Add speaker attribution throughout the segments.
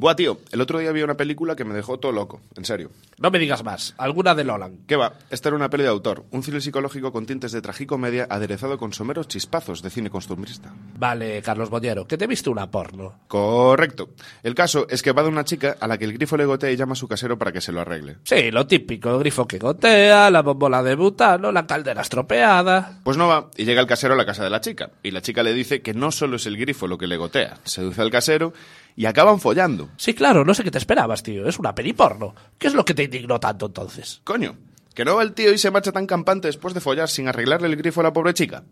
Speaker 1: Buah, tío, el otro día vi una película que me dejó todo loco, en serio.
Speaker 2: No me digas más. Alguna de Nolan.
Speaker 1: ¿Qué va? Esta era una peli de autor, un thriller psicológico con tintes de tragicomedia aderezado con someros chispazos de cine costumbrista.
Speaker 2: Vale, Carlos Bollero, que te viste una porno.
Speaker 1: Correcto. El caso es que va de una chica a la que el grifo le gotea y llama a su casero para que se lo arregle.
Speaker 2: Sí, lo típico, el grifo que gotea, la bombola de butano, la caldera estropeada.
Speaker 1: Pues no va, y llega el casero a la casa de la chica, y la chica le dice que no solo es el grifo lo que le gotea, seduce al casero y acaban follando.
Speaker 2: Sí, claro, no sé qué te esperabas, tío. Es una peli porno. ¿Qué es lo que te indignó tanto entonces?
Speaker 1: Coño, que no va el tío y se marcha tan campante después de follar sin arreglarle el grifo a la pobre chica.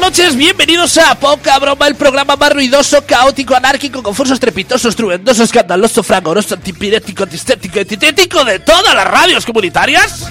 Speaker 2: Buenas noches, bienvenidos a Poca Broma, el programa más ruidoso, caótico, anárquico, confuso, estrepitoso, estruendoso, escandaloso, fragoroso, antipirético, antistético, antitético de todas las radios comunitarias.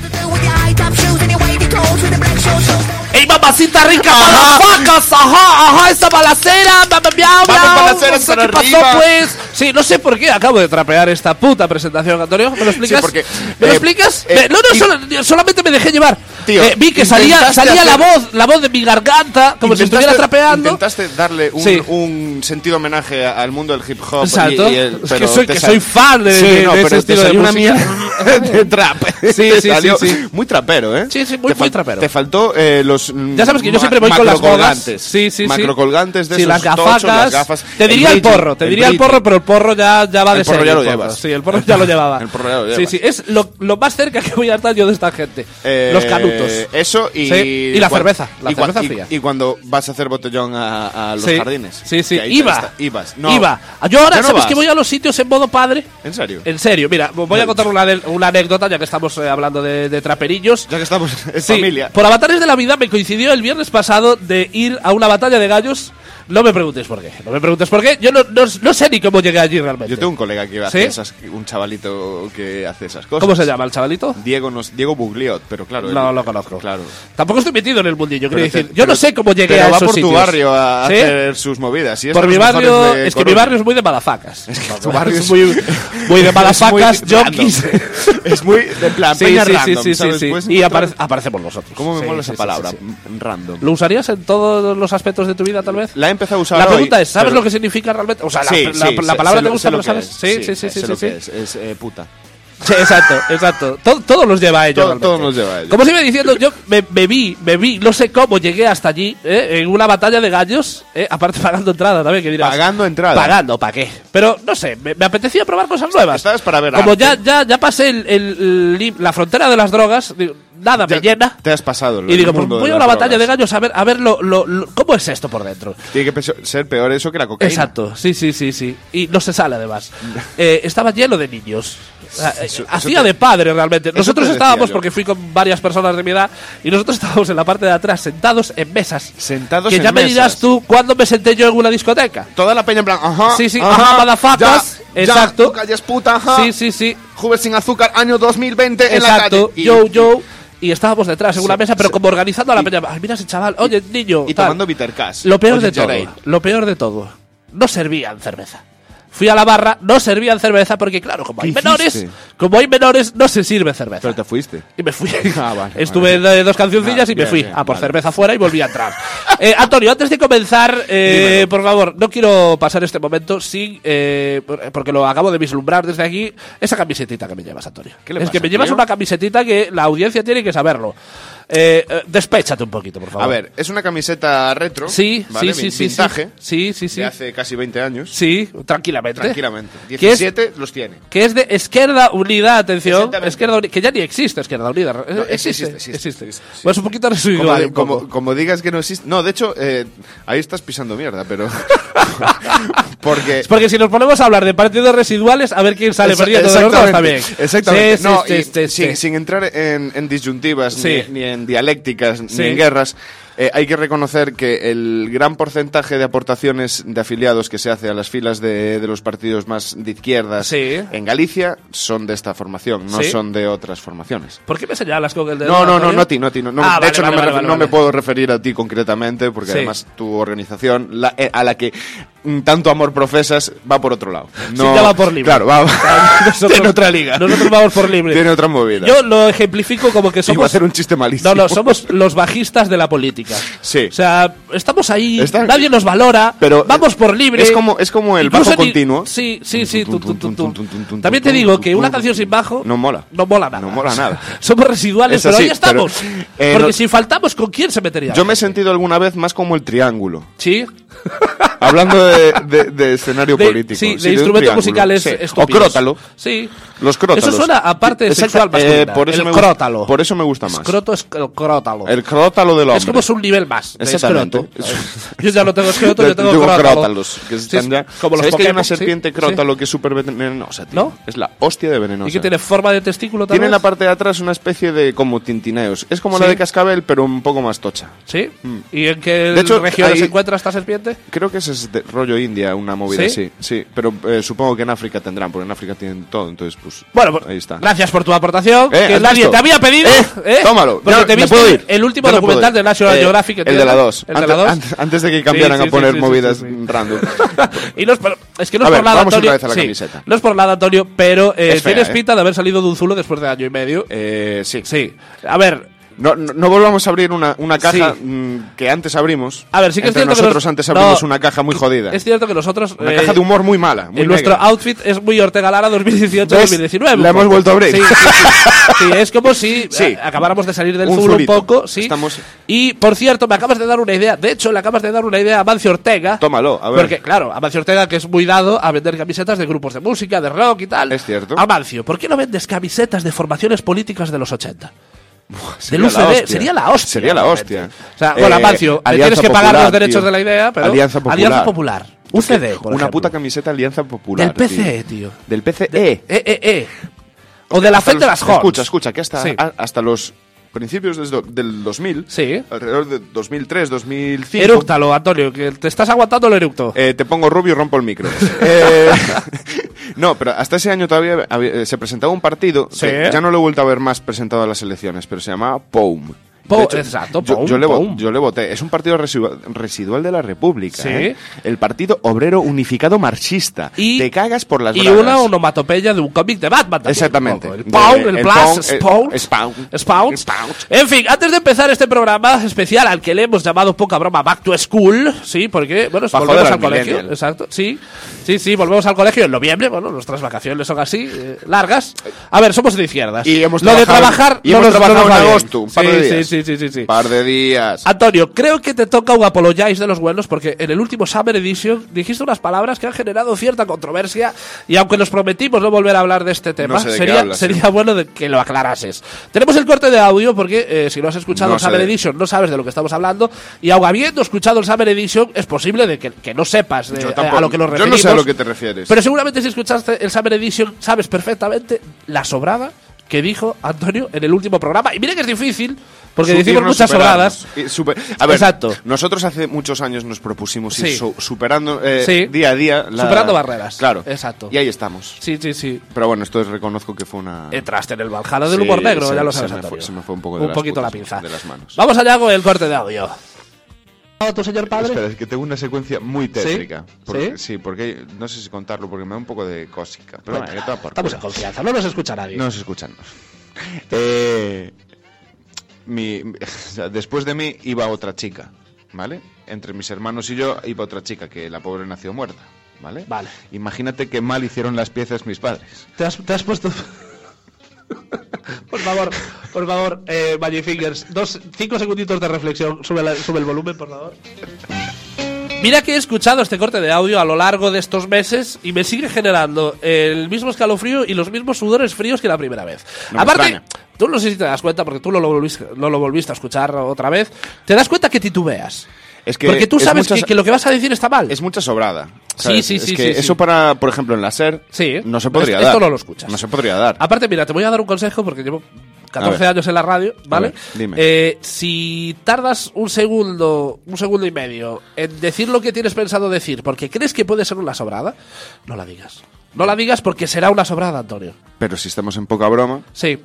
Speaker 2: ¡Ey, mamacita rica, malafacas! ¡Ajá, ajá, esta balacera! ¡Mamá, miau, miau! No sé qué pasó, pues? Sí, no sé por qué acabo de trapear esta puta presentación, Antonio. ¿Me lo explicas?
Speaker 1: porque,
Speaker 2: ¿Me lo
Speaker 1: eh,
Speaker 2: explicas?
Speaker 1: eh,
Speaker 2: no, no, solo- solamente me dejé llevar.
Speaker 1: Tío,
Speaker 2: Eh, vi que salía, salía la
Speaker 1: hacer-
Speaker 2: voz, la voz de mi garganta, como si estuviera trapeando.
Speaker 1: Intentaste darle un,
Speaker 2: Sí.
Speaker 1: un sentido homenaje al mundo del hip hop.
Speaker 2: Exacto.
Speaker 1: y- y el-
Speaker 2: Es que
Speaker 1: pero
Speaker 2: soy- que soy fan de-
Speaker 1: Sí,
Speaker 2: de-
Speaker 1: no,
Speaker 2: de ese
Speaker 1: pero te
Speaker 2: estilo de
Speaker 1: una mierda de trap.
Speaker 2: Sí, sí, sí, sí.
Speaker 1: Muy trapero, ¿eh?
Speaker 2: Sí, sí, muy- muy
Speaker 1: fal- Te faltó eh, los.
Speaker 2: Ya sabes que yo siempre voy con las
Speaker 1: macrocolgantes.
Speaker 2: Sí, sí, sí.
Speaker 1: Macrocolgantes de
Speaker 2: sí,
Speaker 1: esos
Speaker 2: las
Speaker 1: tochos,
Speaker 2: gafacas.
Speaker 1: las gafas.
Speaker 2: Te diría el, porro, te diría el porro, pero el porro ya, ya va de
Speaker 1: El porro
Speaker 2: serie,
Speaker 1: ya lo llevas.
Speaker 2: Sí, el porro ya lo llevaba.
Speaker 1: El porro ya lo
Speaker 2: Sí,
Speaker 1: llevas.
Speaker 2: sí, es lo, lo más cerca que voy a estar yo de esta gente.
Speaker 1: Eh,
Speaker 2: Los canutos.
Speaker 1: Eso y.
Speaker 2: Sí, y la cerveza, la
Speaker 1: y
Speaker 2: cerveza fría.
Speaker 1: Y, cuando vas a hacer botellón a, a los
Speaker 2: Sí.
Speaker 1: jardines.
Speaker 2: Sí, sí, iba.
Speaker 1: ibas. No.
Speaker 2: Iba. Yo ahora, ¿sabes que voy a los sitios en modo padre?
Speaker 1: ¿En serio?
Speaker 2: En serio, mira, voy a contar una, anécdota ya que estamos eh, hablando de, traperillos.
Speaker 1: Ya que estamos en
Speaker 2: Sí, por avatares de la vida me coincidió el viernes pasado de ir a una batalla de gallos. No me preguntes por qué. No me preguntes por qué. Yo no, no- no sé ni cómo llegué allí realmente.
Speaker 1: Yo tengo un colega que hace
Speaker 2: ¿Sí?
Speaker 1: esas, un chavalito que hace esas cosas.
Speaker 2: ¿Cómo se llama el chavalito?
Speaker 1: Diego nos, Diego Bugliot, pero claro.
Speaker 2: No
Speaker 1: él-
Speaker 2: lo conozco.
Speaker 1: Claro.
Speaker 2: Tampoco estoy metido en el mundillo, quiero decir. Yo
Speaker 1: pero-
Speaker 2: no sé cómo llegué
Speaker 1: pero
Speaker 2: a
Speaker 1: va
Speaker 2: esos
Speaker 1: por tu
Speaker 2: sitios.
Speaker 1: barrio a
Speaker 2: ¿Sí?
Speaker 1: hacer sus movidas. y
Speaker 2: Por mi barrio, es que mi barrio es muy de malafacas. Es que
Speaker 1: tu barrio
Speaker 2: es muy, muy de malafacas, junkies.
Speaker 1: es muy de plan,
Speaker 2: Sí,
Speaker 1: peña
Speaker 2: sí,
Speaker 1: random,
Speaker 2: sí, sí,
Speaker 1: ¿sabes?
Speaker 2: Y aparecemos nosotros.
Speaker 1: ¿Cómo me mola esa palabra? Random.
Speaker 2: ¿Lo usarías en todos los aspectos de tu vida, tal vez?
Speaker 1: La empezado a usar
Speaker 2: La
Speaker 1: hoy,
Speaker 2: pregunta es, ¿sabes
Speaker 1: pero-
Speaker 2: lo que significa realmente? O sea, la,
Speaker 1: Sí,
Speaker 2: la-
Speaker 1: sí,
Speaker 2: la
Speaker 1: sé-
Speaker 2: palabra te
Speaker 1: lo-
Speaker 2: gusta, ¿lo sabes?
Speaker 1: es.
Speaker 2: Sí, sí, sí, sí, sí,
Speaker 1: es. Es eh, puta.
Speaker 2: Sí, exacto, exacto. Todo, todo nos lleva a ello.
Speaker 1: Todo-
Speaker 2: realmente.
Speaker 1: todo nos lleva a ello.
Speaker 2: Como os iba diciendo, yo me, me vi, me vi, no sé cómo llegué hasta allí, ¿eh? en una batalla de gallos, ¿eh? aparte pagando entrada también, que dirás.
Speaker 1: Pagando entrada.
Speaker 2: Pagando, ¿para qué? Pero no sé, me, me apetecía probar cosas nuevas.
Speaker 1: Estabas para ver
Speaker 2: Como
Speaker 1: arte.
Speaker 2: ya, ya, ya pasé el, el- el- la frontera de las drogas, digo, nada me
Speaker 1: Ya
Speaker 2: llena.
Speaker 1: Te has pasado.
Speaker 2: Y digo, pues
Speaker 1: de
Speaker 2: voy a una batalla de
Speaker 1: drogas.
Speaker 2: gallos a ver, a ver lo, lo- lo- cómo es esto por dentro.
Speaker 1: Tiene que ser peor eso que la cocaína.
Speaker 2: Exacto, sí, sí, sí, sí. Y no se sale además. Eh, estaba lleno de niños.
Speaker 1: Eso- eso
Speaker 2: hacía
Speaker 1: te-
Speaker 2: de padre realmente. Nosotros estábamos,
Speaker 1: yo.
Speaker 2: porque fui con varias personas de mi edad, y nosotros estábamos en la parte de atrás, sentados en mesas.
Speaker 1: Sentados
Speaker 2: que
Speaker 1: en
Speaker 2: ya me dirás tú cuándo me senté yo en una discoteca.
Speaker 1: Toda la peña en plan, ajá.
Speaker 2: Sí, sí, ajá,
Speaker 1: ya,
Speaker 2: exacto.
Speaker 1: Ya, tú calles puta, ajá.
Speaker 2: Sí, sí, sí.
Speaker 1: Juves sin azúcar, año 2020 en la
Speaker 2: Exacto.
Speaker 1: calle.
Speaker 2: Yo, yo. Y estábamos detrás en una mesa, pero como organizando a la peña. Ay, mira ese chaval. Oye, niño.
Speaker 1: Y
Speaker 2: tal.
Speaker 1: tomando bitter cash.
Speaker 2: Lo peor de todo,
Speaker 1: ale.
Speaker 2: lo peor de todo, no servían cerveza. Fui a la barra, no servían cerveza porque claro, como hay
Speaker 1: ¿Qué
Speaker 2: menores,
Speaker 1: hiciste?
Speaker 2: como hay menores, no se sirve cerveza.
Speaker 1: Pero te fuiste.
Speaker 2: Y me fui.
Speaker 1: Ah, vale,
Speaker 2: Estuve
Speaker 1: vale.
Speaker 2: dos cancioncillas
Speaker 1: Ah,
Speaker 2: y me
Speaker 1: bien,
Speaker 2: fui
Speaker 1: bien,
Speaker 2: a por
Speaker 1: vale.
Speaker 2: cerveza afuera y volví a entrar. Eh, Antonio, antes de comenzar, eh, por favor, no quiero pasar este momento sin, eh, por- porque lo acabo de vislumbrar desde aquí, esa camisetita que me llevas, Antonio.
Speaker 1: ¿Qué le
Speaker 2: es que me llevas una camisetita que la audiencia tiene que saberlo. Eh, eh, despéchate un poquito, por favor.
Speaker 1: A ver, es una camiseta retro.
Speaker 2: Sí,
Speaker 1: ¿vale?
Speaker 2: sí, sí, sí.
Speaker 1: Vintage.
Speaker 2: Sí, sí, sí.
Speaker 1: De hace casi 20 años.
Speaker 2: Sí, tranquilamente.
Speaker 1: Tranquilamente.
Speaker 2: Que es,
Speaker 1: 17 los tiene.
Speaker 2: que es de Esquerda Unida, atención. Izquierda Unida, que ya ni existe Izquierda Unida.
Speaker 1: No,
Speaker 2: existe,
Speaker 1: existe, existe, existe.
Speaker 2: Pues un poquito residual.
Speaker 1: Como,
Speaker 2: un
Speaker 1: como- como digas que no existe. No, de hecho, eh, ahí estás pisando mierda, pero. porque.
Speaker 2: Es porque si nos ponemos a hablar de partidos residuales, a ver quién sale perdiendo de los dos también.
Speaker 1: Exactamente.
Speaker 2: Sí,
Speaker 1: no,
Speaker 2: sí,
Speaker 1: y sin, sin entrar en, en disyuntivas, ni, ni en dialécticas,
Speaker 2: Sí.
Speaker 1: ni en guerras, eh, hay que reconocer que el gran porcentaje de aportaciones de afiliados que se hace a las filas de, de los partidos más de izquierdas
Speaker 2: Sí.
Speaker 1: en Galicia son de esta formación, no
Speaker 2: Sí.
Speaker 1: son de otras formaciones.
Speaker 2: ¿Por qué me señalas con el dedo?
Speaker 1: No, no, no, no a ti, no a ti. No, no.
Speaker 2: Ah,
Speaker 1: de
Speaker 2: vale,
Speaker 1: hecho,
Speaker 2: vale,
Speaker 1: no, me,
Speaker 2: vale,
Speaker 1: no me puedo referir a ti concretamente, porque además tu organización, la- eh, a la que tanto amor profesas, va por otro lado.
Speaker 2: Sí, ya va por libre.
Speaker 1: Claro, va,
Speaker 2: Nosotros-
Speaker 1: tiene otra liga.
Speaker 2: Nosotros vamos por libre.
Speaker 1: Tiene otra movida.
Speaker 2: Yo lo ejemplifico como que
Speaker 1: Iba a
Speaker 2: somos.
Speaker 1: hacer un chiste malísimo.
Speaker 2: No, no, somos los bajistas de la política.
Speaker 1: Sí.
Speaker 2: O sea, estamos ahí,
Speaker 1: Está-
Speaker 2: nadie nos valora,
Speaker 1: Pero
Speaker 2: vamos por libre.
Speaker 1: es como- es como el
Speaker 2: Incluso
Speaker 1: bajo
Speaker 2: ni-
Speaker 1: continuo.
Speaker 2: Sí, sí, sí.
Speaker 1: Tum,
Speaker 2: tum,
Speaker 1: tum,
Speaker 2: También te digo que una canción sin bajo.
Speaker 1: No mola.
Speaker 2: No mola nada.
Speaker 1: No mola nada.
Speaker 2: Somos residuales,
Speaker 1: Es
Speaker 2: pero
Speaker 1: así,
Speaker 2: ahí estamos.
Speaker 1: pero, eh,
Speaker 2: Porque
Speaker 1: no-
Speaker 2: si faltamos, ¿con quién se metería?
Speaker 1: Yo me he sentido alguna vez más como el triángulo.
Speaker 2: Sí.
Speaker 1: Hablando de, de- de escenario
Speaker 2: De-
Speaker 1: político.
Speaker 2: sí, de,
Speaker 1: un
Speaker 2: instrumentos musicales
Speaker 1: Sí. O crótalo.
Speaker 2: Sí.
Speaker 1: Los crótalos.
Speaker 2: Eso suena a parte
Speaker 1: Exacta-
Speaker 2: sexual masculina.
Speaker 1: por eso
Speaker 2: el
Speaker 1: me gusta-
Speaker 2: crótalo.
Speaker 1: Por eso me gusta más.
Speaker 2: Escroto es cr- crótalo.
Speaker 1: El crótalo del hombre.
Speaker 2: Es como es un nivel más. de
Speaker 1: Exactamente.
Speaker 2: escroto. Yo ya no tengo escroto, yo tengo
Speaker 1: Tengo
Speaker 2: crótalo.
Speaker 1: crótalos, que
Speaker 2: Sí,
Speaker 1: están ya-
Speaker 2: como los
Speaker 1: ¿Sabes que hay una?
Speaker 2: Sí,
Speaker 1: serpiente
Speaker 2: sí.
Speaker 1: crótalo que es súper venenosa, tío?
Speaker 2: ¿No?
Speaker 1: Es la hostia de venenosa.
Speaker 2: ¿Y que tiene forma de testículo también?
Speaker 1: Tiene en la parte de atrás una especie de como tintineos. Es como la
Speaker 2: Sí.
Speaker 1: de cascabel, pero un poco más tocha.
Speaker 2: ¿Sí? ¿Y en qué
Speaker 1: De ahí-
Speaker 2: se encuentra esta serpiente?
Speaker 1: Creo que es de rollo India, una movida
Speaker 2: ¿Sí?
Speaker 1: así. Sí, pero eh, supongo que en África tendrán, porque en África tienen todo, entonces pues
Speaker 2: Bueno, pues,
Speaker 1: ahí está.
Speaker 2: gracias por tu aportación.
Speaker 1: Eh,
Speaker 2: que
Speaker 1: ¿has
Speaker 2: nadie
Speaker 1: visto?
Speaker 2: te había pedido.
Speaker 1: Eh,
Speaker 2: ¿eh?
Speaker 1: tómalo,
Speaker 2: Porque
Speaker 1: ya
Speaker 2: te viste
Speaker 1: puedo ir.
Speaker 2: el último
Speaker 1: Ya me
Speaker 2: documental de National
Speaker 1: Eh,
Speaker 2: Geographic.
Speaker 1: El de la 2.
Speaker 2: El de
Speaker 1: Antes,
Speaker 2: la 2.
Speaker 1: antes- de que cambiaran
Speaker 2: Sí, sí,
Speaker 1: a poner movidas random.
Speaker 2: Y no es por, es que no
Speaker 1: A
Speaker 2: es
Speaker 1: ver,
Speaker 2: por nada,
Speaker 1: vamos
Speaker 2: Antonio.
Speaker 1: otra vez a la camiseta.
Speaker 2: no es por nada, Antonio, pero tienes
Speaker 1: ¿eh?
Speaker 2: pinta de haber salido de un zulo después de año y medio.
Speaker 1: Sí.
Speaker 2: Sí. A ver,
Speaker 1: No, no, no volvamos a abrir una, una caja
Speaker 2: Sí.
Speaker 1: mm, que antes abrimos.
Speaker 2: a ver, sí que
Speaker 1: Entre
Speaker 2: es cierto
Speaker 1: nosotros
Speaker 2: que nos-
Speaker 1: antes abrimos
Speaker 2: no,
Speaker 1: una caja muy jodida.
Speaker 2: Es cierto que nosotros.
Speaker 1: Una
Speaker 2: eh,
Speaker 1: caja de humor muy mala. Muy
Speaker 2: nuestro outfit es muy Ortega Lara 2018-2019.
Speaker 1: ¿Ves? La hemos vuelto a abrir.
Speaker 2: Sí, sí, sí. Es como si eh, acabáramos de salir del
Speaker 1: Un
Speaker 2: zulo un poco. Sí.
Speaker 1: Estamos-
Speaker 2: Y, por cierto, me acabas de dar una idea. De hecho, le acabas de dar una idea a Amancio Ortega.
Speaker 1: Tómalo, a ver.
Speaker 2: Porque, claro, Amancio Ortega, que es muy dado a vender camisetas de grupos de música, de rock y tal.
Speaker 1: Es cierto.
Speaker 2: Amancio, ¿por qué no vendes camisetas de formaciones políticas de los 80?
Speaker 1: Sería
Speaker 2: del
Speaker 1: la
Speaker 2: UCD,
Speaker 1: hostia.
Speaker 2: sería la hostia.
Speaker 1: Sería la hostia.
Speaker 2: O sea, bueno,
Speaker 1: Eh,
Speaker 2: le
Speaker 1: Alianza
Speaker 2: tienes que pagar los derechos
Speaker 1: tío.
Speaker 2: de la idea, pero.
Speaker 1: Alianza Popular.
Speaker 2: Alianza Popular. UCD, por
Speaker 1: Una
Speaker 2: ejemplo.
Speaker 1: puta camiseta Alianza Popular.
Speaker 2: Del PCE, tío.
Speaker 1: Del PCE.
Speaker 2: Eh, eh, eh. O de la
Speaker 1: Hasta
Speaker 2: FED de las Horns.
Speaker 1: Escucha, escucha, que hasta,
Speaker 2: Sí.
Speaker 1: a- hasta los principios del 2000,
Speaker 2: Sí.
Speaker 1: alrededor de 2003, 2005,
Speaker 2: Erúctalo, Antonio, que te estás aguantando el eructo.
Speaker 1: eh, te pongo rubio y rompo el micro. Eh, no, pero hasta ese año todavía había- eh, se presentaba un partido,
Speaker 2: Sí.
Speaker 1: que ya no lo he vuelto a ver más presentado a las elecciones, pero se llamaba POUM.
Speaker 2: Po- exacto,
Speaker 1: yo, le yo le voté. Es un partido residual, de la República.
Speaker 2: Sí.
Speaker 1: ¿eh? El Partido Obrero Unificado Marxista.
Speaker 2: Y-
Speaker 1: te cagas por las
Speaker 2: y
Speaker 1: bragas.
Speaker 2: una onomatopeya de un cómic de Batman. también,
Speaker 1: Exactamente.
Speaker 2: El Pound, el,
Speaker 1: el Pound,
Speaker 2: Spawn.
Speaker 1: Spawn.
Speaker 2: En fin, antes de empezar este programa especial al que le hemos llamado poca broma Back to School, sí, porque, bueno, volvemos al colegio.
Speaker 1: millennial.
Speaker 2: Exacto, sí. Sí, sí, volvemos al colegio en noviembre. Bueno, nuestras vacaciones son así, eh, largas. A ver, somos de izquierdas.
Speaker 1: Y hemos
Speaker 2: Lo de trabajar
Speaker 1: y
Speaker 2: no
Speaker 1: hemos
Speaker 2: nos,
Speaker 1: trabajado en agosto,
Speaker 2: Sí,
Speaker 1: días.
Speaker 2: Sí, sí, sí, sí.
Speaker 1: Par de días.
Speaker 2: Antonio, creo que te toca un apologize de los buenos porque en el último Summer Edition dijiste unas palabras que han generado cierta controversia y aunque nos prometimos no volver a hablar de este tema,
Speaker 1: No sé de
Speaker 2: sería,
Speaker 1: hablas,
Speaker 2: sería
Speaker 1: sí.
Speaker 2: bueno de que lo aclarases. Tenemos el corte de audio porque eh, si no has escuchado
Speaker 1: No
Speaker 2: el Summer
Speaker 1: de-
Speaker 2: Edition no sabes de lo que estamos hablando y aun habiendo escuchado el Summer Edition es posible de que, que no sepas de-
Speaker 1: Yo
Speaker 2: eh,
Speaker 1: tampoco-
Speaker 2: a lo que nos
Speaker 1: yo
Speaker 2: referimos.
Speaker 1: no sé a lo que te refieres.
Speaker 2: Pero seguramente si escuchaste el Summer Edition sabes perfectamente la sobrada que dijo Antonio en el último programa. Y mira que es difícil porque decimos muchas sobradas.
Speaker 1: Super- a ver,
Speaker 2: Exacto.
Speaker 1: nosotros hace muchos años nos propusimos ir
Speaker 2: Sí.
Speaker 1: su- superando eh,
Speaker 2: Sí.
Speaker 1: día a día. la-
Speaker 2: Superando barreras.
Speaker 1: Claro.
Speaker 2: Exacto.
Speaker 1: Y ahí estamos.
Speaker 2: Sí, sí, sí.
Speaker 1: Pero bueno, esto es- reconozco que fue una.
Speaker 2: Entraste en el Valhalla del
Speaker 1: Sí,
Speaker 2: humor negro,
Speaker 1: se-
Speaker 2: ya lo
Speaker 1: se
Speaker 2: sabes,
Speaker 1: me
Speaker 2: Antonio.
Speaker 1: fue- se me fue un poco de las
Speaker 2: poquito la
Speaker 1: putas-
Speaker 2: pinza.
Speaker 1: de las manos.
Speaker 2: Vamos allá con el corte de audio. ¿Tu señor padre?
Speaker 1: Espera, es que tengo una secuencia muy tétrica. Porque-
Speaker 2: ¿Sí?
Speaker 1: ¿Sí? porque no sé si contarlo porque me da un poco de cósica. Pero bueno, que te va por
Speaker 2: estamos en confianza, no nos escucha nadie.
Speaker 1: No nos escuchan. Eh, mi, después de mí iba otra chica, ¿vale? Entre mis hermanos y yo iba otra chica que la pobre nació muerta, ¿vale?
Speaker 2: Vale.
Speaker 1: Imagínate qué mal hicieron las piezas mis padres.
Speaker 2: ¿Te has, te has puesto... por favor, por favor, eh, Magic Fingers, dos, cinco segunditos de reflexión. Sube, la- sube el volumen, por favor. Mira que he escuchado este corte de audio a lo largo de estos meses y me sigue generando el mismo escalofrío y los mismos sudores fríos que la primera vez.
Speaker 1: No
Speaker 2: Aparte, tú no sé si te das cuenta, porque tú no lo, volviste, no lo volviste a escuchar otra vez, te das cuenta que titubeas.
Speaker 1: Es que
Speaker 2: porque tú
Speaker 1: es
Speaker 2: sabes que, que lo que vas a decir está mal.
Speaker 1: Es mucha sobrada.
Speaker 2: Sí, sí,
Speaker 1: Es
Speaker 2: sí,
Speaker 1: que
Speaker 2: sí, sí.
Speaker 1: Eso para, por ejemplo, en la SER
Speaker 2: Sí,
Speaker 1: no se
Speaker 2: pero
Speaker 1: podría
Speaker 2: esto-
Speaker 1: dar.
Speaker 2: esto no lo escuchas.
Speaker 1: No se podría dar.
Speaker 2: Aparte, mira, te voy a dar un consejo porque llevo 14
Speaker 1: ver.
Speaker 2: años en la radio, ¿vale?
Speaker 1: ver, dime.
Speaker 2: Eh, si tardas un segundo, un segundo y medio en decir lo que tienes pensado decir porque crees que puede ser una sobrada, no la digas. No la digas porque será una sobrada, Antonio.
Speaker 1: Pero si estamos en poca broma,
Speaker 2: Sí,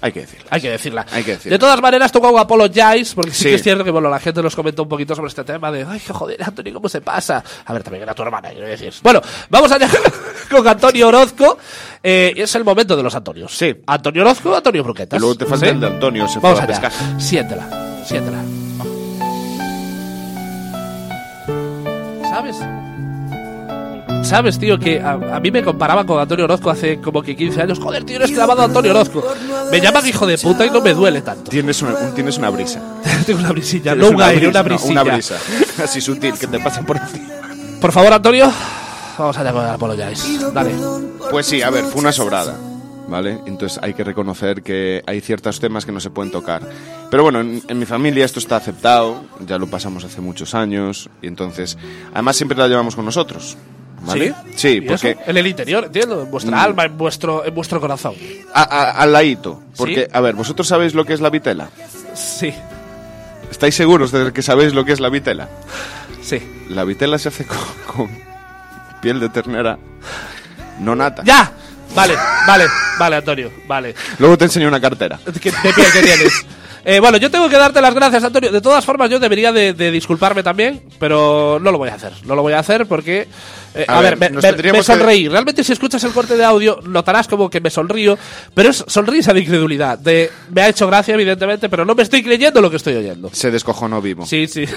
Speaker 1: hay que decirlo.
Speaker 2: hay que decirla.
Speaker 1: Hay que decirla.
Speaker 2: De todas maneras, toco apologize, porque sí,
Speaker 1: Sí.
Speaker 2: que es cierto que bueno, la gente nos comentó un poquito sobre este tema de, ay, que joder, Antonio, ¿cómo se pasa? A ver, también era tu hermana, quiero decir. Bueno, vamos allá con Antonio Orozco. Eh, es el momento de los Antonios.
Speaker 1: Sí.
Speaker 2: Antonio Orozco, Antonio Bruquetas.
Speaker 1: Y luego te falta
Speaker 2: ¿Sí?
Speaker 1: el de Antonio, se
Speaker 2: Vamos
Speaker 1: fue a
Speaker 2: allá.
Speaker 1: pescar.
Speaker 2: Siéntela, siéntela. ¿Sabes? ¿Sabes, tío? Que a, a mí me comparaban con Antonio Orozco hace como que 15 años. Joder, tío, eres clavado a Antonio Orozco. Me llaman hijo de puta y no me duele tanto.
Speaker 1: Tienes una, un- tienes una brisa.
Speaker 2: Tengo una brisilla, no un aire, una
Speaker 1: no,
Speaker 2: brisilla.
Speaker 1: una brisa. Así sutil, que te pasa por encima.
Speaker 2: Por favor, Antonio, vamos allá con el Apologize. Dale.
Speaker 1: Pues sí, a ver, fue una sobrada. ¿Vale? Entonces hay que reconocer que hay ciertos temas que no se pueden tocar. Pero bueno, en, en mi familia esto está aceptado, ya lo pasamos hace muchos años, y entonces, además siempre la llevamos con nosotros. ¿Vale? Sí,
Speaker 2: ¿Y
Speaker 1: porque
Speaker 2: eso? En el interior, entiendo. En vuestra
Speaker 1: Mm.
Speaker 2: alma, en vuestro, en vuestro corazón.
Speaker 1: a- a- al ladito. Porque,
Speaker 2: ¿Sí?
Speaker 1: a ver, ¿vosotros sabéis lo que es la vitela?
Speaker 2: Sí,
Speaker 1: ¿Estáis seguros de que sabéis lo que es la vitela?
Speaker 2: sí.
Speaker 1: La vitela se hace con, con piel de ternera no nata.
Speaker 2: ¡Ya! Vale, vale, vale, Antonio, vale.
Speaker 1: Luego te enseño una cartera.
Speaker 2: ¿Qué- ¿De piel que tienes? Eh, bueno, yo tengo que darte las gracias, Antonio. De todas formas, yo debería de, de disculparme también, pero no lo voy a hacer. No lo voy a hacer porque... eh, a,
Speaker 1: A
Speaker 2: ver,
Speaker 1: ver,
Speaker 2: me, me- me
Speaker 1: que-
Speaker 2: sonreí. Realmente, si escuchas el corte de audio, notarás como que me sonrío, pero es sonrisa de incredulidad. De, me ha hecho gracia, evidentemente, pero no me estoy creyendo lo que estoy oyendo.
Speaker 1: Se descojonó vivo.
Speaker 2: Sí, sí.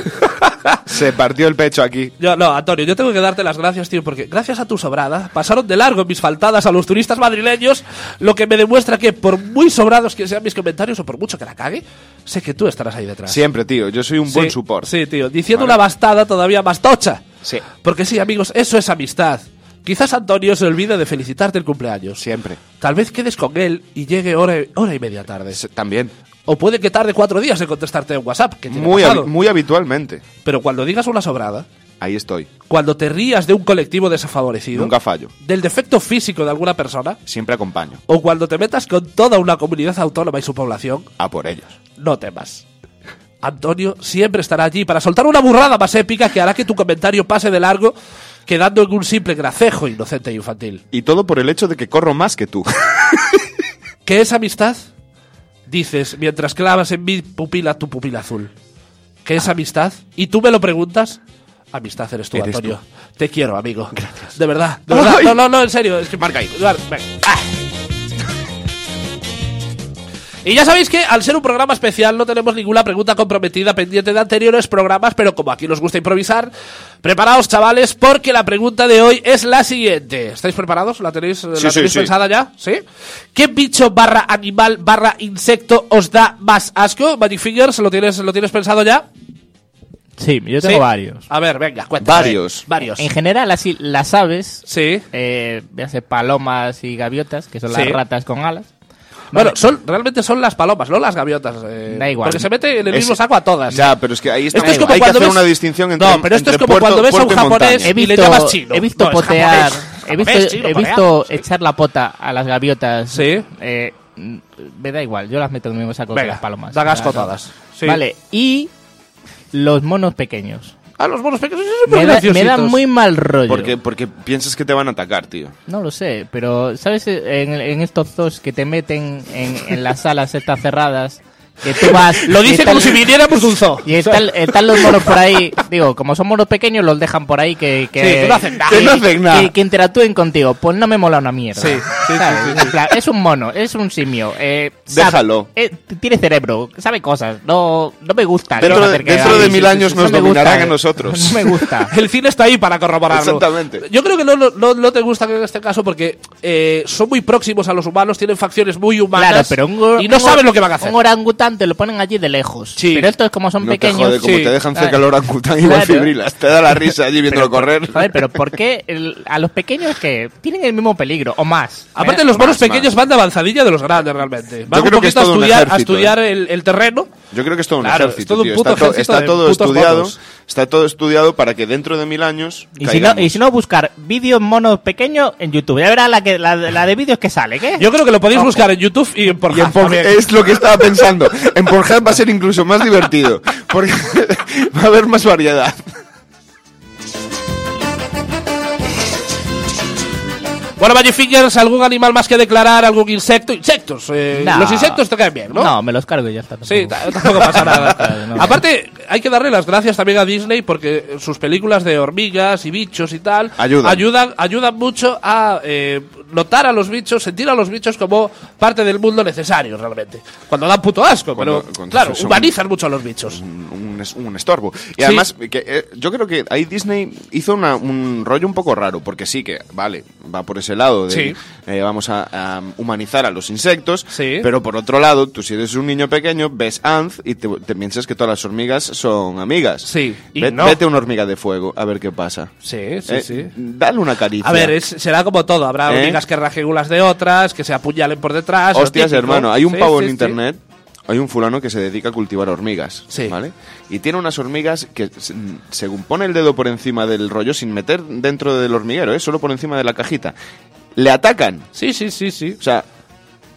Speaker 1: Se partió el pecho aquí.
Speaker 2: Yo, no, Antonio, yo tengo que darte las gracias, tío, porque gracias a tu sobrada pasaron de largo mis faltadas a los turistas madrileños, lo que me demuestra que por muy sobrados que sean mis comentarios o por mucho que la cague, sé que tú estarás ahí detrás.
Speaker 1: Siempre, tío. Yo soy un
Speaker 2: Sí,
Speaker 1: buen support.
Speaker 2: Sí, tío, diciendo
Speaker 1: Vale.
Speaker 2: una bastada todavía más tocha.
Speaker 1: Sí.
Speaker 2: Porque sí, amigos, eso es amistad. Quizás Antonio se olvide de felicitarte el cumpleaños.
Speaker 1: Siempre.
Speaker 2: Tal vez quedes con él y llegue hora, hora y media tarde.
Speaker 1: También.
Speaker 2: O puede que tarde cuatro días en contestarte en WhatsApp, que
Speaker 1: Muy, muy habitualmente.
Speaker 2: Pero cuando digas una sobrada,
Speaker 1: Ahí estoy.
Speaker 2: cuando te rías de un colectivo desfavorecido,
Speaker 1: Nunca fallo.
Speaker 2: del defecto físico de alguna persona,
Speaker 1: Siempre acompaño.
Speaker 2: o cuando te metas con toda una comunidad autónoma y su población,
Speaker 1: A por ellos.
Speaker 2: no temas. Antonio siempre estará allí para soltar una burrada más épica que hará que tu comentario pase de largo, quedando en un simple gracejo inocente e infantil.
Speaker 1: Y todo por el hecho de que corro más que tú.
Speaker 2: ¿Qué es amistad? Dices mientras clavas en mi pupila tu pupila azul. ¿Qué es amistad? ¿Y tú me lo preguntas? Amistad eres tú,
Speaker 1: Eres
Speaker 2: Antonio. Te quiero, amigo. Gracias. De verdad, de verdad.
Speaker 1: Ay.
Speaker 2: No, no, no, en serio. Es que
Speaker 1: Marca ahí.
Speaker 2: Ah. Y ya sabéis que al ser un programa especial no tenemos ninguna pregunta comprometida pendiente de anteriores programas, pero como aquí nos gusta improvisar, preparaos chavales porque la pregunta de hoy es la siguiente. ¿Estáis preparados? ¿La tenéis, la
Speaker 1: Sí, sí,
Speaker 2: tenéis
Speaker 1: sí.
Speaker 2: pensada ya? ¿Sí? ¿Qué bicho barra animal barra insecto os da más asco? Magic Fingers, ¿lo tienes, ¿lo tienes pensado ya?
Speaker 3: Sí, yo tengo
Speaker 2: Sí.
Speaker 3: varios.
Speaker 2: A ver, venga, cuéntame.
Speaker 1: Varios.
Speaker 2: Varios.
Speaker 3: En general, así, las aves,
Speaker 2: Sí.
Speaker 3: eh, véase palomas y gaviotas, que son
Speaker 2: Sí.
Speaker 3: las ratas con alas.
Speaker 2: Bueno,
Speaker 3: Vale.
Speaker 2: son, realmente son las palomas, no las gaviotas. eh,
Speaker 3: Da igual.
Speaker 2: Porque se mete en el
Speaker 1: Es-
Speaker 2: mismo saco a todas.
Speaker 1: Ya, pero es que ahí está.
Speaker 2: Esto es como
Speaker 1: hay que
Speaker 2: cuando
Speaker 1: hacer
Speaker 2: ves-
Speaker 1: una distinción entre
Speaker 2: No, pero esto es como
Speaker 1: puerto-
Speaker 2: cuando ves a un japonés.
Speaker 3: He
Speaker 2: y le
Speaker 3: visto,
Speaker 2: llamas chino.
Speaker 3: he visto
Speaker 2: No, es
Speaker 3: potear,
Speaker 2: japonés.
Speaker 3: he visto,
Speaker 2: Japonés, chino,
Speaker 3: he visto
Speaker 2: sí.
Speaker 3: echar la pota a las gaviotas.
Speaker 2: Sí.
Speaker 3: Eh, mm, me da igual, yo las meto en el mismo saco que
Speaker 2: Venga,
Speaker 3: las palomas.
Speaker 2: da
Speaker 3: O sea,
Speaker 2: asco
Speaker 3: no.
Speaker 2: todas. Sí.
Speaker 3: Vale, y los monos pequeños.
Speaker 2: Ah, los monos pequeños son
Speaker 3: Me, da, me muy mal rollo.
Speaker 1: Porque, porque piensas que te van a atacar, tío.
Speaker 3: No lo sé, pero ¿sabes en, en estos zoos que te meten en, en las salas estas cerradas? Que tú vas...
Speaker 2: Lo dice como si viniéramos de un zoo.
Speaker 3: Y están, están los monos por ahí, digo, como son monos pequeños, los dejan por ahí que, que,
Speaker 2: Sí, que no hacen nada.
Speaker 3: que-
Speaker 1: Que no hacen nada.
Speaker 3: que- que interactúen contigo. Pues no me mola una mierda.
Speaker 2: Sí, sí,
Speaker 3: ¿Sabes?
Speaker 2: sí,
Speaker 3: plan, Es un mono, es un simio. Eh, sabe-
Speaker 1: Déjalo.
Speaker 3: eh, tiene cerebro, sabe cosas. No, no me gusta.
Speaker 1: Dentro de- dentro mil años
Speaker 3: sí,
Speaker 1: nos dominarán
Speaker 3: gusta.
Speaker 1: a nosotros.
Speaker 3: No me gusta.
Speaker 2: El cine está ahí para corroborarlo.
Speaker 1: Exactamente.
Speaker 2: Yo creo que no, no, no te gusta en este caso porque eh, son muy próximos a los humanos, tienen facciones muy humanas
Speaker 3: Claro, pero un,
Speaker 2: y no
Speaker 3: un
Speaker 2: saben lo que van a hacer.
Speaker 3: Un orangután te lo ponen allí de lejos.
Speaker 2: Sí.
Speaker 3: Pero estos como son
Speaker 1: No te
Speaker 3: pequeños...
Speaker 1: jode, como
Speaker 2: sí.
Speaker 1: te dejan cerca el orangután igual
Speaker 3: Claro.
Speaker 1: fibrilas. Te da la risa allí viéndolo correr.
Speaker 3: Joder, pero ¿por qué el- a los pequeños que tienen el mismo peligro o más?
Speaker 2: Aparte,
Speaker 3: ¿eh?
Speaker 2: los monos pequeños
Speaker 1: más.
Speaker 2: van de avanzadilla de los grandes, realmente. Van un
Speaker 1: creo que es
Speaker 2: poquito a estudiar, a estudiar
Speaker 1: ¿eh?
Speaker 2: el, el terreno.
Speaker 1: Yo creo que es todo un
Speaker 2: Claro, es
Speaker 1: ejército,
Speaker 2: todo un
Speaker 1: tío.
Speaker 2: puto
Speaker 1: Está, to-
Speaker 2: ejército
Speaker 1: está
Speaker 2: de
Speaker 1: todo
Speaker 2: putos
Speaker 1: estudiado.
Speaker 2: monos.
Speaker 1: Está todo estudiado para que dentro de mil años.
Speaker 3: Y si, no, y si no, buscar vídeos monos pequeños en YouTube. Ya verás la, que, la, la de vídeos que sale, ¿qué?
Speaker 2: Yo creo que lo podéis buscar en YouTube y en Pornhub.
Speaker 1: Y en es lo que estaba pensando. En Pornhub va a ser incluso más divertido. Porque va a haber más variedad.
Speaker 2: Bueno, Magic Fingers, ¿algún animal más que declarar? ¿Algún insecto? Insectos. eh,
Speaker 3: No.
Speaker 2: Los insectos te caen bien, ¿no?
Speaker 3: No, me los cargo y ya está.
Speaker 2: Sí,
Speaker 3: tampoco.
Speaker 2: ta- tampoco pasa nada.
Speaker 3: No.
Speaker 2: Aparte, hay que darle las gracias también a Disney porque sus películas de hormigas y bichos y tal
Speaker 1: Ayudan.
Speaker 2: ayudan, ayudan mucho a eh, notar a los bichos, sentir a los bichos como parte del mundo necesario realmente. Cuando dan puto asco,
Speaker 1: Cuando-
Speaker 2: pero
Speaker 1: cuando
Speaker 2: claro, humanizan mucho a los bichos.
Speaker 1: un, un un estorbo. Y
Speaker 2: Sí.
Speaker 1: además, que, eh, yo creo que ahí Disney hizo una- un rollo un poco raro, porque sí que, vale, va por ese lado de
Speaker 2: Sí.
Speaker 1: eh, vamos a, a humanizar a los insectos,
Speaker 2: Sí.
Speaker 1: pero por otro lado, tú si eres un niño pequeño, ves Anth y te, te piensas que todas las hormigas son amigas.
Speaker 2: Sí, y
Speaker 1: Ve-
Speaker 2: no.
Speaker 1: Vete a una hormiga de fuego, a ver qué pasa.
Speaker 2: Sí, sí,
Speaker 1: Eh,
Speaker 2: sí.
Speaker 1: Dale una caricia.
Speaker 2: A ver, es- será como todo. Habrá
Speaker 1: ¿Eh?
Speaker 2: hormigas que rajen unas de otras, que se apuñalen por detrás.
Speaker 1: Hostias, hermano, hay un
Speaker 2: Sí,
Speaker 1: pavo en internet. Hay un fulano que se dedica a cultivar hormigas,
Speaker 2: Sí.
Speaker 1: ¿vale? Y tiene unas hormigas que, se- según pone el dedo por encima del rollo, sin meter dentro del hormiguero, ¿eh? solo por encima de la cajita, le atacan.
Speaker 2: Sí, sí, sí, sí.
Speaker 1: O sea,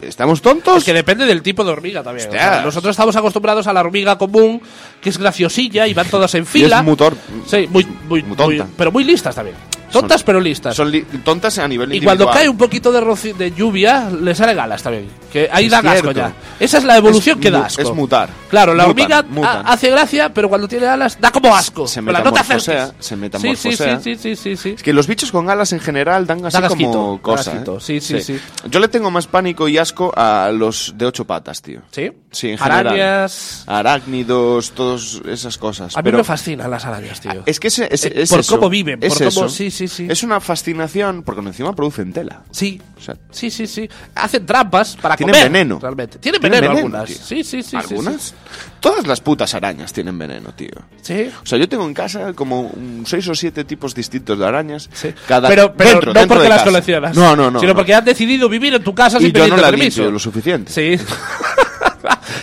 Speaker 1: ¿estamos tontos?
Speaker 2: Es que depende del tipo de hormiga también. O sea, nosotros estamos acostumbrados a la hormiga común, que es graciosilla y van todas en fila.
Speaker 1: es muy
Speaker 2: Sí, muy, muy,
Speaker 1: muy tonta.
Speaker 2: muy- pero muy listas también. Tontas,
Speaker 1: Son-
Speaker 2: pero listas.
Speaker 1: Son li- tontas a nivel
Speaker 2: y cuando
Speaker 1: individual.
Speaker 2: cae un poquito de, de lluvia, le sale galas también. Que ahí
Speaker 1: Es
Speaker 2: da asco ya. Esa es la evolución
Speaker 1: Es
Speaker 2: que da asco.
Speaker 1: es mutar.
Speaker 2: Claro, la hormiga hace gracia, pero cuando tiene alas da como asco.
Speaker 1: Se
Speaker 2: no
Speaker 1: metamorfosea, se metamorfosea.
Speaker 2: sí, sí, sí, sí.
Speaker 1: Es que los bichos con alas en general dan así
Speaker 2: Dan asquito,
Speaker 1: como cosa. ¿eh?
Speaker 2: Sí, sí, sí.
Speaker 1: Yo le tengo más pánico y asco a los de ocho patas, tío.
Speaker 2: ¿Sí?
Speaker 1: Sí, en general.
Speaker 2: Arañas.
Speaker 1: Arácnidos, todas esas cosas.
Speaker 2: A mí
Speaker 1: pero
Speaker 2: me fascinan las arañas, tío.
Speaker 1: es que ese, ese-
Speaker 2: Eh,
Speaker 1: es
Speaker 2: por
Speaker 1: eso,
Speaker 2: cómo viven, por cómo- sí, sí, sí.
Speaker 1: Es una fascinación porque encima producen tela.
Speaker 2: Sí.
Speaker 1: O sea,
Speaker 2: Sí, sí, sí. Hacen trampas para
Speaker 1: Tienen
Speaker 2: comer.
Speaker 1: veneno.
Speaker 2: Realmente. Tienen
Speaker 1: Tienen
Speaker 2: veneno,
Speaker 1: veneno,
Speaker 2: algunas.
Speaker 1: tío.
Speaker 2: Sí, sí, sí. sí,
Speaker 1: ¿Algunas?
Speaker 2: Sí,
Speaker 1: Todas las putas arañas tienen veneno, tío.
Speaker 2: Sí.
Speaker 1: O sea, yo tengo en casa como un seis o siete tipos distintos de arañas.
Speaker 2: Sí.
Speaker 1: Cada
Speaker 2: pero pero
Speaker 1: dentro,
Speaker 2: no
Speaker 1: dentro
Speaker 2: porque
Speaker 1: de
Speaker 2: las
Speaker 1: casa.
Speaker 2: coleccionas.
Speaker 1: No, no, no.
Speaker 2: Sino
Speaker 1: no.
Speaker 2: porque has decidido vivir en tu casa
Speaker 1: y
Speaker 2: sin
Speaker 1: yo no
Speaker 2: pedirte
Speaker 1: la
Speaker 2: permiso.
Speaker 1: lo suficiente.
Speaker 2: Sí.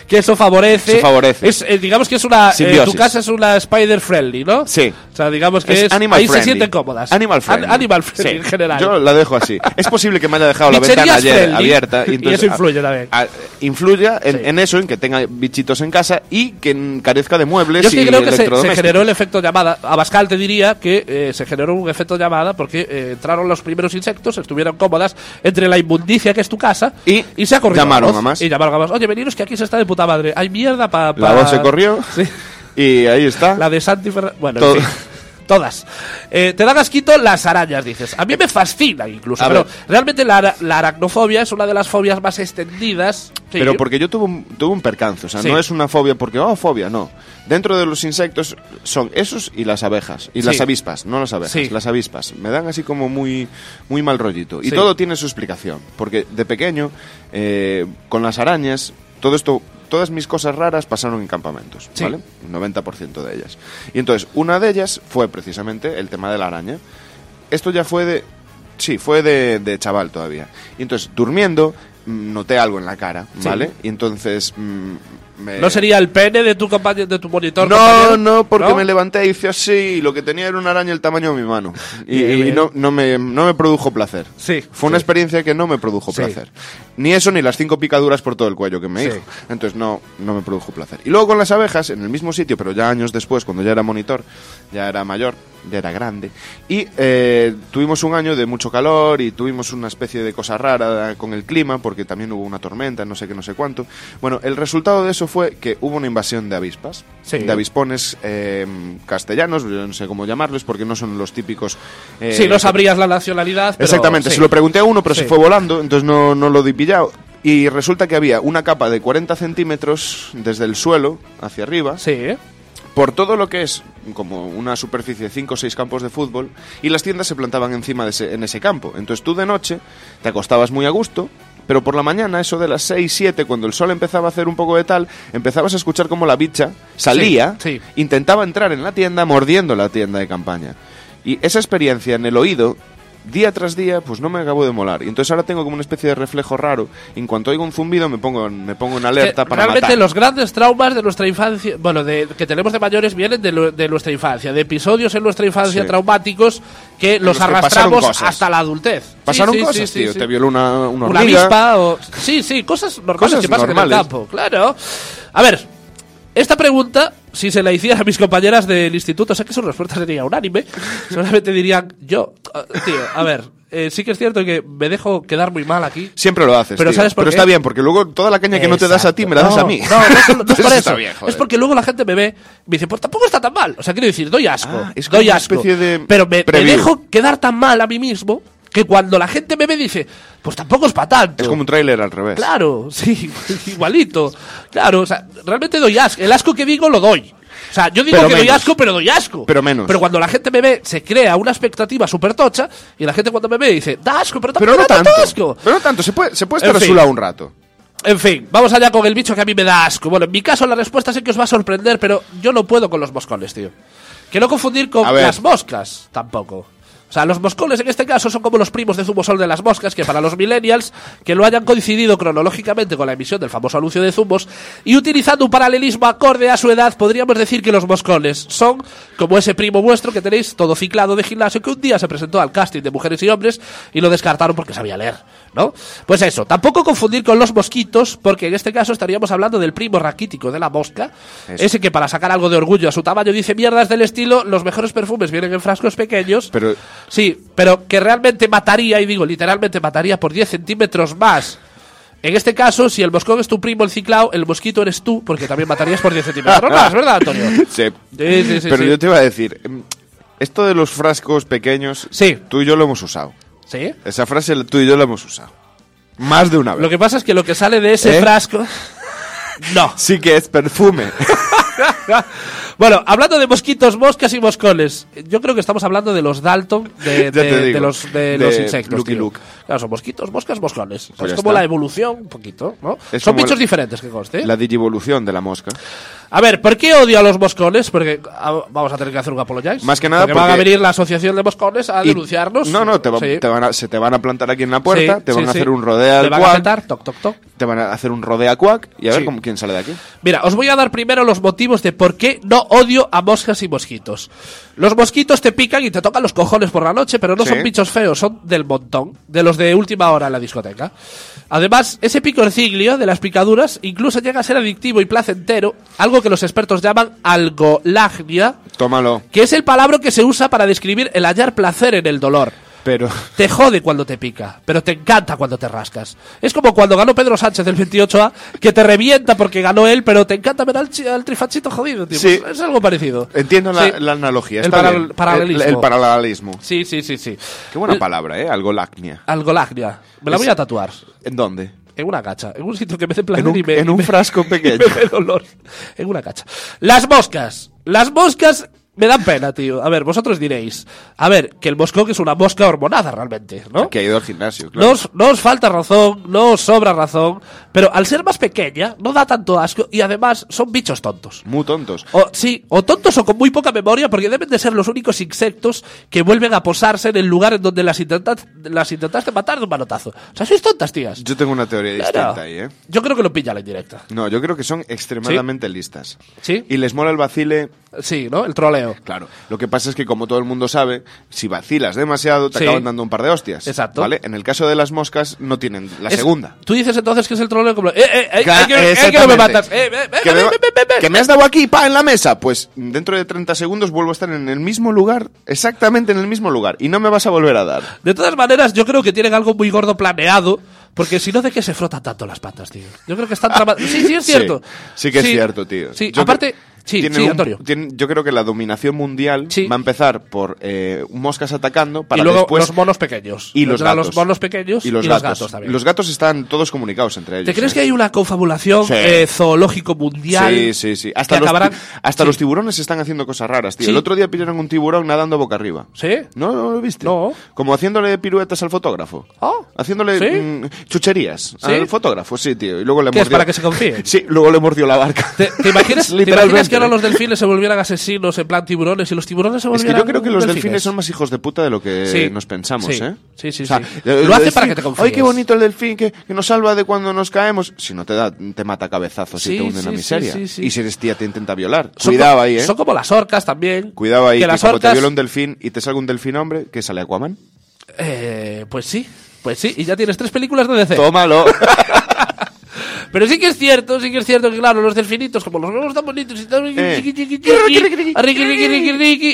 Speaker 2: que eso favorece.
Speaker 1: Eso favorece.
Speaker 2: Es, eh, digamos que es una. eh, tu casa es una spider friendly, ¿no?
Speaker 1: Sí.
Speaker 2: O sea, digamos que es.
Speaker 1: animal
Speaker 2: ahí se
Speaker 1: friendly.
Speaker 2: sienten cómodas.
Speaker 1: Animal
Speaker 2: An-
Speaker 1: friendly.
Speaker 2: animal friendly
Speaker 1: Sí.
Speaker 2: en general.
Speaker 1: Yo la dejo así. Es posible que me haya dejado la ventana ayer
Speaker 2: friendly.
Speaker 1: abierta.
Speaker 2: Y
Speaker 1: entonces,
Speaker 2: eso influye también.
Speaker 1: a- a- influya en,
Speaker 2: Sí.
Speaker 1: en eso, en que tenga bichitos en casa y que carezca de muebles
Speaker 2: Yo es que
Speaker 1: y
Speaker 2: creo que se, se generó el efecto llamada. Abascal te diría que eh, se generó un efecto llamada porque eh, entraron los primeros insectos, estuvieron cómodas entre la inmundicia que es tu casa
Speaker 1: Y
Speaker 2: se ha corrido
Speaker 1: llamaron a más.
Speaker 2: Y llamaron a más. Oye, veniros que aquí se está de puta madre. Hay mierda para.
Speaker 1: La voz se corrió
Speaker 2: Sí.
Speaker 1: y ahí está.
Speaker 2: La de Santi Ferra- Bueno,
Speaker 1: Todo.
Speaker 2: en fin. Todas. Eh, te dan asquito las arañas, dices. A mí me fascina incluso.
Speaker 1: A
Speaker 2: pero
Speaker 1: ver.
Speaker 2: realmente la, ara- la aracnofobia es una de las fobias más extendidas. Sí,
Speaker 1: Pero porque yo tuve un, tuve un percance, o sea,
Speaker 2: Sí.
Speaker 1: no es una fobia porque, oh, fobia, no. Dentro de los insectos son esos y las abejas. Y
Speaker 2: Sí.
Speaker 1: las avispas, no las abejas, las avispas. Me dan así como muy, muy mal rollito. Y todo tiene su explicación. Porque de pequeño, eh, con las arañas, todo esto, todas mis cosas raras pasaron en campamentos,
Speaker 2: Sí.
Speaker 1: ¿vale? Un 90% de ellas. Y entonces, una de ellas fue precisamente el tema de la araña. Esto ya fue de... Sí, fue de, de chaval todavía. Y entonces, durmiendo, noté algo en la cara,
Speaker 2: Sí.
Speaker 1: ¿vale? Y entonces... mm, me-
Speaker 2: ¿No sería el pene de tu, compañero, de tu monitor?
Speaker 1: no,
Speaker 2: compañero?
Speaker 1: no, porque
Speaker 2: ¿No?
Speaker 1: me levanté y hice así y lo que tenía era una araña el tamaño de mi mano. Y, no, no, me, no me produjo placer.
Speaker 2: Sí,
Speaker 1: Fue una
Speaker 2: sí.
Speaker 1: experiencia que no me produjo
Speaker 2: Sí.
Speaker 1: placer. Ni eso, ni las cinco picaduras por todo el cuello que me
Speaker 2: Sí.
Speaker 1: hizo. Entonces no, no me produjo placer. Y luego con las abejas, en el mismo sitio, pero ya años después, cuando ya era monitor, ya era mayor, ya era grande. Y eh, tuvimos un año de mucho calor y tuvimos una especie de cosa rara con el clima, porque también hubo una tormenta, no sé qué, no sé cuánto. Bueno, el resultado de eso fue que hubo una invasión de avispas,
Speaker 2: Sí.
Speaker 1: de avispones eh, castellanos, yo no sé cómo llamarlos, porque no son los típicos... eh,
Speaker 2: Sí, no sabrías la nacionalidad. pero
Speaker 1: Exactamente,
Speaker 2: sí.
Speaker 1: se lo pregunté a uno, pero
Speaker 2: Sí.
Speaker 1: se fue volando, entonces no, no lo di pillado. Y resulta que había una capa de 40 centímetros desde el suelo hacia arriba,
Speaker 2: Sí.
Speaker 1: Por todo lo que es como una superficie de 5 o 6 campos de fútbol, y las tiendas se plantaban encima de ese, en ese campo. Entonces tú de noche te acostabas muy a gusto, pero por la mañana, eso de las 6, 7, cuando el sol empezaba a hacer un poco de tal, empezabas a escuchar como la bicha salía,
Speaker 2: Sí, sí.
Speaker 1: intentaba entrar en la tienda mordiendo la tienda de campaña. Y esa experiencia en el oído, día tras día, pues no me acabó de molar. Y entonces ahora tengo como una especie de reflejo raro. Y en cuanto oigo un zumbido, me pongo, en- me pongo en alerta
Speaker 2: Que
Speaker 1: para
Speaker 2: realmente
Speaker 1: matar.
Speaker 2: los grandes traumas de nuestra infancia, bueno, de, que tenemos de mayores vienen de, lo- de nuestra infancia, de episodios en nuestra infancia
Speaker 1: Sí.
Speaker 2: traumáticos que los
Speaker 1: los que
Speaker 2: arrastramos
Speaker 1: cosas.
Speaker 2: hasta la adultez.
Speaker 1: Pasaron
Speaker 2: sí,
Speaker 1: cosas,
Speaker 2: sí, sí,
Speaker 1: tío. Te violó una, una
Speaker 2: Una avispa o... Sí, sí, cosas normales
Speaker 1: Cosas
Speaker 2: que pasan
Speaker 1: normales.
Speaker 2: en el campo, claro. A ver, esta pregunta, si se la hiciera a mis compañeras del instituto, sé que su respuesta sería unánime, seguramente dirían yo. Ah, Tío, a ver, eh, sí que es cierto que me dejo quedar muy mal aquí.
Speaker 1: Siempre lo haces,
Speaker 2: Pero
Speaker 1: tío.
Speaker 2: ¿sabes por
Speaker 1: Pero
Speaker 2: qué?
Speaker 1: está bien, porque luego toda la caña que no te das a ti me la das a mí.
Speaker 2: No, no, es- no es por eso.
Speaker 1: bien,
Speaker 2: es porque luego la gente me ve y me dice, pues tampoco está tan mal. O sea, quiero decir, doy asco.
Speaker 1: Ah, es
Speaker 2: doy
Speaker 1: una
Speaker 2: asco.
Speaker 1: especie de
Speaker 2: Pero me, dejo quedar tan mal a mí mismo que cuando la gente me ve dice, pues tampoco es para tanto.
Speaker 1: Es como un tráiler al revés.
Speaker 2: Claro, sí, igualito. Claro, o sea, realmente doy asco. El asco que digo lo doy. O sea, yo digo
Speaker 1: Pero
Speaker 2: que doy asco, pero doy asco.
Speaker 1: Pero menos.
Speaker 2: Pero cuando la gente me ve, se crea una expectativa súper tocha y la gente cuando me ve dice, da asco, pero
Speaker 1: Pero no tanto.
Speaker 2: asco.
Speaker 1: Pero no tanto. Se puede, se puede
Speaker 2: En
Speaker 1: estar
Speaker 2: fin.
Speaker 1: lado un rato.
Speaker 2: En fin, vamos allá con el bicho que a mí me da asco. Bueno, en mi caso la respuesta sé que os va a sorprender, pero yo no puedo con los moscones, tío. Que no confundir con las moscas, tampoco. O sea, los moscones en este caso son como los primos de Zumosol de las moscas, que para los millennials que lo hayan coincidido cronológicamente con la emisión del famoso anuncio de zumos y utilizando un paralelismo acorde a su edad, podríamos decir que los moscones son como ese primo vuestro que tenéis todo ciclado de gimnasio que un día se presentó al casting de mujeres y hombres y lo descartaron porque sabía leer, ¿no? Pues eso, tampoco confundir con los mosquitos, porque en este caso estaríamos hablando del primo raquítico de la mosca,
Speaker 1: Eso.
Speaker 2: ese que para sacar algo de orgullo a su tamaño dice mierdas del estilo, los mejores perfumes vienen en frascos pequeños.
Speaker 1: Pero
Speaker 2: Sí, pero que realmente mataría, y digo literalmente mataría por 10 centímetros más. En este caso, si el moscón es tu primo el ciclao, el mosquito eres tú, porque también matarías por 10 centímetros más, ¿verdad, Antonio?
Speaker 1: Sí.
Speaker 2: Sí, sí, sí,
Speaker 1: Pero yo te iba a decir, em, esto de los frascos pequeños,
Speaker 2: Sí.
Speaker 1: tú y yo lo hemos usado.
Speaker 2: ¿Sí?
Speaker 1: Esa frase tú y yo la hemos usado. Más de una vez.
Speaker 2: Lo que pasa es que lo que sale de ese
Speaker 1: ¿Eh?
Speaker 2: frasco... No.
Speaker 1: Sí que es perfume.
Speaker 2: bueno, hablando de mosquitos, moscas y moscones, yo creo que estamos hablando de los Dalton de, de- los, de
Speaker 1: De
Speaker 2: los insectos.
Speaker 1: Lucky
Speaker 2: tío.
Speaker 1: Luke.
Speaker 2: Claro, son mosquitos, moscas, moscones.
Speaker 1: Pues
Speaker 2: es como
Speaker 1: está.
Speaker 2: la evolución, un poquito, ¿no?
Speaker 1: Es
Speaker 2: son bichos
Speaker 1: la-
Speaker 2: diferentes, que conste.
Speaker 1: La digivolución de la mosca.
Speaker 2: A ver, ¿por qué odio a los moscones? Porque ah, vamos a tener que hacer un apologize.
Speaker 1: Más que nada
Speaker 2: porque, van a
Speaker 1: porque-
Speaker 2: venir la asociación de moscones a
Speaker 1: Y-
Speaker 2: denunciarnos.
Speaker 1: No, no, te, va-
Speaker 2: Sí.
Speaker 1: te van a- se te van a plantar aquí en la puerta,
Speaker 2: Sí,
Speaker 1: te van
Speaker 2: sí,
Speaker 1: a hacer un rodea
Speaker 2: Te van a petar, toc, toc, toc.
Speaker 1: te van a hacer un rodea cuac y a ver cómo, quién sale de aquí.
Speaker 2: Mira, os voy a dar primero los motivos de por qué no odio a moscas y mosquitos. Los mosquitos te pican y te tocan los cojones por la noche, pero no
Speaker 1: Sí.
Speaker 2: son bichos feos, son del montón, de los de última hora en la discoteca. Además, ese picorciglio de las picaduras incluso llega a ser adictivo y placentero, algo que los expertos llaman algolagnia,
Speaker 1: Tómalo.
Speaker 2: que es el palabra que se usa para describir el hallar placer en el dolor.
Speaker 1: Pero
Speaker 2: Te jode cuando te pica, pero te encanta cuando te rascas. Es como cuando ganó Pedro Sánchez del 28A, que te revienta porque ganó él, pero te encanta ver al, al trifachito jodido, tío.
Speaker 1: Sí.
Speaker 2: Pues es algo parecido.
Speaker 1: entiendo la,
Speaker 2: Sí.
Speaker 1: la analogía.
Speaker 2: El paralelismo.
Speaker 1: El, el paralelismo.
Speaker 2: Sí, sí, sí, sí.
Speaker 1: Qué buena
Speaker 2: El-
Speaker 1: palabra, ¿eh? Algolacnia.
Speaker 2: Algolagnia. Me la
Speaker 1: Es-
Speaker 2: voy a tatuar.
Speaker 1: ¿En dónde?
Speaker 2: En una cacha. En un sitio que me dé placer
Speaker 1: En un-
Speaker 2: y me,
Speaker 1: en un
Speaker 2: me-
Speaker 1: frasco pequeño.
Speaker 2: me dolor. En una cacha. Las moscas. Las moscas me dan pena, tío. A ver, vosotros diréis. A ver, que el moscón es una mosca hormonada realmente, ¿no?
Speaker 1: Que ha ido al gimnasio, claro.
Speaker 2: No os, no os falta razón, no os sobra razón, pero al ser más pequeña no da tanto asco y además son bichos tontos.
Speaker 1: Muy tontos.
Speaker 2: O, sí, o tontos o con muy poca memoria porque deben de ser los únicos insectos que vuelven a posarse en el lugar en donde las, intentas- las intentaste matar de un manotazo. O sea, sois tontas, tías.
Speaker 1: Yo tengo una teoría distinta ahí, ¿eh?
Speaker 2: Yo creo que lo pilla la indirecta.
Speaker 1: No, yo creo que son extremadamente listas.
Speaker 2: ¿Sí?
Speaker 1: Y les mola el vacile.
Speaker 2: Sí, ¿no? El troleo.
Speaker 1: Claro. Lo que pasa es que, como todo el mundo sabe, si vacilas demasiado, te
Speaker 2: Sí.
Speaker 1: acaban dando un par de hostias.
Speaker 2: Exacto.
Speaker 1: ¿Vale? En el caso de las moscas, no tienen la
Speaker 2: Es-
Speaker 1: segunda.
Speaker 2: Tú dices entonces que es el troleo como... ¡Eh, eh, eh!
Speaker 1: Ca-
Speaker 2: eh, que, eh, que no me
Speaker 1: exactamente.
Speaker 2: matas! ¡Eh, eh, eh,
Speaker 1: que, me, que has dado aquí, pa, en la mesa. Pues dentro de 30 segundos vuelvo a estar en el mismo lugar, exactamente en el mismo lugar, y no me vas a volver a dar.
Speaker 2: De todas maneras, yo creo que tienen algo muy gordo planeado, porque si no, ¿de qué se frotan tanto las patas, tío? Yo creo que están trama- Sí, sí, es
Speaker 1: Sí,
Speaker 2: cierto.
Speaker 1: sí que es cierto, tío.
Speaker 2: Sí,
Speaker 1: Yo
Speaker 2: aparte, Sí,
Speaker 1: tienen
Speaker 2: sí,
Speaker 1: un-
Speaker 2: Antonio.
Speaker 1: tienen- yo creo que la dominación mundial
Speaker 2: Sí.
Speaker 1: va a empezar por eh, moscas atacando para
Speaker 2: y luego
Speaker 1: después
Speaker 2: los monos pequeños.
Speaker 1: y los gatos.
Speaker 2: los monos pequeños
Speaker 1: y los gatos.
Speaker 2: también.
Speaker 1: Los gatos están todos comunicados entre ellos.
Speaker 2: ¿Te crees que hay una confabulación eh, zoológico mundial?
Speaker 1: Sí, sí, sí. Hasta, los,
Speaker 2: acabarán-
Speaker 1: hasta los tiburones están haciendo cosas raras, tío. El otro día pillaron un tiburón nadando boca arriba.
Speaker 2: ¿Sí?
Speaker 1: ¿No, ¿No lo viste?
Speaker 2: No.
Speaker 1: Como haciéndole piruetas al fotógrafo.
Speaker 2: Ah.
Speaker 1: Haciéndole mm, chucherías al fotógrafo, sí, tío. Y luego le
Speaker 2: ¿Qué es,
Speaker 1: mordió...
Speaker 2: para que se confíen?
Speaker 1: Sí, luego le mordió la barca.
Speaker 2: ¿Te, te imaginas, ¿te
Speaker 1: Literalmente.
Speaker 2: imaginas que ahora los delfines se volvieran asesinos en plan tiburones y los tiburones se
Speaker 1: Es
Speaker 2: volvieran
Speaker 1: que yo creo que los delfines son más hijos de puta de lo que
Speaker 2: Sí.
Speaker 1: nos pensamos,
Speaker 2: Sí.
Speaker 1: ¿eh?
Speaker 2: Sí, sí,
Speaker 1: O sea,
Speaker 2: sí.
Speaker 1: el
Speaker 2: Lo hace
Speaker 1: delfín,
Speaker 2: para que te confíes.
Speaker 1: Ay, qué bonito el delfín que, que nos salva de cuando nos caemos. Si no te da, te mata cabezazos
Speaker 2: Sí,
Speaker 1: y te hunde en la miseria. Y si eres tía te intenta violar.
Speaker 2: Son
Speaker 1: Cuidado ahí, ¿eh?
Speaker 2: Son como las orcas también.
Speaker 1: Cuidado ahí,
Speaker 2: Que
Speaker 1: que,
Speaker 2: las
Speaker 1: te
Speaker 2: orcas...
Speaker 1: viola un delfín y te salga un delfín hombre, que sale Aquaman.
Speaker 2: Eh, pues sí, pues sí. Y ya tienes tres películas de DC.
Speaker 1: Tómalo.
Speaker 2: Pero sí que es cierto, sí que es cierto que, claro, los delfinitos, como los vemos tan bonitos y tan...
Speaker 1: Eh.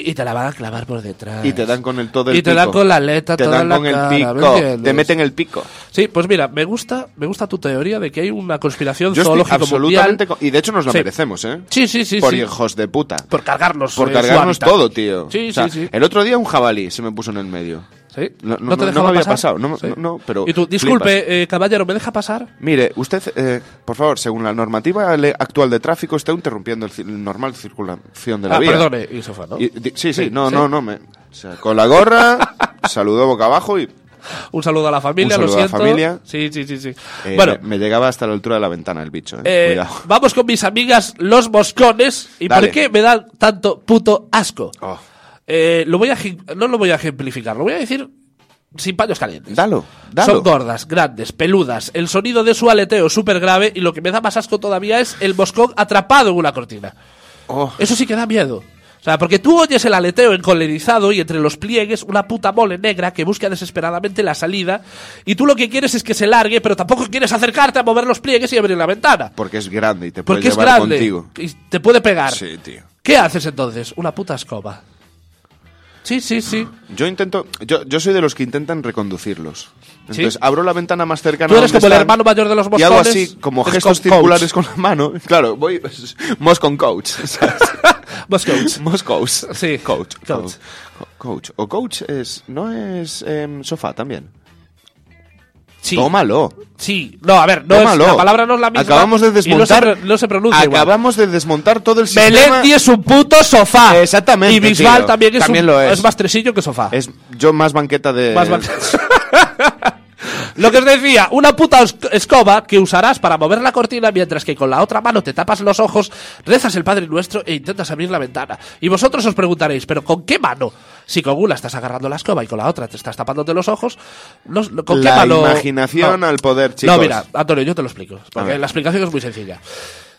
Speaker 2: y te la van a clavar por detrás.
Speaker 1: y te dan con el todo el
Speaker 2: Y te
Speaker 1: pico.
Speaker 2: dan con la aleta
Speaker 1: Te
Speaker 2: toda
Speaker 1: dan
Speaker 2: en la
Speaker 1: con
Speaker 2: cara,
Speaker 1: el
Speaker 2: ¿me
Speaker 1: pico. Te meten el pico.
Speaker 2: Sí, pues mira, me gusta, me gusta tu teoría de que hay una conspiración
Speaker 1: Yo estoy
Speaker 2: zoológica
Speaker 1: absolutamente...
Speaker 2: mundial
Speaker 1: Y de hecho nos lo
Speaker 2: Sí.
Speaker 1: merecemos, ¿eh?
Speaker 2: Sí, sí, sí,
Speaker 1: Por
Speaker 2: sí.
Speaker 1: hijos de puta.
Speaker 2: por cargarnos.
Speaker 1: Por
Speaker 2: eh,
Speaker 1: cargarnos todo, tío.
Speaker 2: Sí,
Speaker 1: O sea,
Speaker 2: sí, sí.
Speaker 1: El otro día un jabalí se me puso en el medio.
Speaker 2: ¿Sí?
Speaker 1: No- no-
Speaker 2: te
Speaker 1: no me había
Speaker 2: pasar?
Speaker 1: pasado, no-
Speaker 2: Sí.
Speaker 1: no- no, pero
Speaker 2: Y tú,
Speaker 1: flipas.
Speaker 2: disculpe, eh, caballero, ¿me deja pasar?
Speaker 1: Mire, usted, eh, por favor, según la normativa actual de tráfico, está interrumpiendo el, normal circulación de la
Speaker 2: ah,
Speaker 1: vía.
Speaker 2: perdone, y eso fue, ¿no?
Speaker 1: Y di- sí, sí, no,
Speaker 2: sí.
Speaker 1: no, no. Me, o sea, con la gorra, saludó boca abajo y
Speaker 2: Un saludo a la familia,
Speaker 1: Un
Speaker 2: lo
Speaker 1: saludo a la
Speaker 2: siento.
Speaker 1: familia.
Speaker 2: Sí, sí, sí, sí.
Speaker 1: eh,
Speaker 2: bueno,
Speaker 1: me, me llegaba hasta la altura de la ventana el bicho. eh.
Speaker 2: eh,
Speaker 1: Cuidado.
Speaker 2: vamos con mis amigas los moscones. ¿Y
Speaker 1: Dale.
Speaker 2: por qué me dan tanto puto asco?
Speaker 1: Oh,
Speaker 2: Eh, lo voy a, no lo voy a ejemplificar, lo voy a decir sin paños calientes.
Speaker 1: dalo, dalo.
Speaker 2: Son gordas, grandes, peludas. El sonido de su aleteo es súper grave y lo que me da más asco todavía es el moscón atrapado en una cortina.
Speaker 1: Oh,
Speaker 2: Eso sí que da miedo. O sea, porque tú oyes el aleteo encolerizado y entre los pliegues una puta mole negra que busca desesperadamente la salida y tú lo que quieres es que se largue, pero tampoco quieres acercarte a mover los pliegues y abrir la ventana.
Speaker 1: porque es grande y te puede
Speaker 2: Porque es
Speaker 1: llevar
Speaker 2: grande
Speaker 1: contigo.
Speaker 2: y te puede pegar.
Speaker 1: Sí, tío.
Speaker 2: ¿Qué haces entonces? Una puta escoba. Sí, sí, sí.
Speaker 1: Yo intento, yo, yo soy de los que intentan reconducirlos.
Speaker 2: ¿Sí?
Speaker 1: Entonces abro la ventana más cercana.
Speaker 2: Tú eres como el hermano mayor de los
Speaker 1: Y hago
Speaker 2: moscones.
Speaker 1: así, como
Speaker 2: Es
Speaker 1: gestos
Speaker 2: coach.
Speaker 1: circulares con la mano. Claro, voy. Moscon coach.
Speaker 2: Moscoach.
Speaker 1: Moscows.
Speaker 2: Sí,
Speaker 1: Coach.
Speaker 2: coach.
Speaker 1: Co- coach. O coach es. No es em, sofá también.
Speaker 2: Sí.
Speaker 1: Tómalo.
Speaker 2: Sí. No, a ver, no es, la palabra no es la misma.
Speaker 1: Acabamos de
Speaker 2: y no se
Speaker 1: desmontar.
Speaker 2: no se pronuncia igual.
Speaker 1: Acabamos de desmontar todo el sistema.
Speaker 2: Melendi es un puto sofá.
Speaker 1: Exactamente,
Speaker 2: Y Bisbal
Speaker 1: tío.
Speaker 2: también es
Speaker 1: También
Speaker 2: un-
Speaker 1: lo es.
Speaker 2: más tresillo que sofá.
Speaker 1: Es yo más banqueta de.
Speaker 2: Más ban- Lo que os decía, una puta escoba que usarás para mover la cortina mientras que con la otra mano te tapas los ojos, rezas el Padre Nuestro e intentas abrir la ventana. Y vosotros os preguntaréis, ¿pero con qué mano? Si con una estás agarrando la escoba y con la otra te estás tapándote los ojos, no- no- ¿con qué
Speaker 1: La
Speaker 2: mano?
Speaker 1: imaginación al poder, chicos.
Speaker 2: No, mira, Antonio, yo te lo explico. Porque la explicación es muy sencilla.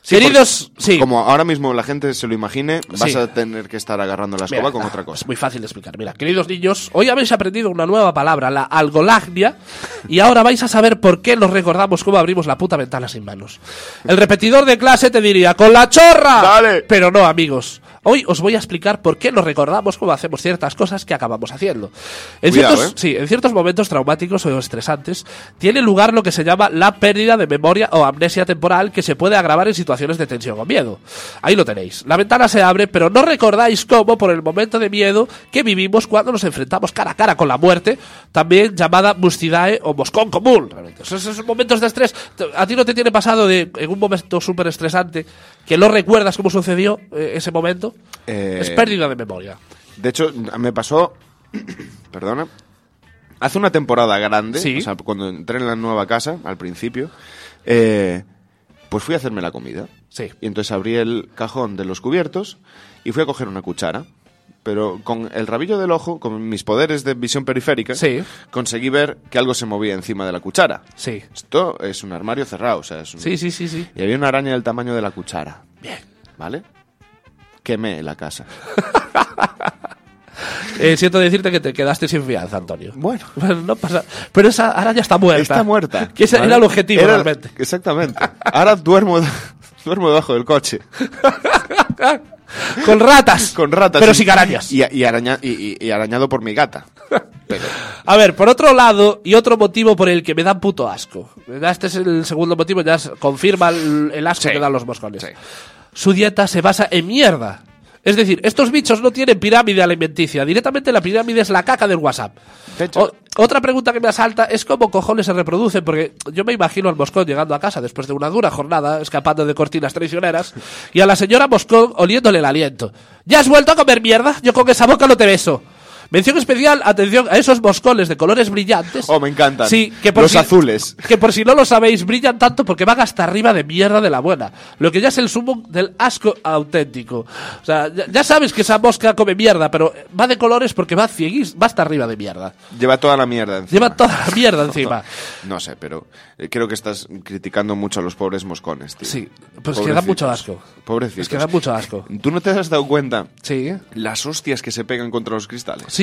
Speaker 1: Sí,
Speaker 2: Queridos, sí.
Speaker 1: Como ahora mismo la gente se lo imagine, vas
Speaker 2: Sí.
Speaker 1: a tener que estar agarrando la escoba
Speaker 2: Mira,
Speaker 1: con otra cosa.
Speaker 2: Es muy fácil de explicar. Mira, queridos niños, hoy habéis aprendido una nueva palabra, la algolagnia, y ahora vais a saber por qué nos recordamos cómo abrimos la puta ventana sin manos. El repetidor de clase te diría, ¡con la chorra!
Speaker 1: Dale.
Speaker 2: Pero no, amigos. Hoy os voy a explicar por qué nos recordamos cómo hacemos ciertas cosas que acabamos haciendo. En,
Speaker 1: Cuidado,
Speaker 2: ciertos,
Speaker 1: ¿eh?
Speaker 2: sí, en ciertos momentos traumáticos o estresantes tiene lugar lo que se llama la pérdida de memoria o amnesia temporal que se puede agravar en situaciones de tensión o miedo. Ahí lo tenéis. La ventana se abre, pero no recordáis cómo por el momento de miedo que vivimos cuando nos enfrentamos cara a cara con la muerte, también llamada mustidae o moscón común. realmente. Esos, esos momentos de estrés, ¿a ti no te tiene pasado de en un momento súper estresante que no recuerdas cómo sucedió eh, ese momento?
Speaker 1: Eh,
Speaker 2: Es pérdida de memoria.
Speaker 1: De hecho, me pasó. perdona. Hace una temporada grande,
Speaker 2: Sí.
Speaker 1: o sea, cuando entré en la nueva casa, al principio, eh, pues fui a hacerme la comida.
Speaker 2: Sí.
Speaker 1: Y entonces abrí el cajón de los cubiertos y fui a coger una cuchara. Pero con el rabillo del ojo, con mis poderes de visión periférica,
Speaker 2: Sí.
Speaker 1: conseguí ver que algo se movía encima de la cuchara.
Speaker 2: Sí.
Speaker 1: Esto es un armario cerrado, o sea, es un-
Speaker 2: Sí, sí, sí, sí.
Speaker 1: Y había una araña del tamaño de la cuchara.
Speaker 2: Bien.
Speaker 1: ¿Vale? Quemé la casa.
Speaker 2: Eh, siento decirte que te quedaste sin fianza, Antonio.
Speaker 1: Bueno.
Speaker 2: Bueno, no pasa. Pero esa araña está muerta.
Speaker 1: Está muerta.
Speaker 2: Que ese
Speaker 1: ¿vale?
Speaker 2: era el objetivo,
Speaker 1: Era-
Speaker 2: realmente.
Speaker 1: Exactamente. Ahora duermo, duermo debajo del coche.
Speaker 2: Con ratas.
Speaker 1: Con ratas.
Speaker 2: Pero sin arañas.
Speaker 1: Y, y araña- y- y- y arañado por mi gata. Pero,
Speaker 2: A ver, por otro lado, y otro motivo por el que me dan puto asco. Este es el segundo motivo, ya confirma el, el asco
Speaker 1: Sí.
Speaker 2: que dan los moscones.
Speaker 1: Sí.
Speaker 2: su dieta se basa en mierda. Es decir, estos bichos no tienen pirámide alimenticia. Directamente la pirámide es la caca del WhatsApp.
Speaker 1: De hecho-
Speaker 2: O- otra pregunta que me asalta es cómo cojones se reproducen, porque yo me imagino al Moscón llegando a casa después de una dura jornada, escapando de cortinas traicioneras, y a la señora Moscón oliéndole el aliento. ¿Ya has vuelto a comer mierda? Yo con esa boca no te beso. Mención especial, atención a esos moscones de colores brillantes.
Speaker 1: Oh, me encantan.
Speaker 2: Sí, que por
Speaker 1: Los
Speaker 2: si-
Speaker 1: azules.
Speaker 2: Que por si no lo sabéis, brillan tanto porque van hasta arriba de mierda de la buena. Lo que ya es el sumo del asco auténtico. O sea, ya, ya sabes que esa mosca come mierda, pero va de colores porque va cieguis, va hasta arriba de mierda.
Speaker 1: Lleva toda la mierda encima.
Speaker 2: Lleva toda la mierda encima.
Speaker 1: No sé, pero eh, creo que estás criticando mucho a los pobres moscones, tío.
Speaker 2: Sí, pues es que da mucho asco.
Speaker 1: Pobrecitos.
Speaker 2: Es que da mucho asco.
Speaker 1: ¿Tú no te has dado cuenta
Speaker 2: Sí.
Speaker 1: las hostias que se pegan contra los cristales?
Speaker 2: Sí.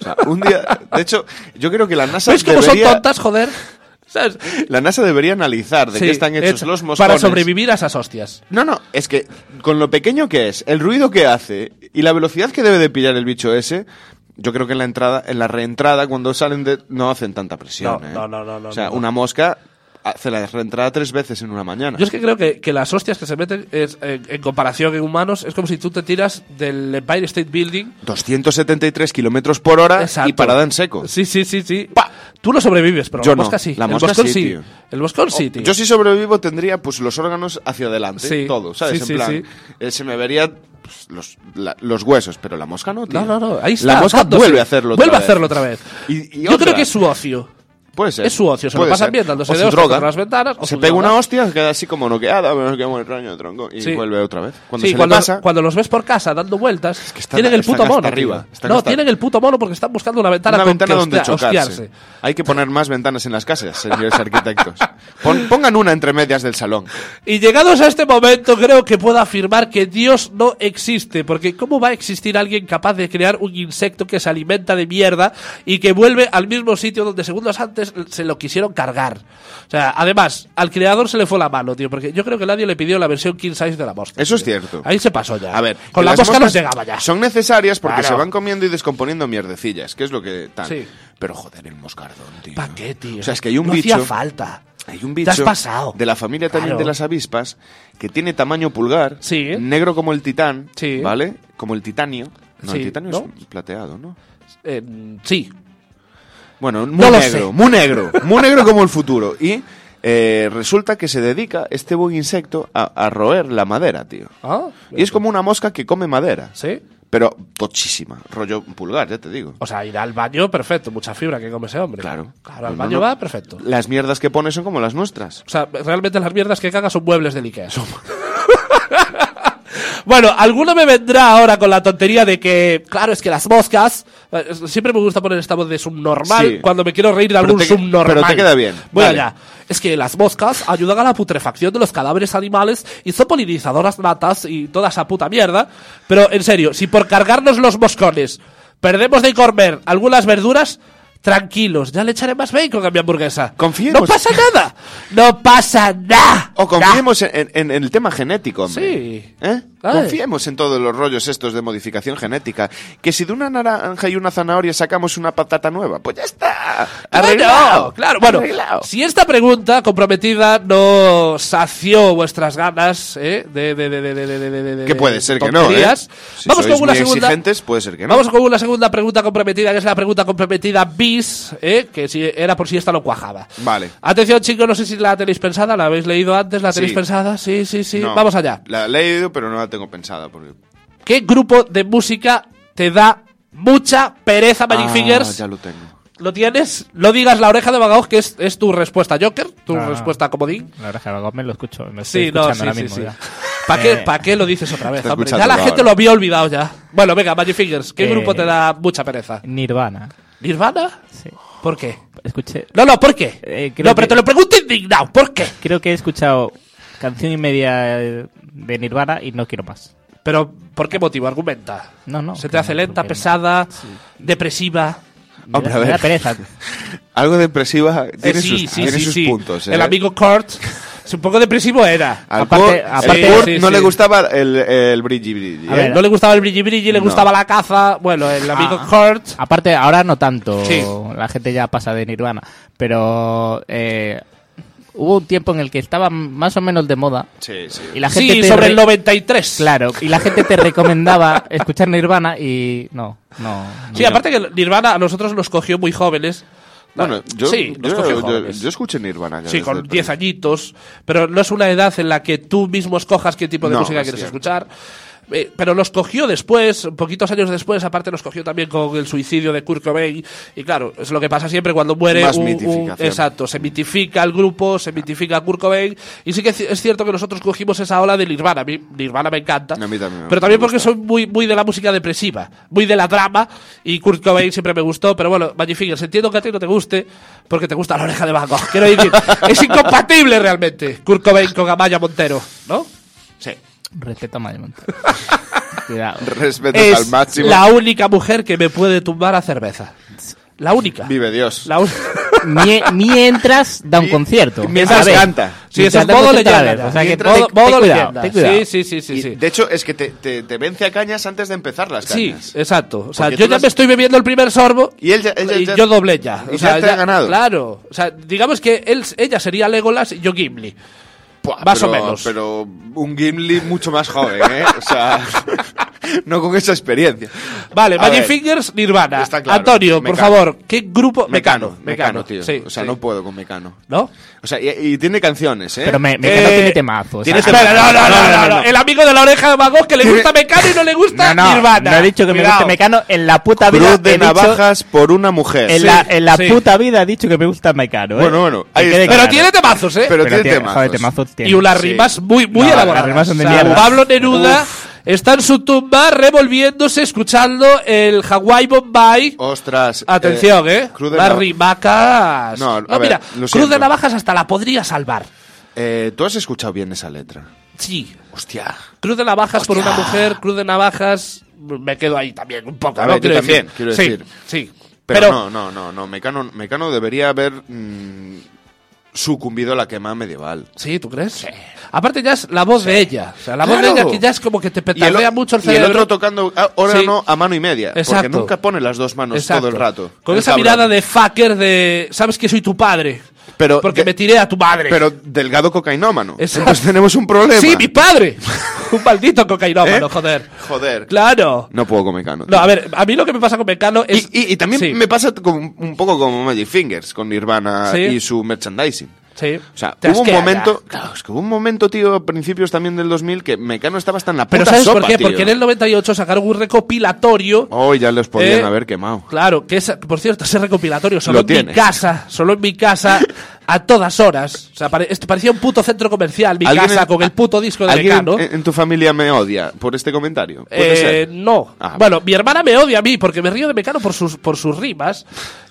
Speaker 1: O sea, un día... De hecho, yo creo que la NASA
Speaker 2: ¿Ves cómo
Speaker 1: debería...
Speaker 2: son tontas, joder? ¿Sabes?
Speaker 1: La NASA debería analizar de
Speaker 2: Sí,
Speaker 1: qué están hechos
Speaker 2: hecho,
Speaker 1: los moscones.
Speaker 2: Para sobrevivir a esas hostias.
Speaker 1: No, no, es que con lo pequeño que es, el ruido que hace y la velocidad que debe de pillar el bicho ese, yo creo que en la entrada, en la reentrada, cuando salen de, no hacen tanta presión.
Speaker 2: No,
Speaker 1: ¿eh?
Speaker 2: no, no, no, no,
Speaker 1: O sea,
Speaker 2: no.
Speaker 1: una mosca hace la reentrada tres veces en una mañana.
Speaker 2: Yo es que creo que, que las hostias que se meten es, en, en comparación en humanos es como si tú te tiras del Empire State Building
Speaker 1: 273 kilómetros por hora
Speaker 2: Exacto.
Speaker 1: y parada en seco.
Speaker 2: Sí, sí, sí, sí. Tú no sobrevives, pero
Speaker 1: Yo
Speaker 2: la
Speaker 1: no.
Speaker 2: mosca sí.
Speaker 1: La
Speaker 2: el
Speaker 1: mosca
Speaker 2: moscón
Speaker 1: sí,
Speaker 2: sí. El moscón sí, tío.
Speaker 1: Yo si sobrevivo tendría pues los órganos hacia adelante,
Speaker 2: Sí.
Speaker 1: todo, ¿sabes?
Speaker 2: Sí,
Speaker 1: en plan, eh, se me vería pues, los, la- los huesos, pero la mosca no, tío.
Speaker 2: No, no, no. Ahí está.
Speaker 1: La mosca vuelve a hacerlo otra
Speaker 2: Vuelve a hacerlo otra vez.
Speaker 1: Y- y
Speaker 2: Yo
Speaker 1: otra.
Speaker 2: creo que es su ocio.
Speaker 1: Puede ser.
Speaker 2: Es su ocio, se lo
Speaker 1: Puede
Speaker 2: pasan
Speaker 1: ser.
Speaker 2: bien dándose
Speaker 1: O
Speaker 2: de hostias contra las ventanas, o
Speaker 1: Se pega
Speaker 2: droga.
Speaker 1: una hostia, queda así como noqueada, pero que el extraño tronco y
Speaker 2: Sí.
Speaker 1: vuelve otra vez. Cuando
Speaker 2: sí,
Speaker 1: se
Speaker 2: cuando,
Speaker 1: le pasa,
Speaker 2: cuando los ves por casa dando vueltas,
Speaker 1: que están-
Speaker 2: tienen el puto mono.
Speaker 1: arriba,
Speaker 2: No,
Speaker 1: hasta-
Speaker 2: tienen el puto mono porque están buscando una ventana,
Speaker 1: una
Speaker 2: con
Speaker 1: ventana
Speaker 2: que
Speaker 1: donde
Speaker 2: hostia-
Speaker 1: chocarse.
Speaker 2: hostiarse.
Speaker 1: Hay que poner más ventanas en las casas, señores arquitectos. Pon- pongan una entre medias del salón.
Speaker 2: Y llegados a este momento, creo que puedo afirmar que Dios no existe, porque ¿cómo va a existir alguien capaz de crear un insecto que se alimenta de mierda y que vuelve al mismo sitio donde segundos antes se lo quisieron cargar? O sea, además, al creador se le fue la mano, tío, porque yo creo que nadie le pidió la versión king size de la mosca.
Speaker 1: Eso es cierto.
Speaker 2: Ahí se pasó ya.
Speaker 1: A ver,
Speaker 2: con la mosca
Speaker 1: moscas
Speaker 2: llegaba ya.
Speaker 1: Son necesarias porque
Speaker 2: Claro.
Speaker 1: se van comiendo y descomponiendo mierdecillas, que es lo que tal.
Speaker 2: Sí.
Speaker 1: Pero joder, el moscardón, tío.
Speaker 2: ¿Para qué, tío?
Speaker 1: O sea, es que hay un
Speaker 2: no
Speaker 1: bicho.
Speaker 2: hacía falta.
Speaker 1: Hay un bicho
Speaker 2: has pasado.
Speaker 1: de la familia también
Speaker 2: Claro.
Speaker 1: de las avispas que tiene tamaño pulgar,
Speaker 2: Sí.
Speaker 1: negro como el titán,
Speaker 2: Sí.
Speaker 1: ¿vale? Como el titanio. No,
Speaker 2: Sí,
Speaker 1: el titanio
Speaker 2: ¿no?
Speaker 1: es plateado, ¿no?
Speaker 2: Eh, sí.
Speaker 1: Bueno, muy
Speaker 2: No
Speaker 1: negro, muy negro, muy negro como el futuro. Y eh, resulta que se dedica este buen insecto a, a roer la madera, tío.
Speaker 2: Ah,
Speaker 1: Y es como una mosca que come madera.
Speaker 2: ¿Sí?
Speaker 1: Pero tochísima, rollo pulgar, ya te digo.
Speaker 2: O sea, ir al baño, perfecto. Mucha fibra que come ese hombre.
Speaker 1: Claro.
Speaker 2: Claro, al
Speaker 1: No,
Speaker 2: baño
Speaker 1: no.
Speaker 2: va, perfecto.
Speaker 1: Las mierdas que pone son como las nuestras.
Speaker 2: O sea, realmente las mierdas que caga son muebles del Ikea. bueno, alguno me vendrá ahora con la tontería de que, claro, es que las moscas. eh, Siempre me gusta poner esta voz de subnormal
Speaker 1: Sí.
Speaker 2: cuando me quiero reír de
Speaker 1: Pero
Speaker 2: algún
Speaker 1: te-
Speaker 2: subnormal.
Speaker 1: pero te queda bien.
Speaker 2: Bueno,
Speaker 1: Vale.
Speaker 2: ya. Es que las moscas ayudan a la putrefacción de los cadáveres animales y son polinizadoras natas y toda esa puta mierda. Pero en serio, si por cargarnos los moscones perdemos de comer algunas verduras. Tranquilos, ya le echaré más bacon a mi hamburguesa.
Speaker 1: Confiemos.
Speaker 2: No pasa nada. No pasa nada.
Speaker 1: O confiemos en, en- en el tema genético, hombre.
Speaker 2: Sí.
Speaker 1: ¿Eh? Confiemos en todos los rollos estos de modificación genética. Que si de una naranja y una zanahoria sacamos una patata nueva, pues ya está. Arreglado.
Speaker 2: Bueno, claro, bueno,
Speaker 1: Arreglado.
Speaker 2: si esta pregunta comprometida no sació vuestras ganas ¿eh? de, de, de, de, de, de, de- de- de-
Speaker 1: Que puede
Speaker 2: de
Speaker 1: ser que no, ¿eh?
Speaker 2: tonterías,
Speaker 1: Si
Speaker 2: vamos
Speaker 1: sois
Speaker 2: con una
Speaker 1: muy
Speaker 2: segunda.
Speaker 1: exigentes, puede ser que no.
Speaker 2: Vamos con una segunda pregunta comprometida, que es la pregunta comprometida bis, ¿eh? que si era por si esta no cuajaba.
Speaker 1: Vale.
Speaker 2: Atención, chicos, no sé si la tenéis pensada, la habéis leído antes, la tenéis
Speaker 1: Sí.
Speaker 2: pensada. Sí, sí, sí.
Speaker 1: No,
Speaker 2: Vamos allá.
Speaker 1: La he leído, pero no la tengo pensada. Porque...
Speaker 2: ¿Qué grupo de música te da mucha pereza, Magic
Speaker 1: Ah,
Speaker 2: Fingers?
Speaker 1: ya lo tengo.
Speaker 2: ¿Lo tienes? No digas la oreja de Van Gogh, que es, es tu respuesta Joker, tu
Speaker 3: No,
Speaker 2: respuesta comodín.
Speaker 3: La verdad es que a Gómez lo escucho. Me estoy
Speaker 2: Sí, no, sí,
Speaker 3: ahora
Speaker 2: sí,
Speaker 3: mismo
Speaker 2: sí.
Speaker 3: ya.
Speaker 2: ¿Para qué,
Speaker 3: Eh,
Speaker 2: pa' qué lo dices otra vez, hombre? Ya la gente
Speaker 1: ahora.
Speaker 2: lo había olvidado ya. Bueno, venga, Magic Fingers, ¿qué
Speaker 3: Eh,
Speaker 2: grupo te da mucha pereza?
Speaker 3: Nirvana.
Speaker 2: ¿Nirvana?
Speaker 3: Sí.
Speaker 2: ¿Por qué?
Speaker 3: Escuché.
Speaker 2: No, no, ¿por qué?
Speaker 3: Eh,
Speaker 2: no, pero
Speaker 3: que-
Speaker 2: te lo pregunto indignado, ¿por qué?
Speaker 3: Creo que he escuchado canción y media eh, de Nirvana y no quiero más.
Speaker 2: Pero, ¿por qué motivo? Argumenta.
Speaker 3: No, no.
Speaker 2: ¿Se te hace
Speaker 3: no,
Speaker 2: lenta, pesada, depresiva?
Speaker 1: Hombre, a ver.
Speaker 3: pereza.
Speaker 1: Algo depresiva
Speaker 2: Eh,
Speaker 1: tiene
Speaker 2: sí,
Speaker 1: sus,
Speaker 2: sí,
Speaker 1: tiene
Speaker 2: sí,
Speaker 1: sus
Speaker 2: sí.
Speaker 1: puntos. ¿eh?
Speaker 2: El amigo Kurt, es un poco depresivo era.
Speaker 1: Al
Speaker 3: Aparte-
Speaker 1: Kurt-
Speaker 3: aparte-
Speaker 1: Kurt
Speaker 2: Sí,
Speaker 1: no
Speaker 2: sí.
Speaker 1: le gustaba el, el brilli.
Speaker 3: A
Speaker 1: ¿eh?
Speaker 3: ver,
Speaker 2: No le gustaba el brilli brilli, le
Speaker 1: No.
Speaker 2: gustaba la caza. Bueno, el amigo
Speaker 3: Ah.
Speaker 2: Kurt.
Speaker 3: Aparte, ahora no tanto.
Speaker 2: Sí.
Speaker 3: La gente ya pasa de Nirvana. Pero. Hubo un tiempo en el que estaba más o menos de moda
Speaker 1: Sí, sí.
Speaker 3: y la gente
Speaker 2: Sí,
Speaker 3: te
Speaker 2: sobre
Speaker 3: re-
Speaker 2: el 93.
Speaker 3: Claro, y la gente te recomendaba escuchar Nirvana y no, no.
Speaker 2: Sí,
Speaker 3: no.
Speaker 2: aparte que Nirvana a nosotros nos cogió muy jóvenes.
Speaker 1: Bueno, yo,
Speaker 2: sí, nos
Speaker 1: yo,
Speaker 2: cogió
Speaker 1: yo- escuché Nirvana. ya
Speaker 2: Sí, con
Speaker 1: el
Speaker 2: 10
Speaker 1: principio.
Speaker 2: añitos, pero no es una edad en la que tú mismo escojas qué tipo de
Speaker 1: No,
Speaker 2: música
Speaker 1: es
Speaker 2: quieres
Speaker 1: cierto.
Speaker 2: escuchar. Eh, pero los cogió después, poquitos años después, aparte los cogió también con el suicidio de Kurt Cobain. Y claro, es lo que pasa siempre cuando muere
Speaker 1: Más
Speaker 2: un. Exacto, se mitifica el grupo, se mitifica a Kurt Cobain. Y sí que es cierto que nosotros cogimos esa ola de Nirvana. A mí Nirvana me encanta.
Speaker 1: A mí también
Speaker 2: pero también porque soy muy, muy de la música depresiva, muy de la drama. Y Kurt Cobain siempre me gustó. Pero bueno, Magic Fingers, entiendo que a ti no te guste porque te gusta la oreja de Van Gogh. Quiero decir, es incompatible realmente Kurt Cobain con Amaya Montero, ¿no? Sí.
Speaker 3: Respeto a Maya Montero. Cuidado.
Speaker 1: Respetos al máximo.
Speaker 2: la única mujer que me puede tumbar a cerveza. La única.
Speaker 1: Vive Dios.
Speaker 2: La un-
Speaker 3: Mie- mientras da un
Speaker 1: Mi-
Speaker 3: concierto.
Speaker 1: mientras
Speaker 3: A ver,
Speaker 1: canta.
Speaker 2: Sí, eso es
Speaker 3: mientras da un
Speaker 2: modo
Speaker 3: concierto a la
Speaker 2: leyenda.
Speaker 3: vez, O sea que
Speaker 1: Mientras-
Speaker 2: modo,
Speaker 3: ten-
Speaker 2: modo
Speaker 3: ten cuidado,
Speaker 2: leyenda.
Speaker 3: ten cuidado.
Speaker 2: Sí, sí, sí, sí.
Speaker 1: Y,
Speaker 2: sí.
Speaker 1: De hecho, es que te, te, te vence a cañas antes de empezar las
Speaker 2: Sí,
Speaker 1: cañas.
Speaker 2: exacto. O sea,
Speaker 1: Porque
Speaker 2: yo
Speaker 1: tú
Speaker 2: ya
Speaker 1: las-
Speaker 2: me estoy bebiendo el primer sorbo
Speaker 1: Y él ya- él ya-
Speaker 2: y
Speaker 1: ya-
Speaker 2: yo doblé ya.
Speaker 1: y
Speaker 2: O sea,
Speaker 1: ya te ha ganado.
Speaker 2: Claro. O sea, digamos que él, ella sería Legolas y yo Gimli. Más o menos.
Speaker 1: Pero un Gimli mucho más joven, ¿eh? O sea, no con esa experiencia.
Speaker 2: Vale,
Speaker 1: A
Speaker 2: Magic
Speaker 1: ver,
Speaker 2: Fingers, Nirvana.
Speaker 1: Está claro.
Speaker 2: Antonio, por
Speaker 1: Mecano.
Speaker 2: favor, ¿qué grupo?
Speaker 1: Mecano, Mecano, tío.
Speaker 2: Sí,
Speaker 1: o sea,
Speaker 2: sí.
Speaker 1: no puedo con Mecano.
Speaker 2: ¿No?
Speaker 1: O sea, y, y tiene canciones, ¿eh?
Speaker 3: Pero me, Mecano
Speaker 2: Eh,
Speaker 3: tiene temazos. o
Speaker 1: tiene
Speaker 3: sea,
Speaker 2: Espera, no, no, no, no,
Speaker 1: no,
Speaker 2: no,
Speaker 1: no.
Speaker 2: El amigo de la oreja de Gogh que le gusta Mecano y no le gusta
Speaker 3: No, no,
Speaker 2: Nirvana.
Speaker 3: no he dicho que me
Speaker 2: Cuidado.
Speaker 3: guste Mecano. En la puta vida
Speaker 1: Cruz de
Speaker 3: he dicho-
Speaker 1: navajas por una mujer.
Speaker 3: en
Speaker 2: Sí,
Speaker 3: la, en la
Speaker 2: sí.
Speaker 3: puta vida he dicho que me gusta Mecano. ¿eh?
Speaker 1: Bueno, bueno.
Speaker 2: Pero tiene temazos, ¿eh?
Speaker 1: Pero tiene temazos.
Speaker 3: temazos
Speaker 2: y unas rimas muy, muy elaboradas. Pablo Neruda está en su tumba revolviéndose, escuchando el Hawaii Bombay.
Speaker 1: Ostras.
Speaker 2: Atención, ¿eh?
Speaker 1: Cruz de
Speaker 2: Las
Speaker 1: nav-
Speaker 2: rimacas.
Speaker 1: No, a ver,
Speaker 2: mira,
Speaker 1: lo
Speaker 2: Cruz
Speaker 1: siento.
Speaker 2: de Navajas hasta la podría salvar.
Speaker 1: Eh, ¿Tú has escuchado bien esa letra?
Speaker 2: Sí.
Speaker 1: Hostia.
Speaker 2: Cruz de Navajas por una mujer, Cruz de Navajas. Me quedo ahí también un poco.
Speaker 1: A
Speaker 2: ¿no?
Speaker 1: ver, yo
Speaker 2: Quiero
Speaker 1: también,
Speaker 2: decir.
Speaker 1: quiero
Speaker 2: Sí,
Speaker 1: decir.
Speaker 2: Sí.
Speaker 1: Pero,
Speaker 2: Pero,
Speaker 1: no, no, no, no. Mecano, Mecano debería haber mm, sucumbido a la quema medieval.
Speaker 2: Sí, ¿tú crees? Aparte ya es la voz de ella. O sea, la voz de ella que ya es como que te petardea mucho el
Speaker 1: y el
Speaker 2: cerebro.
Speaker 1: otro tocando ah, órgano a mano y media.
Speaker 2: Exacto.
Speaker 1: Porque nunca pone las dos manos
Speaker 2: Exacto.
Speaker 1: todo el rato.
Speaker 2: Con
Speaker 1: El
Speaker 2: esa
Speaker 1: cabrón.
Speaker 2: mirada de fucker de. ¿Sabes que soy tu padre?
Speaker 1: Pero
Speaker 2: Porque
Speaker 1: de-
Speaker 2: me tiré a tu madre.
Speaker 1: Pero delgado cocainómano.
Speaker 2: Exacto.
Speaker 1: Entonces tenemos un problema.
Speaker 2: Sí, mi padre. un maldito cocainómano,
Speaker 1: ¿Eh?
Speaker 2: joder.
Speaker 1: Joder.
Speaker 2: Claro.
Speaker 1: No puedo con Mecano.
Speaker 2: No, a ver, a mí lo que me pasa con Mecano es.
Speaker 1: y- y también
Speaker 2: Sí.
Speaker 1: me pasa con- un poco como Magic Fingers, con Nirvana
Speaker 2: Sí.
Speaker 1: y su merchandising.
Speaker 2: Sí.
Speaker 1: O sea,
Speaker 2: Te
Speaker 1: hubo un momento,
Speaker 2: ya.
Speaker 1: claro, es que hubo un momento, tío, a principios también del 2000 que Mecano estaba hasta en la puta
Speaker 2: Pero ¿sabes
Speaker 1: sopa,
Speaker 2: por qué?
Speaker 1: tío.
Speaker 2: Porque en el 98 sacaron un recopilatorio.
Speaker 1: Oh, ya les podían
Speaker 2: Eh,
Speaker 1: haber quemado.
Speaker 2: Claro, que es, por cierto, ese recopilatorio solo
Speaker 1: Lo
Speaker 2: en mi casa, solo en mi casa, a todas horas. O sea, pare- este parecía un puto centro comercial, mi
Speaker 1: ¿Alguien
Speaker 2: casa,
Speaker 1: en-
Speaker 2: con el puto disco de
Speaker 1: ¿Alguien
Speaker 2: Mecano.
Speaker 1: en, en tu familia me odia por este comentario? ¿Puede
Speaker 2: Eh,
Speaker 1: ser?
Speaker 2: no.
Speaker 1: Ah,
Speaker 2: bueno, mi hermana me odia a mí porque me río de Mecano por sus, por sus rimas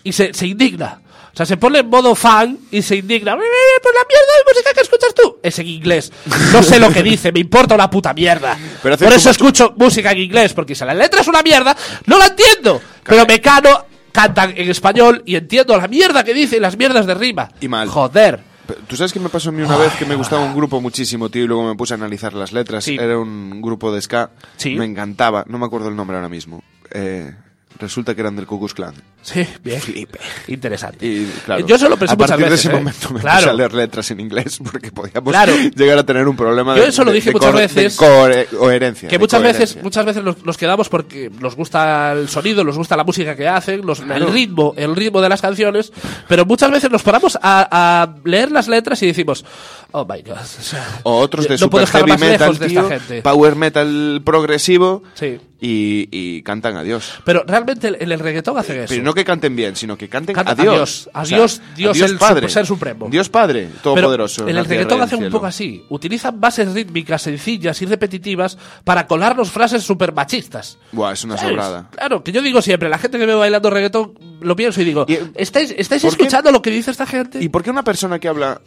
Speaker 2: y se, se indigna. O sea, se pone en modo fan y se indigna. "Eh, eh, Pues la mierda de música que escuchas tú. Es en inglés. No sé lo que dice, me importa una puta mierda.
Speaker 1: Pero
Speaker 2: por eso escucho música en inglés, porque si la letra es una mierda, no la entiendo. Pero Mecano canta en español y entiendo la mierda que dice y las mierdas de rima.
Speaker 1: Y mal.
Speaker 2: Joder.
Speaker 1: ¿Tú sabes qué me pasó a mí una vez que me gustaba un grupo muchísimo, tío, y luego me puse a analizar las letras?
Speaker 2: Sí.
Speaker 1: Era un grupo de ska.
Speaker 2: Sí.
Speaker 1: Me encantaba. No me acuerdo el nombre ahora mismo. Eh, resulta que eran del Ku Klux Klan.
Speaker 2: Sí, bien.
Speaker 1: Flipe.
Speaker 2: Interesante.
Speaker 1: Y claro,
Speaker 2: Yo se lo pensé
Speaker 1: a partir
Speaker 2: muchas
Speaker 1: de
Speaker 2: veces.
Speaker 1: ese
Speaker 2: ¿eh?
Speaker 1: momento me
Speaker 2: Claro.
Speaker 1: puse a leer letras en inglés porque podíamos
Speaker 2: Claro.
Speaker 1: llegar a tener un problema
Speaker 2: Yo
Speaker 1: de,
Speaker 2: eso lo
Speaker 1: de-
Speaker 2: dije
Speaker 1: de
Speaker 2: muchas
Speaker 1: de
Speaker 2: veces.
Speaker 1: core- coherencia.
Speaker 2: Que
Speaker 1: de
Speaker 2: muchas veces,
Speaker 1: coherencia.
Speaker 2: muchas veces nos, nos quedamos porque nos gusta el sonido, nos gusta la música que hacen, los- el ritmo, el ritmo de las canciones, pero muchas veces nos paramos a, a leer las letras y decimos, oh my god, o, sea,
Speaker 1: O otros de
Speaker 2: no
Speaker 1: super heavy metal,
Speaker 2: de
Speaker 1: tío, power metal progresivo
Speaker 2: Sí.
Speaker 1: y, y cantan adiós.
Speaker 2: Pero realmente en el reggaetón hacen eso.
Speaker 1: Pero no que canten bien, sino que canten
Speaker 2: Canta-
Speaker 1: adiós, O
Speaker 2: adiós,
Speaker 1: sea,
Speaker 2: Dios,
Speaker 1: adiós
Speaker 2: el
Speaker 1: Padre.
Speaker 2: ser supremo.
Speaker 1: Dios Padre, todopoderoso.
Speaker 2: en el reggaetón hacen un poco así. Utilizan bases rítmicas sencillas y repetitivas para colarnos frases super machistas.
Speaker 1: Buah, es una sobrada.
Speaker 2: Claro, que yo digo siempre, la gente que ve bailando reggaetón, lo pienso y digo,
Speaker 1: Y-
Speaker 2: ¿estáis, estáis
Speaker 1: ¿por qué-
Speaker 2: escuchando lo que dice esta gente?
Speaker 1: ¿Y por qué una persona que habla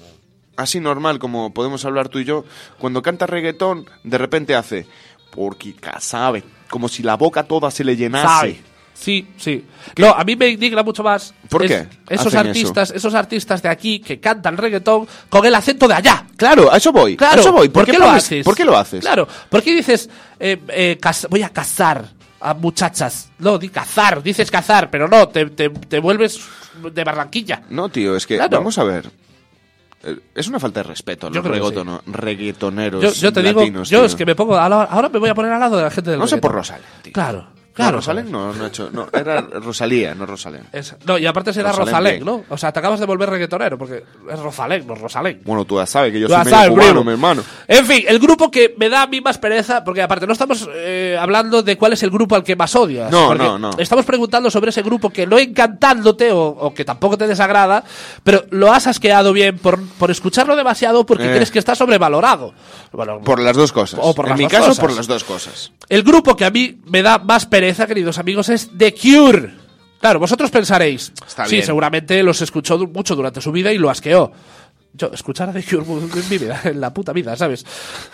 Speaker 1: así normal, como podemos hablar tú y yo, cuando canta reggaetón, de repente hace, porque sabe, como si la boca toda se le llenase?
Speaker 2: Sabe. Sí, sí. No, a mí me indigna mucho más.
Speaker 1: ¿Por
Speaker 2: es-
Speaker 1: qué
Speaker 2: Esos artistas, esos artistas de aquí que cantan reggaetón con el acento de allá.
Speaker 1: Claro, a eso voy.
Speaker 2: Claro,
Speaker 1: a eso voy.
Speaker 2: ¿por, qué, lo haces?
Speaker 1: ¿Por qué lo haces?
Speaker 2: Claro, ¿por qué dices eh, eh, voy a cazar a muchachas? No, di cazar, dices cazar, pero no, te, te- te vuelves de Barranquilla.
Speaker 1: No, tío, es que
Speaker 2: Claro.
Speaker 1: vamos a ver. Eh, Es una falta de respeto a los reggaetono- reggaetoneros
Speaker 2: Yo, yo te digo, yo
Speaker 1: tío.
Speaker 2: es que me pongo. ahora me voy a poner al lado de la gente del
Speaker 1: No sé por tío.
Speaker 2: Claro, claro.
Speaker 1: Rosalén no, no ha hecho... No, era Rosalía, no Rosalén.
Speaker 2: Es- no, y aparte será
Speaker 1: Rosalén
Speaker 2: Rosalén. ¿no? O sea, te acabas de volver reggaetonero, porque es Rosalén, no Rosalén.
Speaker 1: Bueno, tú ya sabes que yo
Speaker 2: Tú
Speaker 1: soy medio
Speaker 2: sabes,
Speaker 1: cubano,
Speaker 2: primo.
Speaker 1: mi hermano.
Speaker 2: En fin, el grupo que me da a mí más pereza, porque aparte no estamos eh, hablando de cuál es el grupo al que más odias.
Speaker 1: No, no, no.
Speaker 2: Estamos preguntando sobre ese grupo que no encantándote o, o que tampoco te desagrada, pero lo has asqueado bien por, por escucharlo demasiado porque
Speaker 1: Eh.
Speaker 2: crees que está sobrevalorado. Bueno,
Speaker 1: Por las dos cosas.
Speaker 2: O por
Speaker 1: en
Speaker 2: las
Speaker 1: mi
Speaker 2: dos
Speaker 1: caso,
Speaker 2: cosas.
Speaker 1: por las dos cosas.
Speaker 2: El grupo que a mí me da más pereza, queridos amigos, es The Cure. Claro, vosotros pensaréis,
Speaker 1: Está
Speaker 2: sí,
Speaker 1: bien.
Speaker 2: seguramente los escuchó mucho durante su vida y lo asqueó. Yo, escuchar a The Cure en mi vida, en la puta vida, ¿sabes?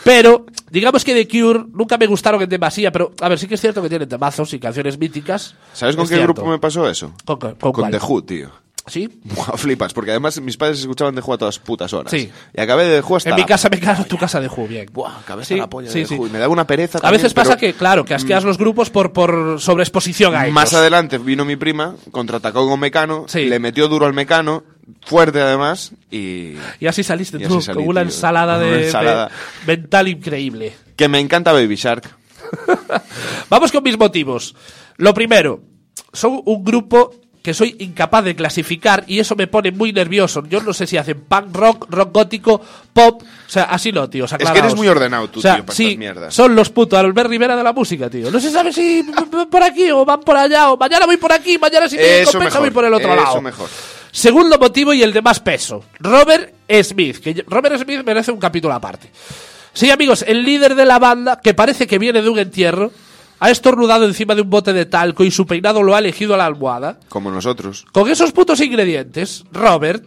Speaker 2: Pero, digamos que The Cure nunca me gustaron en demasía, pero, a ver, sí que es cierto que tienen temazos y canciones míticas.
Speaker 1: ¿Sabes con
Speaker 2: Es
Speaker 1: qué
Speaker 2: cierto.
Speaker 1: grupo me pasó eso?
Speaker 2: ¿Con, con
Speaker 1: Con
Speaker 2: cuál?
Speaker 1: The Who, tío.
Speaker 2: ¿Sí?
Speaker 1: Buah, flipas, porque además mis padres escuchaban The Who a todas putas horas.
Speaker 2: Sí.
Speaker 1: Y acabé de Who hasta
Speaker 2: En mi casa me cago, tu casa de Who, bien.
Speaker 1: Buah, acabé hasta
Speaker 2: Sí,
Speaker 1: la polla
Speaker 2: sí,
Speaker 1: de
Speaker 2: sí.
Speaker 1: Y me daba una pereza
Speaker 2: A
Speaker 1: también,
Speaker 2: veces pasa
Speaker 1: pero
Speaker 2: que, claro, que asqueas los grupos por, por sobreexposición a ellos.
Speaker 1: Más adelante vino mi prima, contraatacó con Mecano,
Speaker 2: Sí.
Speaker 1: le metió duro al Mecano, fuerte además, y...
Speaker 2: Y así saliste
Speaker 1: Y
Speaker 2: tú,
Speaker 1: así salí,
Speaker 2: con una
Speaker 1: tío.
Speaker 2: ensalada,
Speaker 1: Una
Speaker 2: de,
Speaker 1: ensalada.
Speaker 2: de mental increíble.
Speaker 1: Que me encanta Baby Shark.
Speaker 2: Vamos con mis motivos. Lo primero, son un grupo que soy incapaz de clasificar y eso me pone muy nervioso. Yo no sé si hacen punk rock, rock gótico, pop, o sea, así no, tío. o sea,
Speaker 1: Es que eres muy ordenado tú,
Speaker 2: O sea,
Speaker 1: tío, para
Speaker 2: sí,
Speaker 1: estas mierdas.
Speaker 2: son los putos Albert Rivera de la música, tío. No se sabe si van por aquí o van por allá, o mañana voy por aquí, mañana si
Speaker 1: Eso
Speaker 2: compensa voy por el otro
Speaker 1: eso
Speaker 2: lado.
Speaker 1: mejor.
Speaker 2: Segundo motivo y el de más peso. Robert Smith. Que Robert Smith merece un capítulo aparte. Sí, amigos, el líder de la banda, que parece que viene de un entierro, ha estornudado encima de un bote de talco y su peinado lo ha elegido a la almohada.
Speaker 1: Como nosotros.
Speaker 2: Con esos putos ingredientes, Robert,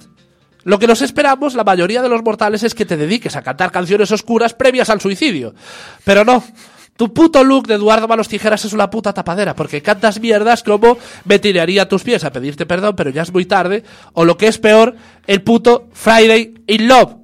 Speaker 2: lo que nos esperamos, la mayoría de los mortales, es que te dediques a cantar canciones oscuras previas al suicidio. Pero no. Tu puto look de Eduardo Manos Tijeras es una puta tapadera, porque cantas mierdas como me tiraría a tus pies a pedirte perdón, pero ya es muy tarde, o lo que es peor, el puto Friday in Love,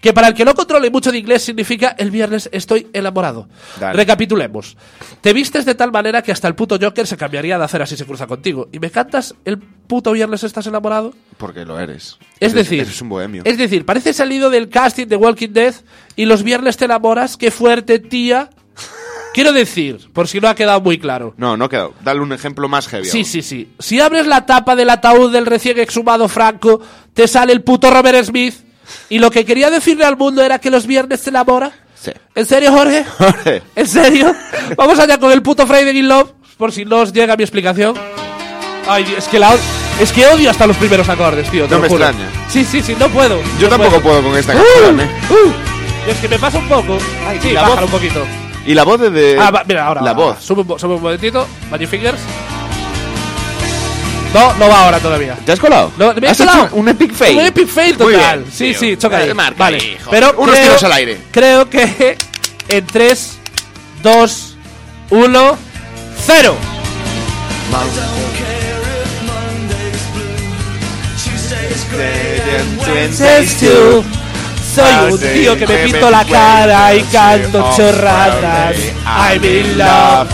Speaker 2: que para el que no controle mucho de inglés significa el viernes estoy enamorado.
Speaker 1: Dale.
Speaker 2: Recapitulemos. Te vistes de tal manera que hasta el puto Joker se cambiaría de hacer así se cruza contigo. ¿Y me cantas el puto viernes estás enamorado?
Speaker 1: Porque lo eres.
Speaker 2: Es
Speaker 1: Eres-
Speaker 2: decir,
Speaker 1: Eres un bohemio.
Speaker 2: es decir, parece salido del casting de Walking Dead y los viernes te enamoras, qué fuerte, tía. Quiero decir, por si no ha quedado muy claro.
Speaker 1: No, no ha quedado. Dale un ejemplo más heavy.
Speaker 2: Sí,
Speaker 1: aún.
Speaker 2: sí, sí. Si abres la tapa del ataúd del recién exhumado Franco, te sale el puto Robert Smith. Y lo que quería decirle al mundo era que los viernes te enamora.
Speaker 1: Sí.
Speaker 2: ¿En serio, Jorge?
Speaker 1: Jorge.
Speaker 2: ¿En serio? Vamos allá con el puto Friday in Love, por si no os llega mi explicación. Ay, es que la es que odio hasta los primeros acordes, tío. te
Speaker 1: No
Speaker 2: lo
Speaker 1: me
Speaker 2: juro.
Speaker 1: extraña.
Speaker 2: Sí, sí, sí, no puedo.
Speaker 1: Yo
Speaker 2: no
Speaker 1: tampoco puedo con esta
Speaker 2: Uh,
Speaker 1: canción, ¿eh?
Speaker 2: uh. Es que me pasa un poco.
Speaker 1: Ay,
Speaker 2: sí,
Speaker 1: y la
Speaker 2: bájalo
Speaker 1: voz.
Speaker 2: un poquito.
Speaker 1: Y la voz de...
Speaker 2: Ah, va- mira, ahora.
Speaker 1: La
Speaker 2: ahora,
Speaker 1: voz.
Speaker 2: Sube, un sube un momentito. Magic Fingers. No, no va ahora todavía.
Speaker 1: ¿Te has colado?
Speaker 2: No, me
Speaker 1: ¿Has
Speaker 2: colado.
Speaker 1: hecho un epic fail?
Speaker 2: Un epic fail total.
Speaker 1: bien,
Speaker 2: sí,
Speaker 1: tío.
Speaker 2: sí, choca ahí.
Speaker 1: Marca
Speaker 2: vale.
Speaker 1: joder.
Speaker 2: Pero
Speaker 1: Unos
Speaker 2: creo-
Speaker 1: tiros al aire.
Speaker 2: Creo que en 3, 2, 1, 0. Soy un tío que me pinto la cara y canto chorradas. I'm in love.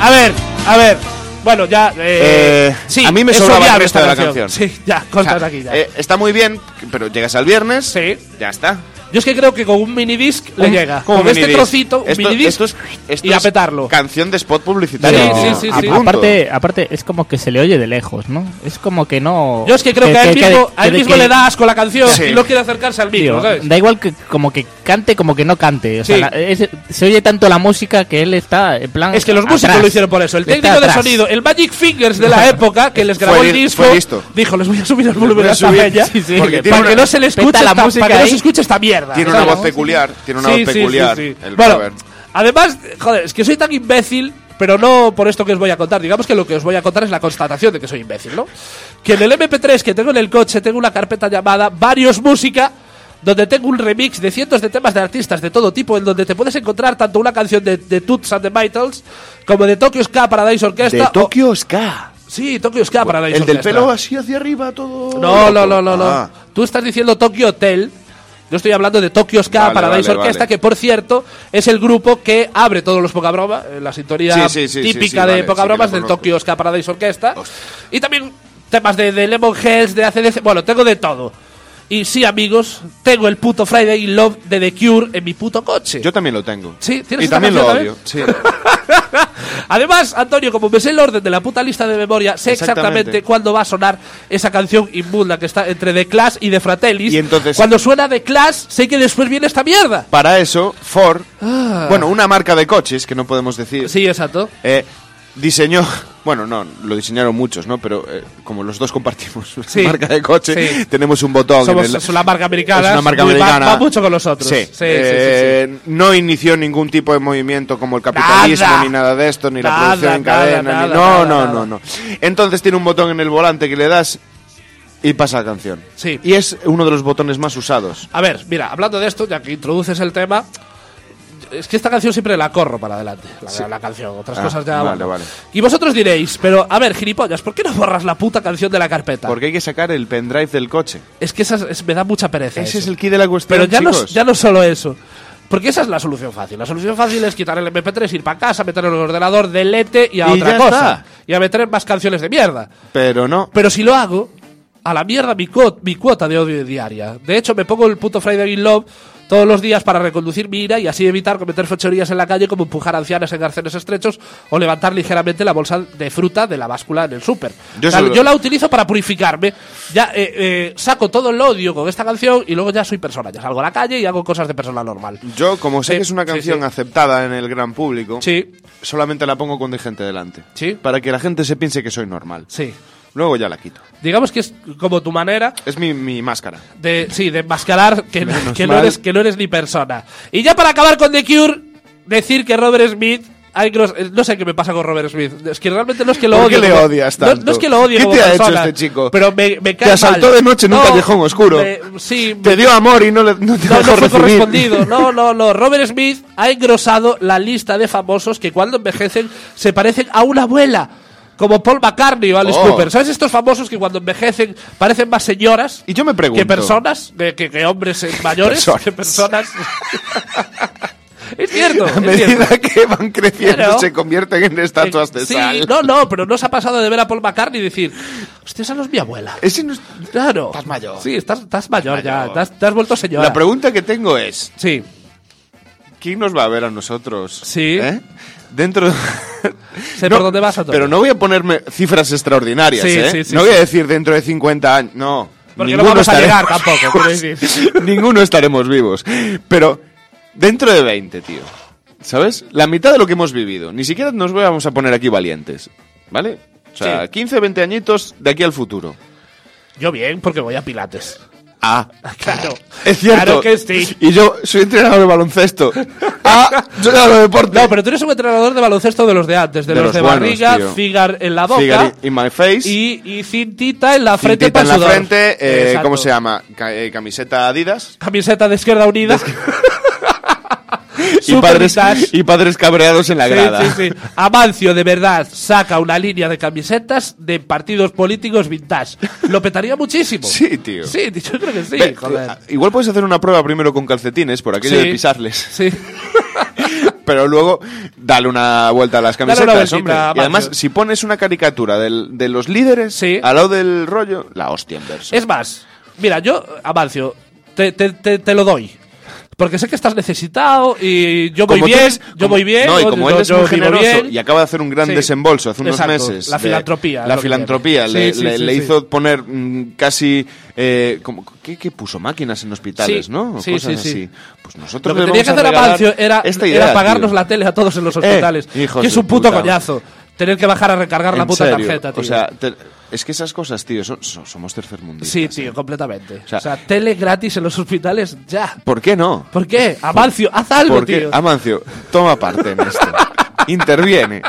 Speaker 2: A ver, a ver. Bueno, ya. Eh,
Speaker 1: Eh,
Speaker 2: sí,
Speaker 1: a mí me
Speaker 2: es
Speaker 1: sobraba el resto de la canción.
Speaker 2: Sí, ya,
Speaker 1: O
Speaker 2: cortas
Speaker 1: sea,
Speaker 2: aquí ya.
Speaker 1: eh, está muy bien, pero llegas al viernes.
Speaker 2: Sí.
Speaker 1: Ya está.
Speaker 2: Yo es que creo que con un minidisc le llega.
Speaker 1: como
Speaker 2: Con este
Speaker 1: minidisc.
Speaker 2: trocito, un
Speaker 1: Esto-
Speaker 2: minidisc
Speaker 1: esto es- esto
Speaker 2: y a
Speaker 1: es
Speaker 2: petarlo.
Speaker 1: Canción de spot publicitario.
Speaker 2: Sí, sí, sí, sí.
Speaker 3: Aparte, aparte, es como que se le oye de lejos, ¿no? Es como que no.
Speaker 2: Yo es que creo que, a él mismo, a él mismo
Speaker 3: que-
Speaker 2: le da asco la canción
Speaker 1: Sí.
Speaker 2: y no quiere acercarse al micro,
Speaker 3: tío,
Speaker 2: ¿sabes?
Speaker 3: da igual que como que cante como que no cante. O sea,
Speaker 2: Sí.
Speaker 3: la- es- se oye tanto la música que él está en plan.
Speaker 2: Es que los músicos
Speaker 3: atrás.
Speaker 2: lo hicieron por eso. El
Speaker 3: Está
Speaker 2: técnico de
Speaker 3: atrás.
Speaker 2: sonido, el Magic Fingers de la época, que les grabó
Speaker 1: Fue
Speaker 2: el disco,
Speaker 1: fue listo.
Speaker 2: dijo, les voy a subir el volumen
Speaker 1: a
Speaker 2: esta
Speaker 1: porque tiene
Speaker 2: que no se le escuche esta,
Speaker 3: música
Speaker 1: Tiene una voz peculiar. Tiene una
Speaker 2: Sí,
Speaker 1: voz peculiar.
Speaker 2: sí, sí.
Speaker 1: El
Speaker 2: Bueno, además, joder, es que soy tan imbécil, pero no por esto que os voy a contar. Digamos que lo que os voy a contar es la constatación de que soy imbécil, ¿no? Que en el MP3 que tengo en el coche tengo una carpeta llamada Varios Música, donde tengo un remix de cientos de temas de artistas de todo tipo, en donde te puedes encontrar tanto una canción de, de Toots and the Maytals como de Tokyo Ska Paradise Orchestra.
Speaker 1: De Tokyo Ska.
Speaker 2: Sí, Tokyo Ska Paradise
Speaker 1: El del
Speaker 2: Orchestra.
Speaker 1: pelo así hacia arriba, todo.
Speaker 2: No, no, no, no, no.
Speaker 1: Ah.
Speaker 2: Tú estás diciendo Tokyo Hotel. Yo estoy hablando de Tokyo Ska
Speaker 1: Vale,
Speaker 2: Paradise
Speaker 1: vale, vale.
Speaker 2: que por cierto es el grupo que abre todos los poca broma, eh, la sintonía
Speaker 1: Sí, sí, sí, sí,
Speaker 2: típica de poca bromas del. Tokyo Ska Paradise.
Speaker 1: Hostia.
Speaker 2: Y también temas de, de Lemon Hells, de ACDC. Bueno, tengo de todo. Y sí, amigos, tengo el puto Friday in Love de The Cure en mi puto coche.
Speaker 1: Yo también lo tengo.
Speaker 2: Sí, ¿tienes
Speaker 1: Y
Speaker 2: esta
Speaker 1: también lo
Speaker 2: canción
Speaker 1: odio. Sí.
Speaker 2: Además, Antonio, como me sé el orden de la puta lista de memoria, sé exactamente,
Speaker 1: Exactamente.
Speaker 2: cuándo va a sonar esa canción inmunda que está entre The Clash y The Fratellis.
Speaker 1: Y entonces-
Speaker 2: Cuando suena The Clash, sé que después viene esta mierda.
Speaker 1: Para eso, Ford, bueno, una marca de coches, que no podemos decir,
Speaker 2: Ah. Sí, exacto.
Speaker 1: eh, diseñó, bueno, no, lo diseñaron muchos, ¿no? Pero eh, como los dos compartimos
Speaker 2: Sí.
Speaker 1: marca de coche,
Speaker 2: Sí.
Speaker 1: tenemos un botón
Speaker 2: Somos
Speaker 1: en el...
Speaker 2: es una marca americana.
Speaker 1: Es una marca
Speaker 2: va-
Speaker 1: americana.
Speaker 2: Va, mucho con los otros.
Speaker 1: Sí. Eh, No inició ningún tipo de movimiento como el capitalismo,
Speaker 2: Nada.
Speaker 1: ni nada de esto, ni la producción en cadena.
Speaker 2: nada,
Speaker 1: ni... No, no, no, no. Entonces tiene un botón en el volante que le das y pasa la canción.
Speaker 2: Sí.
Speaker 1: Y es uno de los botones más usados.
Speaker 2: A ver, mira, hablando de esto, ya que introduces el tema, es que esta canción siempre la corro para adelante, la, la canción. Otras
Speaker 1: Ah,
Speaker 2: cosas ya.
Speaker 1: vale, vale.
Speaker 2: Y vosotros diréis, pero a ver, gilipollas, ¿por qué no borras la puta canción de la carpeta?
Speaker 1: Porque hay que sacar el pendrive del coche.
Speaker 2: Es que es- me da mucha pereza.
Speaker 1: Ese
Speaker 2: eso.
Speaker 1: es el key de la cuestión,
Speaker 2: Pero ya no, ya no solo eso. Porque esa es la solución fácil. La solución fácil es quitar el MP3, ir para casa, meterlo en el ordenador, delete y a
Speaker 1: Y
Speaker 2: otra
Speaker 1: ya
Speaker 2: cosa.
Speaker 1: está.
Speaker 2: Y a meter más canciones de mierda.
Speaker 1: Pero no.
Speaker 2: Pero si lo hago, a la mierda mi, mi cuota de odio diaria. De hecho, me pongo el puto Friday in Love todos los días para reconducir mi ira y así evitar cometer fechorías en la calle como empujar ancianas en arcenes estrechos o levantar ligeramente la bolsa de fruta de la báscula en el súper.
Speaker 1: Yo
Speaker 2: la utilizo para purificarme. Ya eh, eh, saco todo el odio con esta canción y luego ya soy persona. Ya salgo a la calle y hago cosas de persona normal.
Speaker 1: Yo, como sé
Speaker 2: Sí,
Speaker 1: que es una canción
Speaker 2: sí.
Speaker 1: aceptada en el gran público,
Speaker 2: Sí,
Speaker 1: solamente la pongo cuando hay gente delante.
Speaker 2: Sí.
Speaker 1: Para que la gente se piense que soy normal.
Speaker 2: sí.
Speaker 1: Luego ya la quito.
Speaker 2: Digamos que es como tu manera
Speaker 1: Es mi, mi máscara.
Speaker 2: de sí de enmascarar que,
Speaker 1: Menos
Speaker 2: que no eres que no eres ni persona y ya para acabar con The Cure decir que Robert Smith gros- eh, no sé qué me pasa con Robert Smith es que realmente no es que lo
Speaker 1: ¿Por qué
Speaker 2: odie
Speaker 1: le odias
Speaker 2: no-
Speaker 1: tanto?
Speaker 2: no, es que lo odie
Speaker 1: ¿Qué
Speaker 2: como
Speaker 1: te ha hecho este chico?
Speaker 2: pero me, me cae
Speaker 1: Te asaltó
Speaker 2: mal.
Speaker 1: de noche en un
Speaker 2: No,
Speaker 1: callejón oscuro.
Speaker 2: me- sí
Speaker 1: Te dio amor y no, le, no te
Speaker 2: no,
Speaker 1: dejó
Speaker 2: no fue correspondido. No, no, no. Robert Smith ha engrosado la lista de famosos que cuando envejecen se parecen a una abuela. Como Paul McCartney o Alice
Speaker 1: Oh.
Speaker 2: Cooper. ¿Sabes estos famosos que cuando envejecen parecen más señoras?
Speaker 1: Y yo me pregunto.
Speaker 2: que personas, que, que- que hombres eh, mayores,
Speaker 1: Personas.
Speaker 2: que personas. es cierto.
Speaker 1: A medida
Speaker 2: cierto.
Speaker 1: que van creciendo
Speaker 2: Claro.
Speaker 1: se convierten en estatuas de
Speaker 2: sí,
Speaker 1: sal.
Speaker 2: no, no, pero no se ha pasado de ver a Paul McCartney y decir, hostia, esa no es mi abuela.
Speaker 1: Ese no es-
Speaker 2: Claro.
Speaker 1: Estás mayor.
Speaker 2: Sí, estás, estás mayor ya.
Speaker 1: mayor.
Speaker 2: Te has, te has vuelto señora.
Speaker 1: La pregunta que tengo es,
Speaker 2: Sí.
Speaker 1: ¿Quién nos va a ver a nosotros?
Speaker 2: Sí.
Speaker 1: ¿Eh? Dentro...
Speaker 2: Sé por dónde vas a
Speaker 1: Pero no voy a ponerme cifras extraordinarias,
Speaker 2: Sí,
Speaker 1: ¿eh?
Speaker 2: sí, sí,
Speaker 1: no voy a decir dentro de 50 años, no.
Speaker 2: Porque no
Speaker 1: Ninguno
Speaker 2: vamos a
Speaker 1: estaremos-
Speaker 2: llegar tampoco, quiero decir.
Speaker 1: Ninguno estaremos vivos. Pero dentro de 20, tío. ¿Sabes? La mitad de lo que hemos vivido. Ni siquiera nos vamos a poner aquí valientes. ¿Vale? O sea,
Speaker 2: Sí.
Speaker 1: 15, 20 añitos de aquí al futuro.
Speaker 2: Yo bien, porque voy a Pilates.
Speaker 1: Ah,
Speaker 2: Claro.
Speaker 1: es cierto.
Speaker 2: Claro que sí.
Speaker 1: Y yo soy entrenador de baloncesto. Ah, yo hago de deporte.
Speaker 2: No, pero tú eres un entrenador de baloncesto de los de antes, de,
Speaker 1: De
Speaker 2: los,
Speaker 1: los
Speaker 2: de
Speaker 1: buenos,
Speaker 2: barriga,
Speaker 1: tío.
Speaker 2: figar en la boca
Speaker 1: Figure in my face.
Speaker 2: y, y cintita en la frente
Speaker 1: Cintita en
Speaker 2: para
Speaker 1: la frente. eh. ¿Cómo se llama? Eh, camiseta Adidas.
Speaker 2: Camiseta de Izquierda Unida.
Speaker 1: Y padres, y padres cabreados en la
Speaker 2: Sí,
Speaker 1: grada.
Speaker 2: sí, sí. Amancio, de verdad, saca una línea de camisetas de partidos políticos vintage. Lo petaría muchísimo.
Speaker 1: Sí, tío.
Speaker 2: Sí, yo creo que sí,
Speaker 1: Ve,
Speaker 2: joder.
Speaker 1: a- Igual puedes hacer una prueba primero con calcetines, por aquello de pisarles.
Speaker 2: Sí.
Speaker 1: Pero luego dale una vuelta a las camisetas, hombre. Y además, si pones una caricatura del- de los líderes
Speaker 2: Sí.
Speaker 1: al lado del rollo, la hostia en verso.
Speaker 2: Es más, mira, yo, Amancio, te, te, te, te lo doy. Porque sé que estás necesitado y yo voy
Speaker 1: Como
Speaker 2: bien,
Speaker 1: eres-
Speaker 2: yo voy bien.
Speaker 1: No, y como
Speaker 2: yo-
Speaker 1: él es
Speaker 2: yo
Speaker 1: muy generoso
Speaker 2: bien.
Speaker 1: y acaba de hacer un gran
Speaker 2: Sí.
Speaker 1: desembolso hace unos
Speaker 2: Exacto,
Speaker 1: meses.
Speaker 2: la
Speaker 1: de-
Speaker 2: filantropía, es
Speaker 1: La filantropía. Le,
Speaker 2: Sí, sí,
Speaker 1: le- le hizo poner mm, casi. Eh, como, ¿qué, qué puso? Máquinas en hospitales, ¿no?
Speaker 2: sí,
Speaker 1: Cosas
Speaker 2: sí, sí.
Speaker 1: así. Pues nosotros
Speaker 2: Lo que tenía que hacer Amancio era,
Speaker 1: idea,
Speaker 2: era pagarnos
Speaker 1: tío.
Speaker 2: la tele a todos en los hospitales.
Speaker 1: hijos
Speaker 2: que es
Speaker 1: de
Speaker 2: un puto
Speaker 1: puta.
Speaker 2: coñazo. Tener que bajar a recargar la puta
Speaker 1: serio,
Speaker 2: tarjeta, tío.
Speaker 1: O sea, te- es que esas cosas, tío, son- son- somos tercermundistas.
Speaker 2: sí,
Speaker 1: ¿eh?
Speaker 2: tío, completamente. O
Speaker 1: sea-
Speaker 2: sea, tele gratis en los hospitales, ya.
Speaker 1: ¿Por qué no?
Speaker 2: ¿Por qué? Amancio, haz algo, tío.
Speaker 1: Amancio, toma parte en esto. Interviene.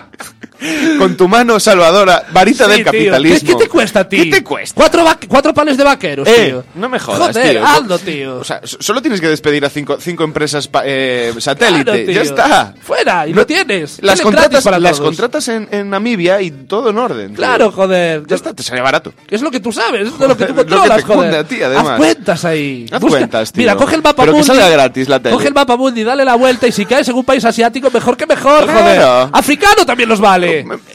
Speaker 1: Con tu mano salvadora, varita
Speaker 2: Sí,
Speaker 1: del
Speaker 2: tío.
Speaker 1: capitalismo.
Speaker 2: ¿Qué, qué te cuesta ti?
Speaker 1: ¿Qué te cuesta?
Speaker 2: Cuatro, cuatro panes de vaqueros,
Speaker 1: Eh,
Speaker 2: tío.
Speaker 1: no me jodas,
Speaker 2: Joder,
Speaker 1: tío.
Speaker 2: hazlo, tío.
Speaker 1: O sea, so- solo tienes que despedir a cinco, cinco empresas eh, satélite.
Speaker 2: Claro, tío.
Speaker 1: ya está.
Speaker 2: Fuera, y lo tienes.
Speaker 1: Las contratas,
Speaker 2: para
Speaker 1: las
Speaker 2: todos.
Speaker 1: contratas en, en Namibia y todo en orden. tío.
Speaker 2: Claro, joder.
Speaker 1: Ya está, te sale barato.
Speaker 2: Es lo que tú sabes, es de lo que tú
Speaker 1: Joder, lo que
Speaker 2: controlas,
Speaker 1: te
Speaker 2: joder.
Speaker 1: a ti, además.
Speaker 2: Haz cuentas ahí.
Speaker 1: Haz cuentas, tío.
Speaker 2: Mira, coge el mapa
Speaker 1: Pero que
Speaker 2: mundi.
Speaker 1: salga gratis la tele.
Speaker 2: Coge el mapa mundi, dale la vuelta y si caes en un país asiático, mejor que mejor, joder. Africano también los vale.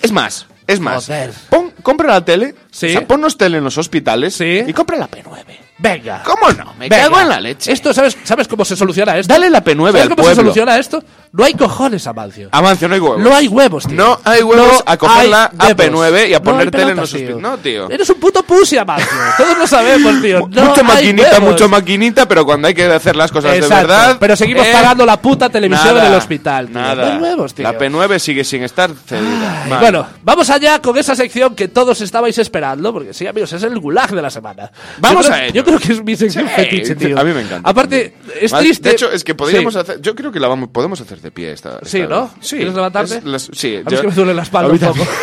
Speaker 1: Es más, es más. Pon- compra la tele,
Speaker 2: Sí.
Speaker 1: o sea, ponnos tele en los hospitales
Speaker 2: Sí.
Speaker 1: y compra la P9.
Speaker 2: Venga.
Speaker 1: ¿Cómo no? Me
Speaker 2: Venga.
Speaker 1: cago en la leche.
Speaker 2: Esto, ¿sabes, ¿sabes cómo se soluciona esto?
Speaker 1: Dale la P9
Speaker 2: ¿Sabes
Speaker 1: al
Speaker 2: cómo
Speaker 1: pueblo.
Speaker 2: se soluciona esto? No hay cojones, Amancio.
Speaker 1: Amancio, no hay huevos.
Speaker 2: No hay huevos, tío.
Speaker 1: No hay huevos a cogerla
Speaker 2: hay
Speaker 1: a P9 y a
Speaker 2: No
Speaker 1: ponértela en los
Speaker 2: tío.
Speaker 1: No, tío.
Speaker 2: Eres un puto pussy, Amancio. Todos lo sabemos, tío. No
Speaker 1: mucho maquinita,
Speaker 2: huevos.
Speaker 1: mucho maquinita, pero cuando hay que hacer las cosas
Speaker 2: Exacto,
Speaker 1: de verdad.
Speaker 2: Pero seguimos
Speaker 1: eh,
Speaker 2: pagando la puta televisión
Speaker 1: nada,
Speaker 2: en el hospital. tío.
Speaker 1: Nada.
Speaker 2: No hay huevos, tío.
Speaker 1: La P9 sigue sin estar cedida.
Speaker 2: Ay. Bueno, vamos allá con esa sección que todos estabais esperando, porque sí, amigos, es el gulag de la semana.
Speaker 1: Vamos
Speaker 2: creo-
Speaker 1: a ello.
Speaker 2: Yo creo que es mi sección
Speaker 1: Sí,
Speaker 2: fetiche, tío.
Speaker 1: A mí me encanta.
Speaker 2: Aparte, es triste.
Speaker 1: De hecho, es que podríamos
Speaker 2: Sí.
Speaker 1: hacer. Yo creo que la vamos, podemos hacer de pie esta.
Speaker 2: Sí,
Speaker 1: esta
Speaker 2: ¿no?
Speaker 1: vez. Sí.
Speaker 2: ¿Quieres levantarte?
Speaker 1: Es las- sí,
Speaker 2: A
Speaker 1: yo-
Speaker 2: es que me duele la espalda un poco.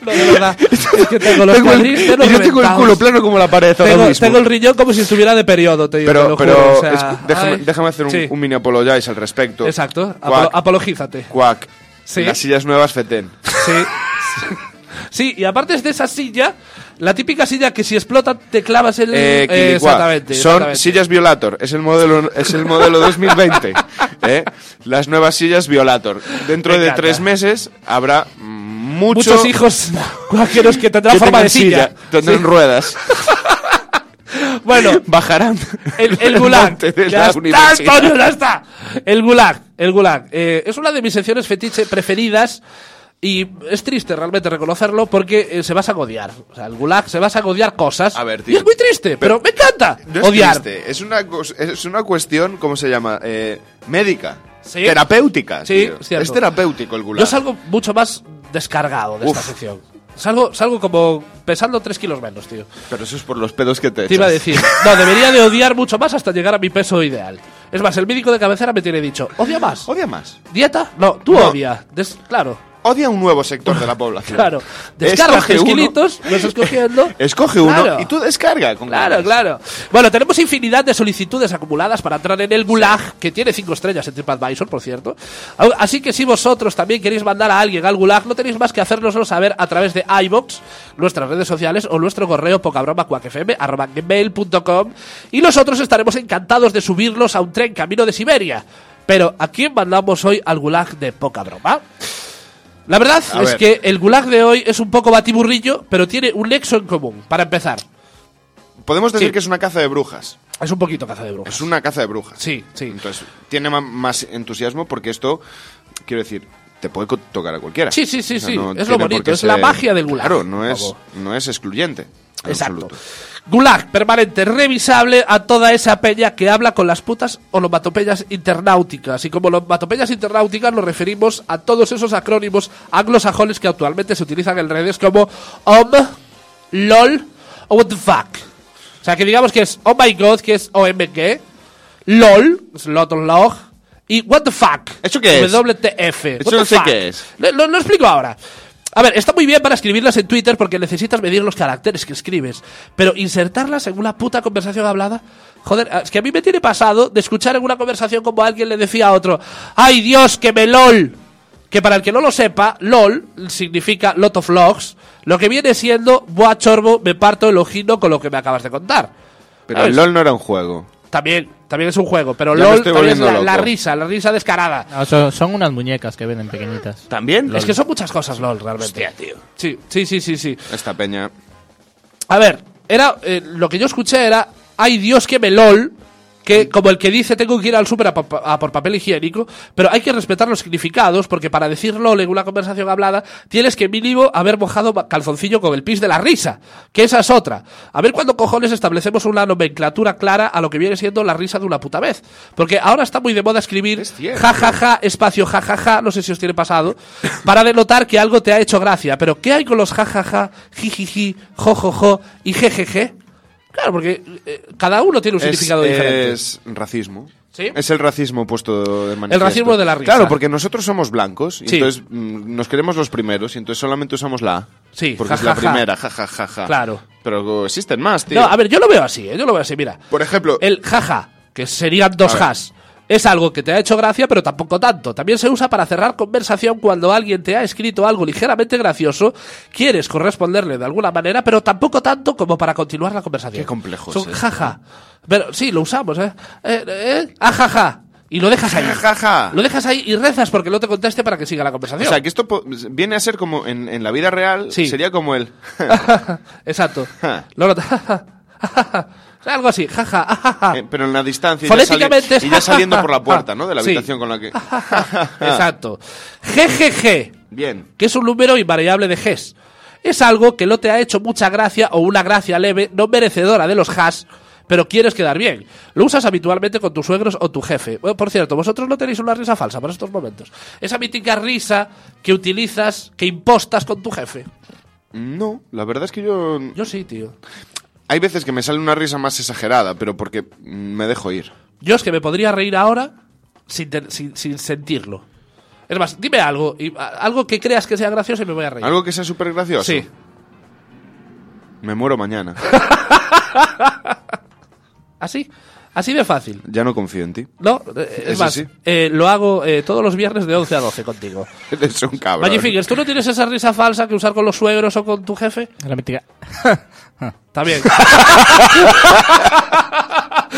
Speaker 2: No, de verdad. Es que tengo los
Speaker 1: Tengo el- y yo tengo el culo plano como la pared ahora
Speaker 2: Tengo,
Speaker 1: mismo.
Speaker 2: tengo el riñón como si estuviera de periodo, te digo, te
Speaker 1: Pero,
Speaker 2: lo
Speaker 1: pero
Speaker 2: juro, o sea,
Speaker 1: es- déjame, hacer un,
Speaker 2: sí.
Speaker 1: un mini apologize al respecto.
Speaker 2: Exacto, apolo- apologízate.
Speaker 1: cuac.
Speaker 2: Sí.
Speaker 1: Las sillas nuevas FETEN.
Speaker 2: Sí. Sí, y aparte es de esa silla, la típica silla que si explota te clavas el...
Speaker 1: Eh,
Speaker 2: eh, exactamente.
Speaker 1: Son
Speaker 2: exactamente.
Speaker 1: sillas Violator, es el modelo, es el modelo 2020. ¿eh? Las nuevas sillas Violator. Dentro
Speaker 2: Me
Speaker 1: de
Speaker 2: encanta.
Speaker 1: tres meses habrá mucho
Speaker 2: Muchos hijos cuáqueros que tendrán
Speaker 1: que
Speaker 2: forma de
Speaker 1: tengan
Speaker 2: silla.
Speaker 1: tendrán
Speaker 2: Sí.
Speaker 1: ruedas.
Speaker 2: Bueno,
Speaker 1: Bajarán
Speaker 2: el, el gulag.
Speaker 1: de
Speaker 2: ya está. Antonio, ya está. El gulag, el gulag. Eh, es una de mis secciones fetiche preferidas y es triste realmente reconocerlo porque eh, se vas a odiar. O sea, el gulag se vas a odiar cosas.
Speaker 1: A ver,
Speaker 2: y
Speaker 1: tío.
Speaker 2: es muy triste, pero, me encanta
Speaker 1: No es
Speaker 2: odiar.
Speaker 1: triste, es una, es una cuestión, ¿cómo se llama? Eh, médica.
Speaker 2: Sí.
Speaker 1: Terapéutica.
Speaker 2: Sí, es cierto.
Speaker 1: Es terapéutico el gulag.
Speaker 2: Yo salgo mucho más descargado de esta sección. Salgo, salgo como pesando 3 kilos menos, tío.
Speaker 1: Pero eso es por los pedos que te
Speaker 2: Te iba a decir, no, debería de odiar mucho más hasta llegar a mi peso ideal. Es más, el médico de cabecera me tiene dicho, odia más.
Speaker 1: Odia más.
Speaker 2: ¿Dieta? No, tú
Speaker 1: No.
Speaker 2: odia. Des- claro,
Speaker 1: Odia un nuevo sector de la población.
Speaker 2: claro. 3
Speaker 1: uno.
Speaker 2: kilitos, los escogiendo.
Speaker 1: Escoge uno
Speaker 2: Claro.
Speaker 1: y tú descarga. Con
Speaker 2: Claro,
Speaker 1: ganas.
Speaker 2: claro. Bueno, tenemos infinidad de solicitudes acumuladas para entrar en el Gulag, que tiene 5 estrellas en TripAdvisor, por cierto. Así que si vosotros también queréis mandar a alguien al Gulag, no tenéis más que hacérnoslo saber a través de iBox, nuestras redes sociales o nuestro correo pocabromacuacfm.com y nosotros estaremos encantados de subirlos a un tren camino de Siberia. Pero, ¿a quién mandamos hoy al Gulag de Poca Broma? La verdad
Speaker 1: A
Speaker 2: es
Speaker 1: ver.
Speaker 2: que el Gulag de hoy es un poco batiburrillo, pero tiene un nexo en común, para empezar.
Speaker 1: Podemos decir
Speaker 2: Sí.
Speaker 1: que es una caza de brujas.
Speaker 2: Es un poquito caza de brujas.
Speaker 1: Es una caza de brujas.
Speaker 2: Sí, sí.
Speaker 1: Entonces, tiene más entusiasmo porque esto, quiero decir, te puede tocar a cualquiera.
Speaker 2: Sí, sí, sí, sí.
Speaker 1: no
Speaker 2: Es lo bonito, es la magia del gulag.
Speaker 1: Claro, no es, no es excluyente.
Speaker 2: Exacto.
Speaker 1: absoluto.
Speaker 2: Gulag permanente, revisable a toda esa peña que habla con las putas onomatopeyas internáuticas. Y como onomatopeyas internáuticas nos referimos a todos esos acrónimos anglosajones que actualmente se utilizan en redes como OM, LOL o What the fuck. O sea, que digamos que es Oh my god, que es OMG, LOL, es lot on log, y What the fuck.
Speaker 1: ¿Eso qué es?
Speaker 2: WTF.
Speaker 1: Eso no sé
Speaker 2: fuck.
Speaker 1: qué es.
Speaker 2: Lo, lo- lo explico ahora. A ver, está muy bien para escribirlas en Twitter porque necesitas medir los caracteres que escribes. Pero insertarlas en una puta conversación hablada. Joder, es que a mí me tiene pasado de escuchar en una conversación como alguien le decía a otro: ¡Ay Dios, que me LOL! Que para el que no lo sepa, LOL significa lot of logs, lo que viene siendo Buah chorbo, me parto el ojino con lo que me acabas de contar.
Speaker 1: Pero
Speaker 2: ¿Sabes?
Speaker 1: el LOL no era un juego.
Speaker 2: También, también es un juego, pero
Speaker 1: Ya me
Speaker 2: LOL
Speaker 1: estoy
Speaker 2: también es
Speaker 1: volviendo
Speaker 2: la, la
Speaker 1: loco.
Speaker 2: risa, la risa descarada.
Speaker 3: No, son, son unas muñecas que venden pequeñitas.
Speaker 1: ¿También?
Speaker 2: Es que son muchas cosas LOL realmente.
Speaker 1: tío.
Speaker 2: Sí, sí, sí, sí, sí.
Speaker 1: Esta peña.
Speaker 2: A ver, era eh, lo que yo escuché era, ay Dios que me lol, que como el que dice tengo que ir al súper a, por papel higiénico, pero hay que respetar los significados porque para decir lol en una conversación hablada tienes que mínimo haber mojado calzoncillo con el pis de la risa, que esa es otra. A ver cuándo cojones establecemos una nomenclatura clara a lo que viene siendo la risa de una puta vez, porque ahora está muy de moda escribir
Speaker 1: Es cierto.
Speaker 2: ja ja ja espacio ja ja ja, no sé si os tiene pasado, para denotar que algo te ha hecho gracia, pero ¿qué hay con los ja ja ja, jijiji, jo jo jo y jejeje? Claro, porque eh, cada uno tiene un
Speaker 1: Es,
Speaker 2: significado diferente.
Speaker 1: es racismo.
Speaker 2: ¿Sí?
Speaker 1: Es el racismo puesto de manifiesto.
Speaker 2: racismo de la risa.
Speaker 1: Claro, porque nosotros somos blancos y
Speaker 2: Sí.
Speaker 1: entonces mm, nos queremos los primeros y entonces solamente usamos la A.
Speaker 2: Sí,
Speaker 1: Porque
Speaker 2: ja,
Speaker 1: es la
Speaker 2: ja,
Speaker 1: primera, ja, ja.
Speaker 2: Claro.
Speaker 1: Pero existen más, tío.
Speaker 2: No, a ver, yo lo veo así, ¿eh? yo lo veo así, mira.
Speaker 1: Por ejemplo,
Speaker 2: El jaja, que serían dos has, es algo que te ha hecho gracia, pero tampoco tanto. También se usa para cerrar conversación cuando alguien te ha escrito algo ligeramente gracioso, quieres corresponderle de alguna manera, pero tampoco tanto como para continuar la conversación.
Speaker 1: Qué complejo
Speaker 2: Son
Speaker 1: es esto,
Speaker 2: jaja. Pero sí, lo usamos, ¿eh? eh, eh, ajaja. Y lo dejas ahí.
Speaker 1: Ja, ja, ja.
Speaker 2: Lo dejas ahí y rezas porque no te conteste para que siga la
Speaker 1: O
Speaker 2: conversación.
Speaker 1: sea, que esto viene a ser como en, en la vida real,
Speaker 2: Sí.
Speaker 1: sería como el...
Speaker 2: Exacto.
Speaker 1: Ja.
Speaker 2: Algo así. Jaja. ajaja.
Speaker 1: eh, pero en la distancia y ya, sali-
Speaker 2: Fonéticamente es
Speaker 1: y ya saliendo por la puerta, ¿no? De la
Speaker 2: Sí.
Speaker 1: habitación con la que...
Speaker 2: Exacto. GGG.
Speaker 1: Bien.
Speaker 2: que es un número invariable de Gs. Es algo que no te ha hecho mucha gracia o una gracia leve, no merecedora de los hash, pero quieres quedar bien. Lo usas habitualmente con tus suegros o tu jefe. Bueno, por cierto, vosotros no tenéis una risa falsa para estos momentos. Esa mítica risa que utilizas, que impostas con tu jefe.
Speaker 1: No, la verdad es que yo...
Speaker 2: Yo sí, tío.
Speaker 1: Hay veces que me sale una risa más exagerada, pero porque me dejo ir.
Speaker 2: Yo es que me podría reír ahora sin, te- sin, sin sentirlo. Es más, dime algo, y, a- algo que creas que sea gracioso y me voy a reír.
Speaker 1: ¿Algo que sea súper gracioso?
Speaker 2: Sí.
Speaker 1: Me muero mañana.
Speaker 2: Así, así de fácil.
Speaker 1: ya no confío en ti.
Speaker 2: No, eh, es
Speaker 1: Eso
Speaker 2: más,
Speaker 1: sí.
Speaker 2: eh, lo hago eh, todos los viernes de 11 a 12 contigo.
Speaker 1: Eres un cabrón.
Speaker 2: Magic Fingers, ¿tú no tienes esa risa falsa que usar con los suegros o con tu jefe?
Speaker 3: La mítica.
Speaker 2: También.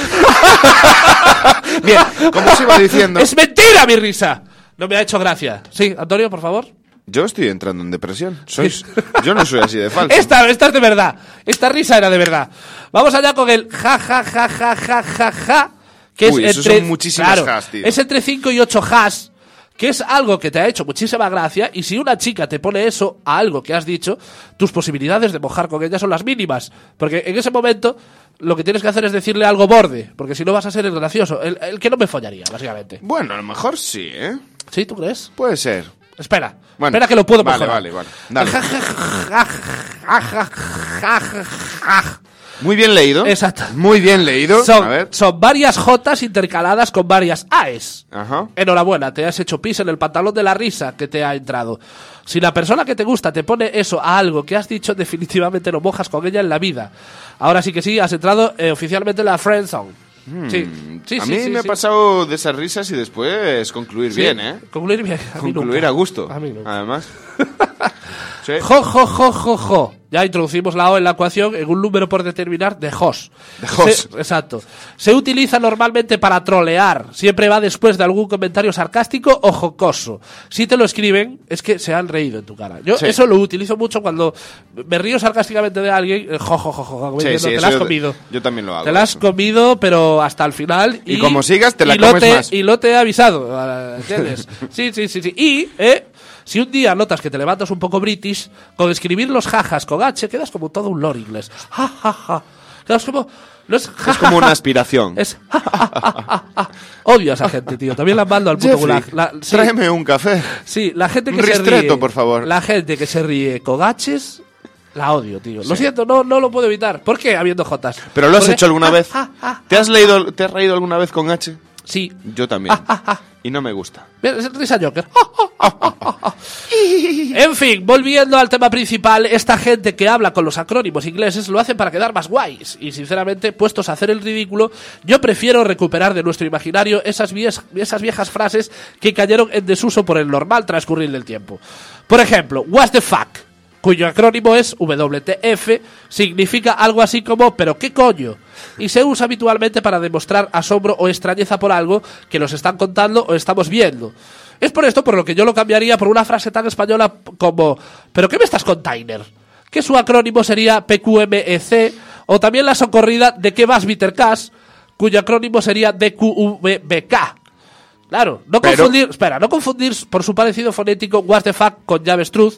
Speaker 1: Bien, como se iba diciendo,
Speaker 2: ¡Es mentira mi risa! No me ha hecho gracia. Sí, Antonio, por favor.
Speaker 1: yo estoy entrando en depresión. Sois, yo no soy así de falso.
Speaker 2: Esta, esta es de verdad. Esta risa era de verdad. Vamos allá con el ja, ja, ja, ja, ja, ja, ja. Que
Speaker 1: Uy,
Speaker 2: es entre,
Speaker 1: son muchísimas
Speaker 2: claro,
Speaker 1: jas, tío.
Speaker 2: Es entre 5 y 8 has. Que es algo que te ha hecho muchísima gracia. Y si una chica te pone eso a algo que has dicho, tus posibilidades de mojar con ella son las mínimas. Porque en ese momento lo que tienes que hacer es decirle algo borde. Porque si no vas a ser el gracioso. El, el que no me follaría, básicamente.
Speaker 1: Bueno, a lo mejor sí, ¿eh?
Speaker 2: ¿Sí? ¿Tú crees?
Speaker 1: Puede ser.
Speaker 2: Espera.
Speaker 1: Bueno,
Speaker 2: Espera que lo puedo
Speaker 1: vale,
Speaker 2: mejorar.
Speaker 1: vale, vale. Dale. Muy bien leído.
Speaker 2: Exacto.
Speaker 1: Muy bien leído.
Speaker 2: Son,
Speaker 1: A ver.
Speaker 2: son varias Jotas intercaladas con varias A's.
Speaker 1: Ajá.
Speaker 2: Enhorabuena, te has hecho pis en el pantalón de la risa que te ha entrado. Si la persona que te gusta te pone eso a algo que has dicho, definitivamente lo mojas con ella en la vida. Ahora sí que sí, has entrado eh, oficialmente en la friendzone. Sí, sí,
Speaker 1: Hmm. a
Speaker 2: sí,
Speaker 1: mí
Speaker 2: sí,
Speaker 1: me ha
Speaker 2: sí.
Speaker 1: pasado de esas risas y después concluir
Speaker 2: Sí,
Speaker 1: bien, ¿eh?
Speaker 2: Concluir bien. A
Speaker 1: Concluir a gusto.
Speaker 2: A mí nunca.
Speaker 1: Además. sí.
Speaker 2: Jo, jo, jo, jo, jo. Ya introducimos la O en la ecuación en un número por determinar de jos.
Speaker 1: De jos.
Speaker 2: Se- exacto. Se utiliza normalmente para trolear. Siempre va después de algún comentario sarcástico o jocoso. Si te lo escriben, es que se han reído en tu cara. Yo
Speaker 1: Sí.
Speaker 2: eso lo utilizo mucho cuando me río sarcásticamente de alguien. eh, Jo, jo, jo, jo, como
Speaker 1: Sí,
Speaker 2: diciendo,
Speaker 1: sí,
Speaker 2: te la has comido.
Speaker 1: yo también lo hago,
Speaker 2: Te la has
Speaker 1: eso.
Speaker 2: comido, pero hasta el final.
Speaker 1: Y como sigas, te la
Speaker 2: y lo
Speaker 1: comes
Speaker 2: te-
Speaker 1: más.
Speaker 2: Y lo te he avisado. ¿Entiendes? sí, sí, sí, sí. Y, eh, si un día notas que te levantas un poco british, con escribir los jajas con H, quedas como todo un lord inglés. Ja, ja, ja. Quedas como. No es, ja,
Speaker 1: Es como una aspiración.
Speaker 2: Es. Odio a esa gente, tío. También la mando al puto
Speaker 1: Jeffrey,
Speaker 2: gulag. La- sí,
Speaker 1: tráeme un café.
Speaker 2: sí, la gente que se
Speaker 1: ristretto,
Speaker 2: ríe.
Speaker 1: por favor.
Speaker 2: La gente que se ríe con H's. La odio, tío. Lo siento, no, no lo puedo evitar. ¿Por qué habiendo Jotas?
Speaker 1: ¿Pero lo has
Speaker 2: Porque-
Speaker 1: hecho alguna vez? ¿Te has leído, te has reído alguna vez con H?
Speaker 2: Sí.
Speaker 1: Yo también. Y no me gusta.
Speaker 2: Risa Joker. en fin, volviendo al tema principal, esta gente que habla con los acrónimos ingleses lo hacen para quedar más guays. Y sinceramente, puestos a hacer el ridículo, yo prefiero recuperar de nuestro imaginario esas, esas viejas frases que cayeron en desuso por el normal transcurrir del tiempo. Por ejemplo, what the fuck, cuyo acrónimo es WTF, significa algo así como ¿pero qué coño? Y se usa habitualmente para demostrar asombro o extrañeza por algo que nos están contando o estamos viendo. Es por esto por lo que yo lo cambiaría por una frase tan española como ¿pero qué me estás container? Que su acrónimo sería PQMEC o también la socorrida de qué vas Bitter Cash, cuyo acrónimo sería DQVBK. Claro, no
Speaker 1: Pero-
Speaker 2: confundir, espera, no confundir por su parecido fonético what the fuck con Truth,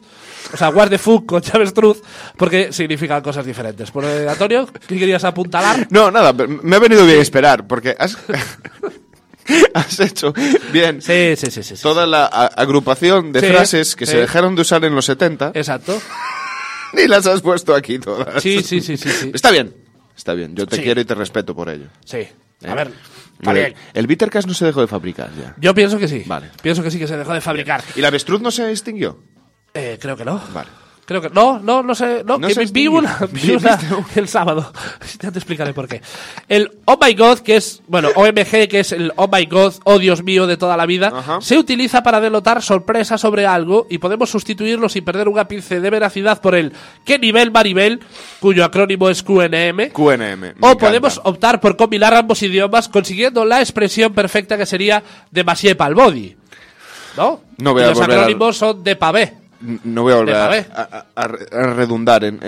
Speaker 2: o sea, what the fuck con Truth, porque significan cosas diferentes. Por, eh, Antonio, ¿qué querías apuntalar?
Speaker 1: No, nada, me ha venido bien esperar, porque has, has hecho bien
Speaker 2: Sí, sí, sí, sí. sí.
Speaker 1: toda la agrupación de
Speaker 2: Sí,
Speaker 1: frases que se dejaron de usar en los 70
Speaker 2: Exacto.
Speaker 1: y las has puesto aquí todas.
Speaker 2: Sí, sí, sí, sí.
Speaker 1: Está bien, está bien. Yo te quiero y te respeto por ello.
Speaker 2: Sí. A ver,
Speaker 1: El-. El no se dejó de fabricar ya.
Speaker 2: Yo pienso que sí.
Speaker 1: Vale.
Speaker 2: Pienso que sí que se dejó de fabricar.
Speaker 1: ¿Y la avestruz no se extinguió?
Speaker 2: Eh, creo que no.
Speaker 1: Vale.
Speaker 2: Creo que no, no, no sé, no,
Speaker 1: No
Speaker 2: que vi una, vi
Speaker 1: ¿Viste
Speaker 2: una el sábado. Ya te explicaré por qué. El Oh My God, que es, bueno, OMG, que es el Oh My God, oh Dios mío de toda la vida,
Speaker 1: Ajá.
Speaker 2: se utiliza para denotar sorpresa sobre algo y podemos sustituirlo sin perder un ápice de veracidad por el ¿qué nivel Maribel? cuyo acrónimo es QNM.
Speaker 1: QNM.
Speaker 2: O
Speaker 1: encanta.
Speaker 2: podemos optar por combinar ambos idiomas consiguiendo la expresión perfecta que sería de Masie Palbody. ¿No?
Speaker 1: No voy
Speaker 2: Y
Speaker 1: a
Speaker 2: los acrónimos son de pavé.
Speaker 1: No voy a volver a, a- a- a redundar en,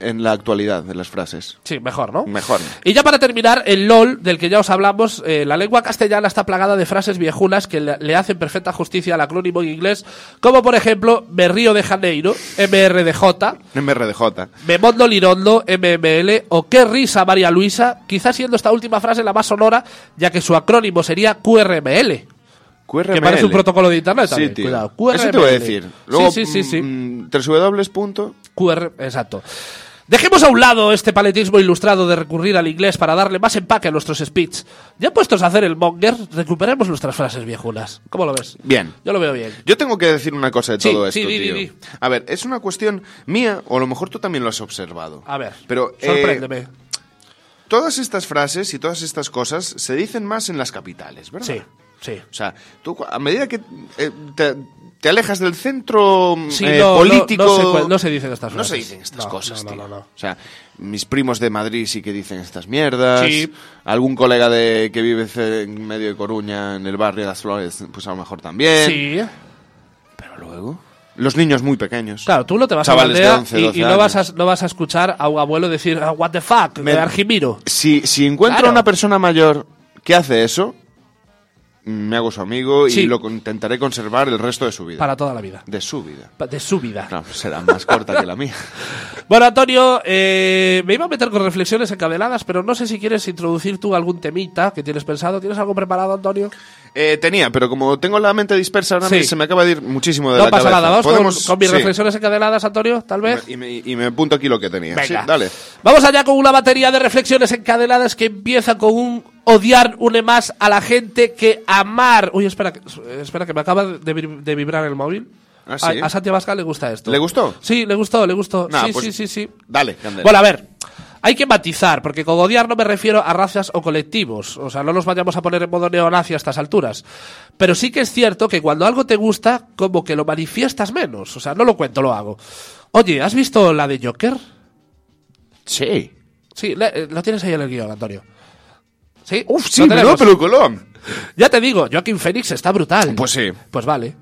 Speaker 1: en- la actualidad de las frases.
Speaker 2: Sí, mejor, ¿no?
Speaker 1: Mejor.
Speaker 2: Y ya para terminar, el LOL, del que ya os hablamos, eh, la lengua castellana está plagada de frases viejunas que le, le hacen perfecta justicia al acrónimo en inglés, como por ejemplo, me río de Janeiro, MRDJ,
Speaker 1: MRDJ.
Speaker 2: me mondo lirondo, MML, o qué risa María Luisa, quizás siendo esta última frase la más sonora, ya que su acrónimo sería QRML.
Speaker 1: QRML.
Speaker 2: Que parece un protocolo de internet
Speaker 1: Sí, tío.
Speaker 2: cuidado.
Speaker 1: Eso te voy a
Speaker 2: QRML.
Speaker 1: decir. Luego,
Speaker 2: sí, sí, sí, sí.
Speaker 1: mm,
Speaker 2: QR, exacto. Dejemos a un lado este paletismo ilustrado de recurrir al inglés para darle más empaque a nuestros speech. Ya puestos a hacer el monger, recuperemos nuestras frases viejunas. ¿Cómo lo ves?
Speaker 1: Bien.
Speaker 2: Yo lo veo bien.
Speaker 1: Yo tengo que decir una cosa de
Speaker 2: Sí,
Speaker 1: todo
Speaker 2: sí,
Speaker 1: esto,
Speaker 2: di, di,
Speaker 1: tío.
Speaker 2: di.
Speaker 1: A ver, es una cuestión mía, o a lo mejor tú también lo has observado.
Speaker 2: A ver,
Speaker 1: Pero, eh,
Speaker 2: sorpréndeme.
Speaker 1: todas estas frases y todas estas cosas se dicen más en las capitales, ¿verdad?
Speaker 2: sí, sí.
Speaker 1: O sea, tú a medida que eh, te, te alejas del centro
Speaker 2: Sí,
Speaker 1: eh,
Speaker 2: no,
Speaker 1: político...
Speaker 2: no se no se dicen estas
Speaker 1: No se dicen estas cosas,
Speaker 2: no, no,
Speaker 1: tío.
Speaker 2: no, no.
Speaker 1: O sea, mis primos de Madrid sí que dicen estas mierdas.
Speaker 2: Sí.
Speaker 1: Algún colega de que vive en medio de Coruña, en el barrio de las Flores, pues a lo mejor también.
Speaker 2: Sí.
Speaker 1: Pero luego... Los niños muy pequeños.
Speaker 2: Claro, tú no te vas
Speaker 1: Chavales
Speaker 2: a la aldea
Speaker 1: 11,
Speaker 2: y,
Speaker 1: 12
Speaker 2: y no, vas a, no vas a escuchar a un abuelo decir "Ah, what the fuck,
Speaker 1: Me-
Speaker 2: de Argimiro.
Speaker 1: Si, si encuentro
Speaker 2: Claro.
Speaker 1: a una persona mayor que hace eso, me hago su amigo
Speaker 2: Sí.
Speaker 1: y lo intentaré conservar el resto de su vida.
Speaker 2: Para toda la vida.
Speaker 1: De su vida.
Speaker 2: Pa- De su vida.
Speaker 1: No, será más corta que la mía.
Speaker 2: Bueno, Antonio, eh, me iba a meter con reflexiones encadenadas, pero no sé si quieres introducir tú algún temita que tienes pensado. ¿Tienes algo preparado, Antonio?
Speaker 1: Eh, tenía, pero como tengo la mente dispersa ahora
Speaker 2: Sí.
Speaker 1: se me acaba de ir muchísimo de
Speaker 2: No
Speaker 1: la
Speaker 2: pasa
Speaker 1: cabeza.
Speaker 2: nada, vamos con, mis
Speaker 1: sí.
Speaker 2: reflexiones encadenadas, Antonio, tal vez.
Speaker 1: Y me, y me apunto aquí lo que tenía.
Speaker 2: Venga.
Speaker 1: Dale.
Speaker 2: Vamos allá con una batería de reflexiones encadenadas que empieza con un odiar une más a la gente que amar. Uy, espera, que- espera que me acaba de, vi- de vibrar el móvil.
Speaker 1: Ah, ¿sí?
Speaker 2: a, a Santi Abascal le gusta esto.
Speaker 1: ¿Le gustó?
Speaker 2: Sí, le gustó, le gustó.
Speaker 1: Nah,
Speaker 2: sí,
Speaker 1: pues
Speaker 2: sí, sí, sí.
Speaker 1: Dale, Candela.
Speaker 2: Bueno, a ver. Hay que matizar, porque con odiar no me refiero a razas o colectivos. O sea, no nos vayamos a poner en modo neonazi a estas alturas. Pero sí que es cierto que cuando algo te gusta, como que lo manifiestas menos. O sea, no lo cuento, lo hago. Oye, ¿has visto la de Joker?
Speaker 1: sí.
Speaker 2: Sí, le- eh, lo tienes ahí en el guion, Antonio. Sí,
Speaker 1: Uf, sí, menudo pelucolón.
Speaker 2: Ya te digo, Joaquín Phoenix está brutal.
Speaker 1: Pues sí.
Speaker 2: Pues vale.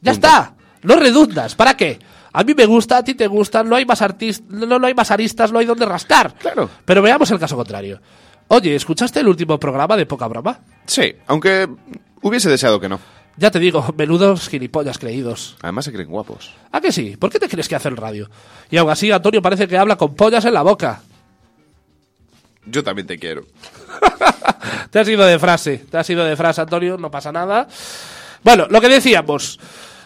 Speaker 2: Ya
Speaker 1: Punto.
Speaker 2: está. No redundas. ¿Para qué? A mí me gusta, a ti te gusta, no hay más artistas, no, no hay más aristas, no hay donde rascar.
Speaker 1: Claro.
Speaker 2: Pero veamos el caso contrario. Oye, ¿escuchaste el último programa de Poca Broma?
Speaker 1: Sí, aunque hubiese deseado que no.
Speaker 2: Ya te digo, menudos gilipollas creídos.
Speaker 1: Además se creen guapos.
Speaker 2: ¿A que sí? ¿Por qué te crees que hace el radio? Y aún así, Antonio parece que habla con pollas en la boca.
Speaker 1: Yo también te quiero.
Speaker 2: Te has ido de frase, te has ido de frase, Antonio, no pasa nada. Bueno, lo que decíamos.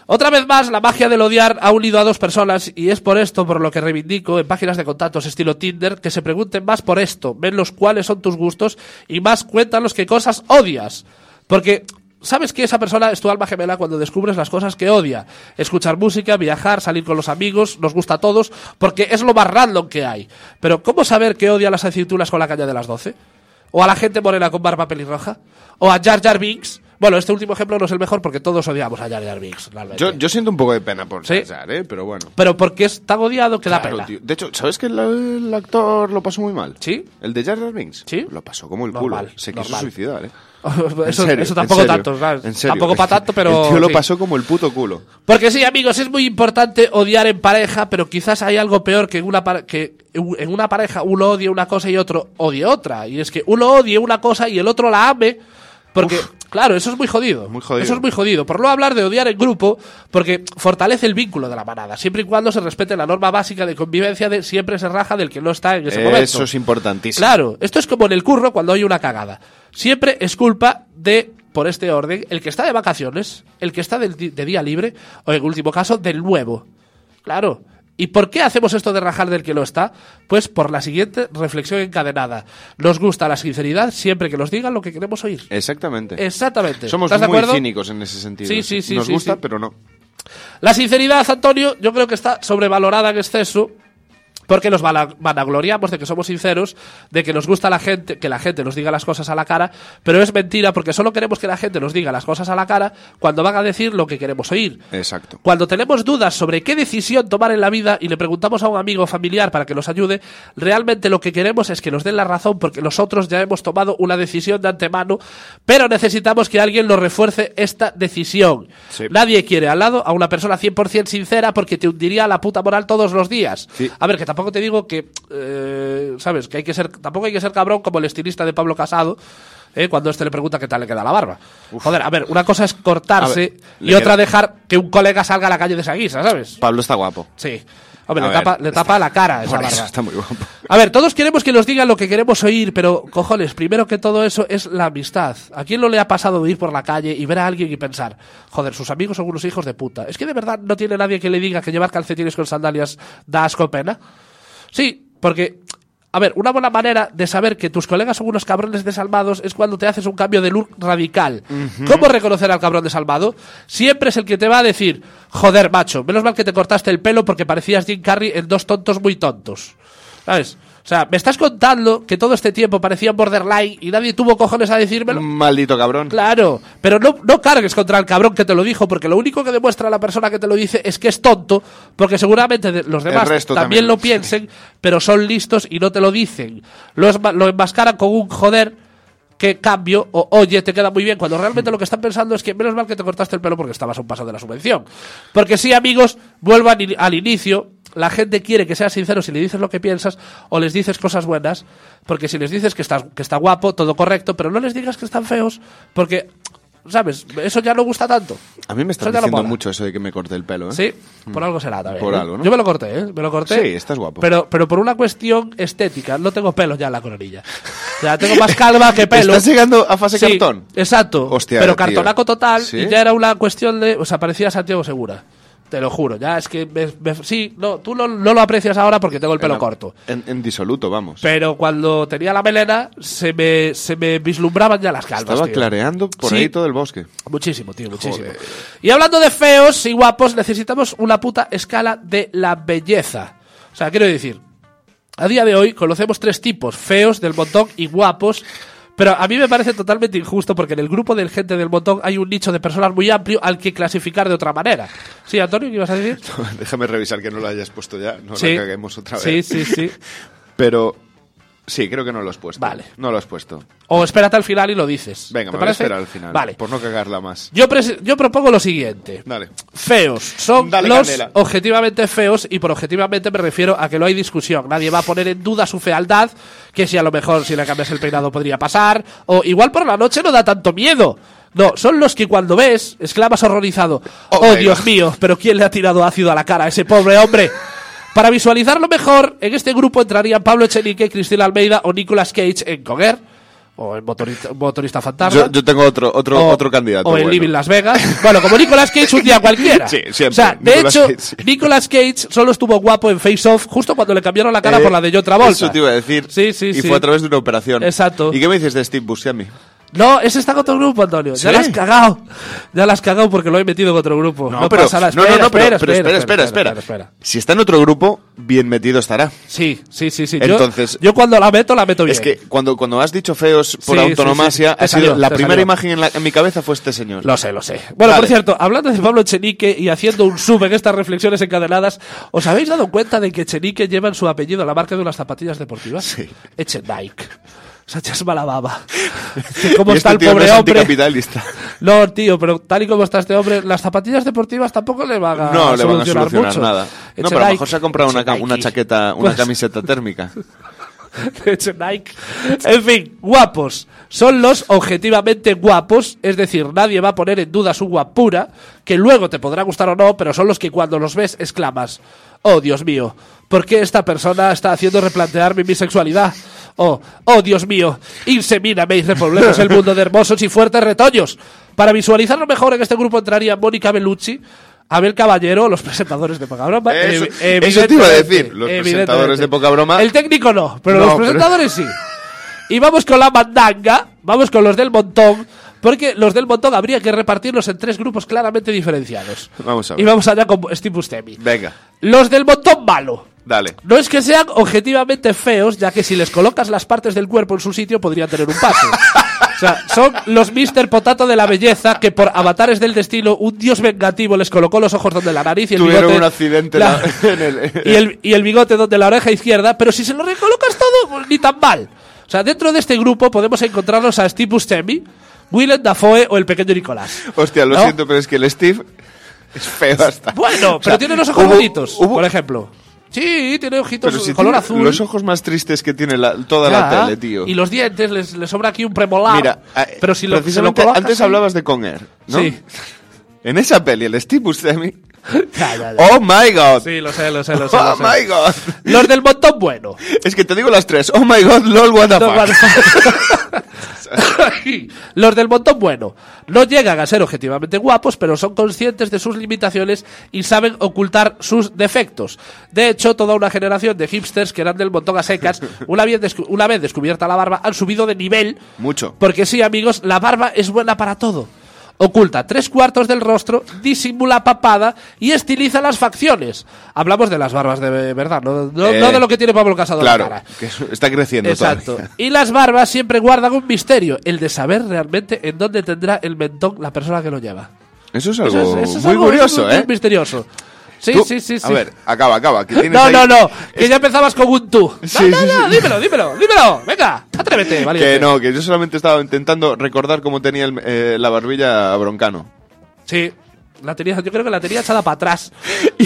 Speaker 2: Otra vez más, la magia del odiar ha unido a dos personas y es por esto por lo que reivindico en páginas de contactos estilo Tinder que se pregunten más por esto, ven los cuáles son tus gustos y más cuéntanos qué cosas odias. Porque sabes que esa persona es tu alma gemela cuando descubres las cosas que odia. Escuchar música, viajar, salir con los amigos, nos gusta a todos, porque es lo más random que hay. Pero ¿cómo saber que odia las aceitunas con la caña de las 12? ¿O a la gente morena con barba pelirroja? ¿O a Jar Jar Binks? Bueno, este último ejemplo no es el mejor porque todos odiamos a Jar Jar Binks.
Speaker 1: Yo, yo siento un poco de pena por
Speaker 2: Sí.
Speaker 1: Jar ¿eh? Pero bueno.
Speaker 2: Pero porque es tan odiado que da
Speaker 1: Claro,
Speaker 2: pena.
Speaker 1: tío. De hecho, ¿sabes que el, el actor lo pasó muy mal?
Speaker 2: ¿Sí?
Speaker 1: El de Jar Jar Binks.
Speaker 2: Sí.
Speaker 1: Lo pasó como el
Speaker 2: Normal,
Speaker 1: culo. Se quiso
Speaker 2: normal.
Speaker 1: suicidar, ¿eh?
Speaker 2: eso,
Speaker 1: En serio,
Speaker 2: eso
Speaker 1: en
Speaker 2: tampoco
Speaker 1: serio,
Speaker 2: tanto, ¿sabes?
Speaker 1: En serio.
Speaker 2: Tampoco para tanto, pero.
Speaker 1: El tío lo
Speaker 2: sí.
Speaker 1: pasó como el puto culo.
Speaker 2: Porque sí, amigos, es muy importante odiar en pareja, pero quizás hay algo peor que en una, que en una pareja uno odie una cosa y otro odie otra. Y es que uno odie una cosa y el otro la ame. Porque, claro, eso es muy jodido.
Speaker 1: Muy jodido.
Speaker 2: Eso es muy jodido. Por no hablar de odiar en grupo, porque fortalece el vínculo de la manada, siempre y cuando se respete la norma básica de convivencia de siempre se raja del que no está en ese momento.
Speaker 1: Eso es importantísimo.
Speaker 2: Claro, esto es como en el curro cuando hay una cagada. Siempre es culpa de, por este orden, el que está de vacaciones, el que está di- de día libre, o en último caso, del nuevo. Claro. ¿Y por qué hacemos esto de rajar del que no está? Pues por la siguiente reflexión encadenada. Nos gusta la sinceridad siempre que nos digan lo que queremos oír.
Speaker 1: Exactamente.
Speaker 2: Exactamente.
Speaker 1: Somos
Speaker 2: ¿Estás de
Speaker 1: muy
Speaker 2: acuerdo?
Speaker 1: cínicos en ese sentido.
Speaker 2: Sí, sí, sí,
Speaker 1: Nos
Speaker 2: sí,
Speaker 1: gusta,
Speaker 2: sí.
Speaker 1: pero no.
Speaker 2: La sinceridad, Antonio, yo creo que está sobrevalorada en exceso. Porque nos vanagloriamos de que somos sinceros, de que nos gusta la gente, que la gente nos diga las cosas a la cara, pero es mentira porque solo queremos que la gente nos diga las cosas a la cara cuando van a decir lo que queremos oír.
Speaker 1: Exacto.
Speaker 2: Cuando tenemos dudas sobre qué decisión tomar en la vida y le preguntamos a un amigo o familiar para que nos ayude, realmente lo que queremos es que nos den la razón porque nosotros ya hemos tomado una decisión de antemano, pero necesitamos que alguien nos refuerce esta decisión.
Speaker 1: Sí.
Speaker 2: Nadie quiere al lado a una persona 100% sincera porque te hundiría la puta moral todos los días.
Speaker 1: Sí.
Speaker 2: A ver, que tampoco te digo que, eh, ¿sabes? Que hay que ser, tampoco hay que ser cabrón como el estilista de Pablo Casado. ¿eh? Cuando este le pregunta qué tal le queda la barba. Joder, a ver, una cosa es cortarse
Speaker 1: ver,
Speaker 2: y otra
Speaker 1: queda-
Speaker 2: dejar que un colega salga a la calle de esa guisa, ¿sabes?
Speaker 1: Pablo está guapo.
Speaker 2: Sí. Hombre,
Speaker 1: A
Speaker 2: le,
Speaker 1: ver,
Speaker 2: tapa, le
Speaker 1: está-
Speaker 2: tapa la cara esa
Speaker 1: eso
Speaker 2: barba.
Speaker 1: está muy guapo.
Speaker 2: A ver, todos queremos que nos digan lo que queremos oír, pero cojones, primero que todo eso es la amistad. ¿A quién no le ha pasado de ir por la calle y ver a alguien y pensar, joder, sus amigos son unos hijos de puta? ¿Es que de verdad no tiene nadie que le diga que llevar calcetines con sandalias da asco pena? Sí, porque, a ver, una buena manera de saber que tus colegas son unos cabrones desalmados es cuando te haces un cambio de look radical. ¿Cómo reconocer al cabrón desalmado? Siempre es el que te va a decir, joder, macho, menos mal que te cortaste el pelo porque parecías Jim Carrey en dos tontos muy tontos. ¿Sabes? O sea, me estás contando que todo este tiempo parecía borderline y nadie tuvo cojones a decírmelo.
Speaker 1: Maldito cabrón.
Speaker 2: Claro, pero no, no cargues contra el cabrón que te lo dijo, porque lo único que demuestra la persona que te lo dice es que es tonto, porque seguramente los demás también,
Speaker 1: también.
Speaker 2: lo piensen, pero son listos y no te lo dicen. Lo, lo enmascaran con un joder que cambio o oye, te queda muy bien, cuando realmente lo que están pensando es que menos mal que te cortaste el pelo porque estabas a un paso de la subvención. Porque sí, amigos, vuelvo al, al inicio. La gente quiere que seas sincero si le dices lo que piensas o les dices cosas buenas, porque si les dices que, estás, que está guapo, todo correcto, pero no les digas que están feos, porque, ¿sabes? Eso ya no gusta tanto.
Speaker 1: A mí me está diciendo mucho eso de que me corte el pelo, ¿eh?
Speaker 2: Sí, por algo será también.
Speaker 1: Por
Speaker 2: ¿eh?
Speaker 1: algo, ¿no?
Speaker 2: Yo me lo corté, ¿eh? Me lo corté.
Speaker 1: Sí, estás guapo.
Speaker 2: Pero, pero por una cuestión estética, no tengo pelo ya en la coronilla. O sea, tengo más calva que pelo.
Speaker 1: ¿Estás llegando a fase
Speaker 2: Sí,
Speaker 1: cartón?
Speaker 2: Exacto.
Speaker 1: Hostia,
Speaker 2: pero
Speaker 1: tío.
Speaker 2: cartonaco total
Speaker 1: ¿Sí?
Speaker 2: y ya era una cuestión de. O sea, parecía Santiago Segura. Te lo juro. Ya es que. me- me- sí, no, tú no, no lo aprecias ahora porque tengo el pelo
Speaker 1: En-
Speaker 2: corto.
Speaker 1: En, en disoluto, vamos.
Speaker 2: Pero cuando tenía la melena, se me, se me vislumbraban ya las calvas.
Speaker 1: Estaba
Speaker 2: tío.
Speaker 1: clareando por
Speaker 2: Sí.
Speaker 1: ahí todo el bosque.
Speaker 2: Muchísimo, tío, muchísimo.
Speaker 1: Joder.
Speaker 2: Y hablando de feos y guapos, necesitamos una puta escala de la belleza. O sea, quiero decir, a día de hoy conocemos tres tipos, feos del montón y guapos. Pero a mí me parece totalmente injusto porque en el grupo de gente del montón hay un nicho de personas muy amplio al que clasificar de otra manera. Sí, Antonio, ¿qué ibas a decir?
Speaker 1: Déjame revisar que no lo hayas puesto ya. No
Speaker 2: sí.
Speaker 1: la caguemos otra
Speaker 2: Sí,
Speaker 1: vez.
Speaker 2: sí, sí.
Speaker 1: Pero sí, creo que no lo has puesto.
Speaker 2: Vale.
Speaker 1: No lo has puesto.
Speaker 2: O espérate al final y lo dices.
Speaker 1: Venga,
Speaker 2: ¿Te
Speaker 1: me voy a
Speaker 2: parece?
Speaker 1: esperar al final.
Speaker 2: Vale.
Speaker 1: Por no cagarla más.
Speaker 2: Yo, propongo lo siguiente.
Speaker 1: Dale.
Speaker 2: feos. Son
Speaker 1: Dale,
Speaker 2: los objetivamente feos y por objetivamente me refiero a que no hay discusión. Nadie va a poner en duda su fealdad, que si a lo mejor si le cambias el peinado podría pasar, o igual por la noche no da tanto miedo. No, son los que cuando ves exclamas horrorizado,
Speaker 1: Oh,
Speaker 2: oh, Dios
Speaker 1: God".
Speaker 2: mío, pero ¿quién le ha tirado ácido a la cara a ese pobre hombre? Para visualizarlo mejor, en este grupo entrarían Pablo Echenique, Cristina Almeida o Nicolas Cage en Coger, o en motorista, motorista fantasma.
Speaker 1: Yo, yo tengo otro, otro,
Speaker 2: O-
Speaker 1: otro candidato.
Speaker 2: O en
Speaker 1: bueno.
Speaker 2: Living Las Vegas. Bueno, como Nicolas Cage un día cualquiera.
Speaker 1: Sí, siempre.
Speaker 2: O sea, de
Speaker 1: Nicolas
Speaker 2: hecho,
Speaker 1: Cage.
Speaker 2: Nicolas Cage solo estuvo guapo en Face Off justo cuando le cambiaron la cara
Speaker 1: Eh,
Speaker 2: por la de John Travolta.
Speaker 1: Eso te iba a decir.
Speaker 2: Sí, sí,
Speaker 1: y
Speaker 2: sí.
Speaker 1: fue a través de una operación.
Speaker 2: Exacto.
Speaker 1: ¿Y qué me dices de Steve Buscemi?
Speaker 2: No, ese está en otro grupo, Antonio.
Speaker 1: ¿Sí?
Speaker 2: Ya la has cagado. Ya la has cagado porque lo he metido en otro grupo. No,
Speaker 1: pero,
Speaker 2: pasa nada.
Speaker 1: no, no,
Speaker 2: Espera,
Speaker 1: no, pero,
Speaker 2: espera,
Speaker 1: pero espera, espera, espera,
Speaker 2: espera.
Speaker 1: Si está en otro grupo, bien metido estará.
Speaker 2: Sí, sí, sí, sí.
Speaker 1: Entonces-
Speaker 2: yo, yo cuando la meto, la meto bien.
Speaker 1: Es que cuando, cuando has dicho feos por
Speaker 2: Sí,
Speaker 1: autonomasia,
Speaker 2: sí.
Speaker 1: Ha sido
Speaker 2: salió,
Speaker 1: la primera
Speaker 2: salió.
Speaker 1: imagen en, la- en mi cabeza fue este señor.
Speaker 2: Lo sé, lo sé. Bueno,
Speaker 1: Vale.
Speaker 2: por cierto, hablando de Pablo Echenique y haciendo un sub en estas reflexiones encadenadas, ¿os habéis dado cuenta de que Echenique lleva en su apellido la marca de unas zapatillas deportivas?
Speaker 1: Sí.
Speaker 2: Echenike. Sánchez Malababa. Que ¿Cómo está
Speaker 1: este
Speaker 2: el
Speaker 1: no
Speaker 2: pobre hombre?
Speaker 1: anticapitalista.
Speaker 2: No, tío, pero tal y como está este hombre, las zapatillas deportivas tampoco le van a
Speaker 1: No le van a
Speaker 2: solucionar,
Speaker 1: solucionar
Speaker 2: mucho.
Speaker 1: nada. No, pero a lo mejor se ha comprado una, una chaqueta, una
Speaker 2: Pues-
Speaker 1: camiseta térmica.
Speaker 2: Hecho Nike. En fin, guapos. Son los objetivamente guapos, es decir, nadie va a poner en duda su guapura, que luego te podrá gustar o no, pero son los que cuando los ves exclamas, oh Dios mío, ¿por qué esta persona está haciendo replantearme mi sexualidad? Oh, oh Dios mío, insemíname y repoblemos el mundo de hermosos y fuertes retoños. Para visualizarlo mejor en este grupo entrarían Mónica Bellucci, Abel Caballero, los presentadores de Poca Broma.
Speaker 1: Eso- eso te iba a decir, los presentadores de Poca Broma.
Speaker 2: El técnico no, pero
Speaker 1: No,
Speaker 2: los
Speaker 1: pero-
Speaker 2: presentadores sí. Y vamos con la mandanga, vamos con los del montón, porque los del montón habría que repartirlos en tres grupos claramente diferenciados.
Speaker 1: Vamos a ver.
Speaker 2: Y vamos allá con Steve Buscemi.
Speaker 1: Venga,
Speaker 2: Los del montón malo.
Speaker 1: Dale.
Speaker 2: No es que sean objetivamente feos, ya que si les colocas las partes del cuerpo en su sitio podrían tener un pase. O sea, son los Mr. Potato de la belleza que por avatares del destino un dios vengativo les colocó los ojos donde la nariz y el
Speaker 1: Tuvieron
Speaker 2: bigote...
Speaker 1: un accidente
Speaker 2: la-
Speaker 1: en el-
Speaker 2: y, el, y el bigote donde la oreja izquierda, pero si se lo recolocas todo, pues ni tan mal. O sea, dentro de este grupo podemos encontrarnos a Steve Buscemi, Willem Dafoe o el pequeño Nicolás.
Speaker 1: Hostia, lo
Speaker 2: ¿No?
Speaker 1: siento, pero es que el Steve es feo hasta.
Speaker 2: Bueno,
Speaker 1: O
Speaker 2: pero
Speaker 1: sea,
Speaker 2: tiene los ojos
Speaker 1: hubo-
Speaker 2: bonitos,
Speaker 1: hubo-
Speaker 2: por ejemplo. Sí, tiene ojitos
Speaker 1: Pero si
Speaker 2: color
Speaker 1: tiene
Speaker 2: azul.
Speaker 1: Los ojos más tristes que tiene la- toda la
Speaker 2: Ya,
Speaker 1: tele, tío.
Speaker 2: Y los dientes, les, les sobra aquí un premolar.
Speaker 1: Mira,
Speaker 2: pero si lo, se lo colocas
Speaker 1: antes hablabas de Conger, ¿no?
Speaker 2: Sí.
Speaker 1: En esa peli, el Steve Buscemi.
Speaker 2: Ya, ya, ya.
Speaker 1: ¡Oh my god!
Speaker 2: Sí, lo sé, lo sé, lo sé.
Speaker 1: ¡Oh
Speaker 2: lo sé.
Speaker 1: my god!
Speaker 2: Los del montón bueno.
Speaker 1: Es que te digo las tres. ¡Oh my god! ¡Lol, what the fuck!
Speaker 2: Los del montón bueno no llegan a ser objetivamente guapos, pero son conscientes de sus limitaciones y saben ocultar sus defectos. De hecho, toda una generación de hipsters que eran del montón a secas, una vez, una vez descubierta la barba, han subido de nivel.
Speaker 1: Mucho.
Speaker 2: Porque sí, amigos, la barba es buena para todo. Oculta tres cuartos del rostro, disimula papada y estiliza las facciones. Hablamos de las barbas de verdad, no, no-
Speaker 1: Eh,
Speaker 2: no de lo que tiene Pablo Casado en la
Speaker 1: Claro,
Speaker 2: cara.
Speaker 1: que está creciendo
Speaker 2: Exacto.
Speaker 1: todavía.
Speaker 2: Y las barbas siempre guardan un misterio, el de saber realmente en dónde tendrá el mentón la persona que lo lleva.
Speaker 1: Eso es
Speaker 2: Eso
Speaker 1: algo
Speaker 2: es- eso es
Speaker 1: muy
Speaker 2: algo
Speaker 1: curioso,
Speaker 2: muy
Speaker 1: ¿eh?
Speaker 2: misterioso. Sí,
Speaker 1: Tú-
Speaker 2: sí, sí, sí.
Speaker 1: A ver, acaba, acaba. que
Speaker 2: no,
Speaker 1: ahí-
Speaker 2: no, no, que ya empezabas con un tú. No,
Speaker 1: Sí,
Speaker 2: no,
Speaker 1: sí,
Speaker 2: no,
Speaker 1: sí.
Speaker 2: dímelo, dímelo, dímelo. Venga, atrévete, valiente.
Speaker 1: Que no, que yo solamente estaba intentando recordar cómo tenía el- eh, la barbilla a Broncano.
Speaker 2: Sí. La tenía, yo creo que la tenía echada para atrás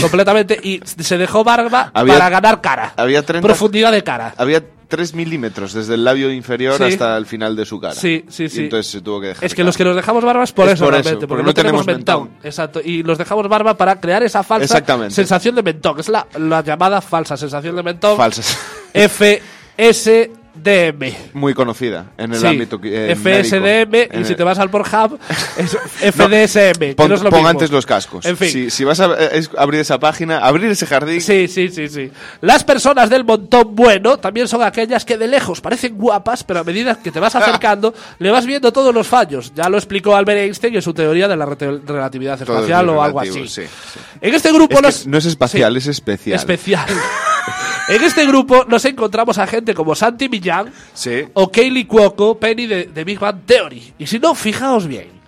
Speaker 2: completamente y se dejó barba
Speaker 1: Había-
Speaker 2: para ganar cara.
Speaker 1: había 30
Speaker 2: Profundidad de cara.
Speaker 1: Había 3 milímetros desde el labio inferior
Speaker 2: Sí.
Speaker 1: hasta el final de su cara.
Speaker 2: Sí, sí,
Speaker 1: Y
Speaker 2: sí.
Speaker 1: entonces se tuvo que dejar.
Speaker 2: Es que los que nos dejamos barba es por
Speaker 1: Es
Speaker 2: eso,
Speaker 1: por eso,
Speaker 2: porque,
Speaker 1: porque
Speaker 2: no,
Speaker 1: no
Speaker 2: tenemos,
Speaker 1: tenemos
Speaker 2: mentón.
Speaker 1: mentón.
Speaker 2: Exacto, y nos dejamos barba para crear esa falsa sensación de mentón, es la, la llamada falsa sensación de mentón.
Speaker 1: Falsas.
Speaker 2: FSDM.
Speaker 1: Muy conocida en el
Speaker 2: Sí,
Speaker 1: ámbito eh,
Speaker 2: FSDM,
Speaker 1: médico.
Speaker 2: y
Speaker 1: En
Speaker 2: si
Speaker 1: el-
Speaker 2: te vas al Pornhub, es FDSM.
Speaker 1: Pon,
Speaker 2: no es lo
Speaker 1: pon
Speaker 2: mismo.
Speaker 1: antes los cascos.
Speaker 2: En fin.
Speaker 1: Si, si vas a es- abrir esa página, abrir ese jardín.
Speaker 2: Sí, sí, sí, sí. Las personas del montón bueno también son aquellas que de lejos parecen guapas, pero a medida que te vas acercando, le vas viendo todos los fallos. Ya lo explicó Albert Einstein en su teoría de la relatividad
Speaker 1: es
Speaker 2: espacial o algo así.
Speaker 1: sí, sí.
Speaker 2: En este grupo
Speaker 1: Es
Speaker 2: los-
Speaker 1: no es espacial, es especial.
Speaker 2: Especial. en este grupo nos encontramos a gente como Santi Millán
Speaker 1: Sí.
Speaker 2: o Kaylee Cuoco, Penny de, de Big Bang Theory. Y si no, fijaos bien.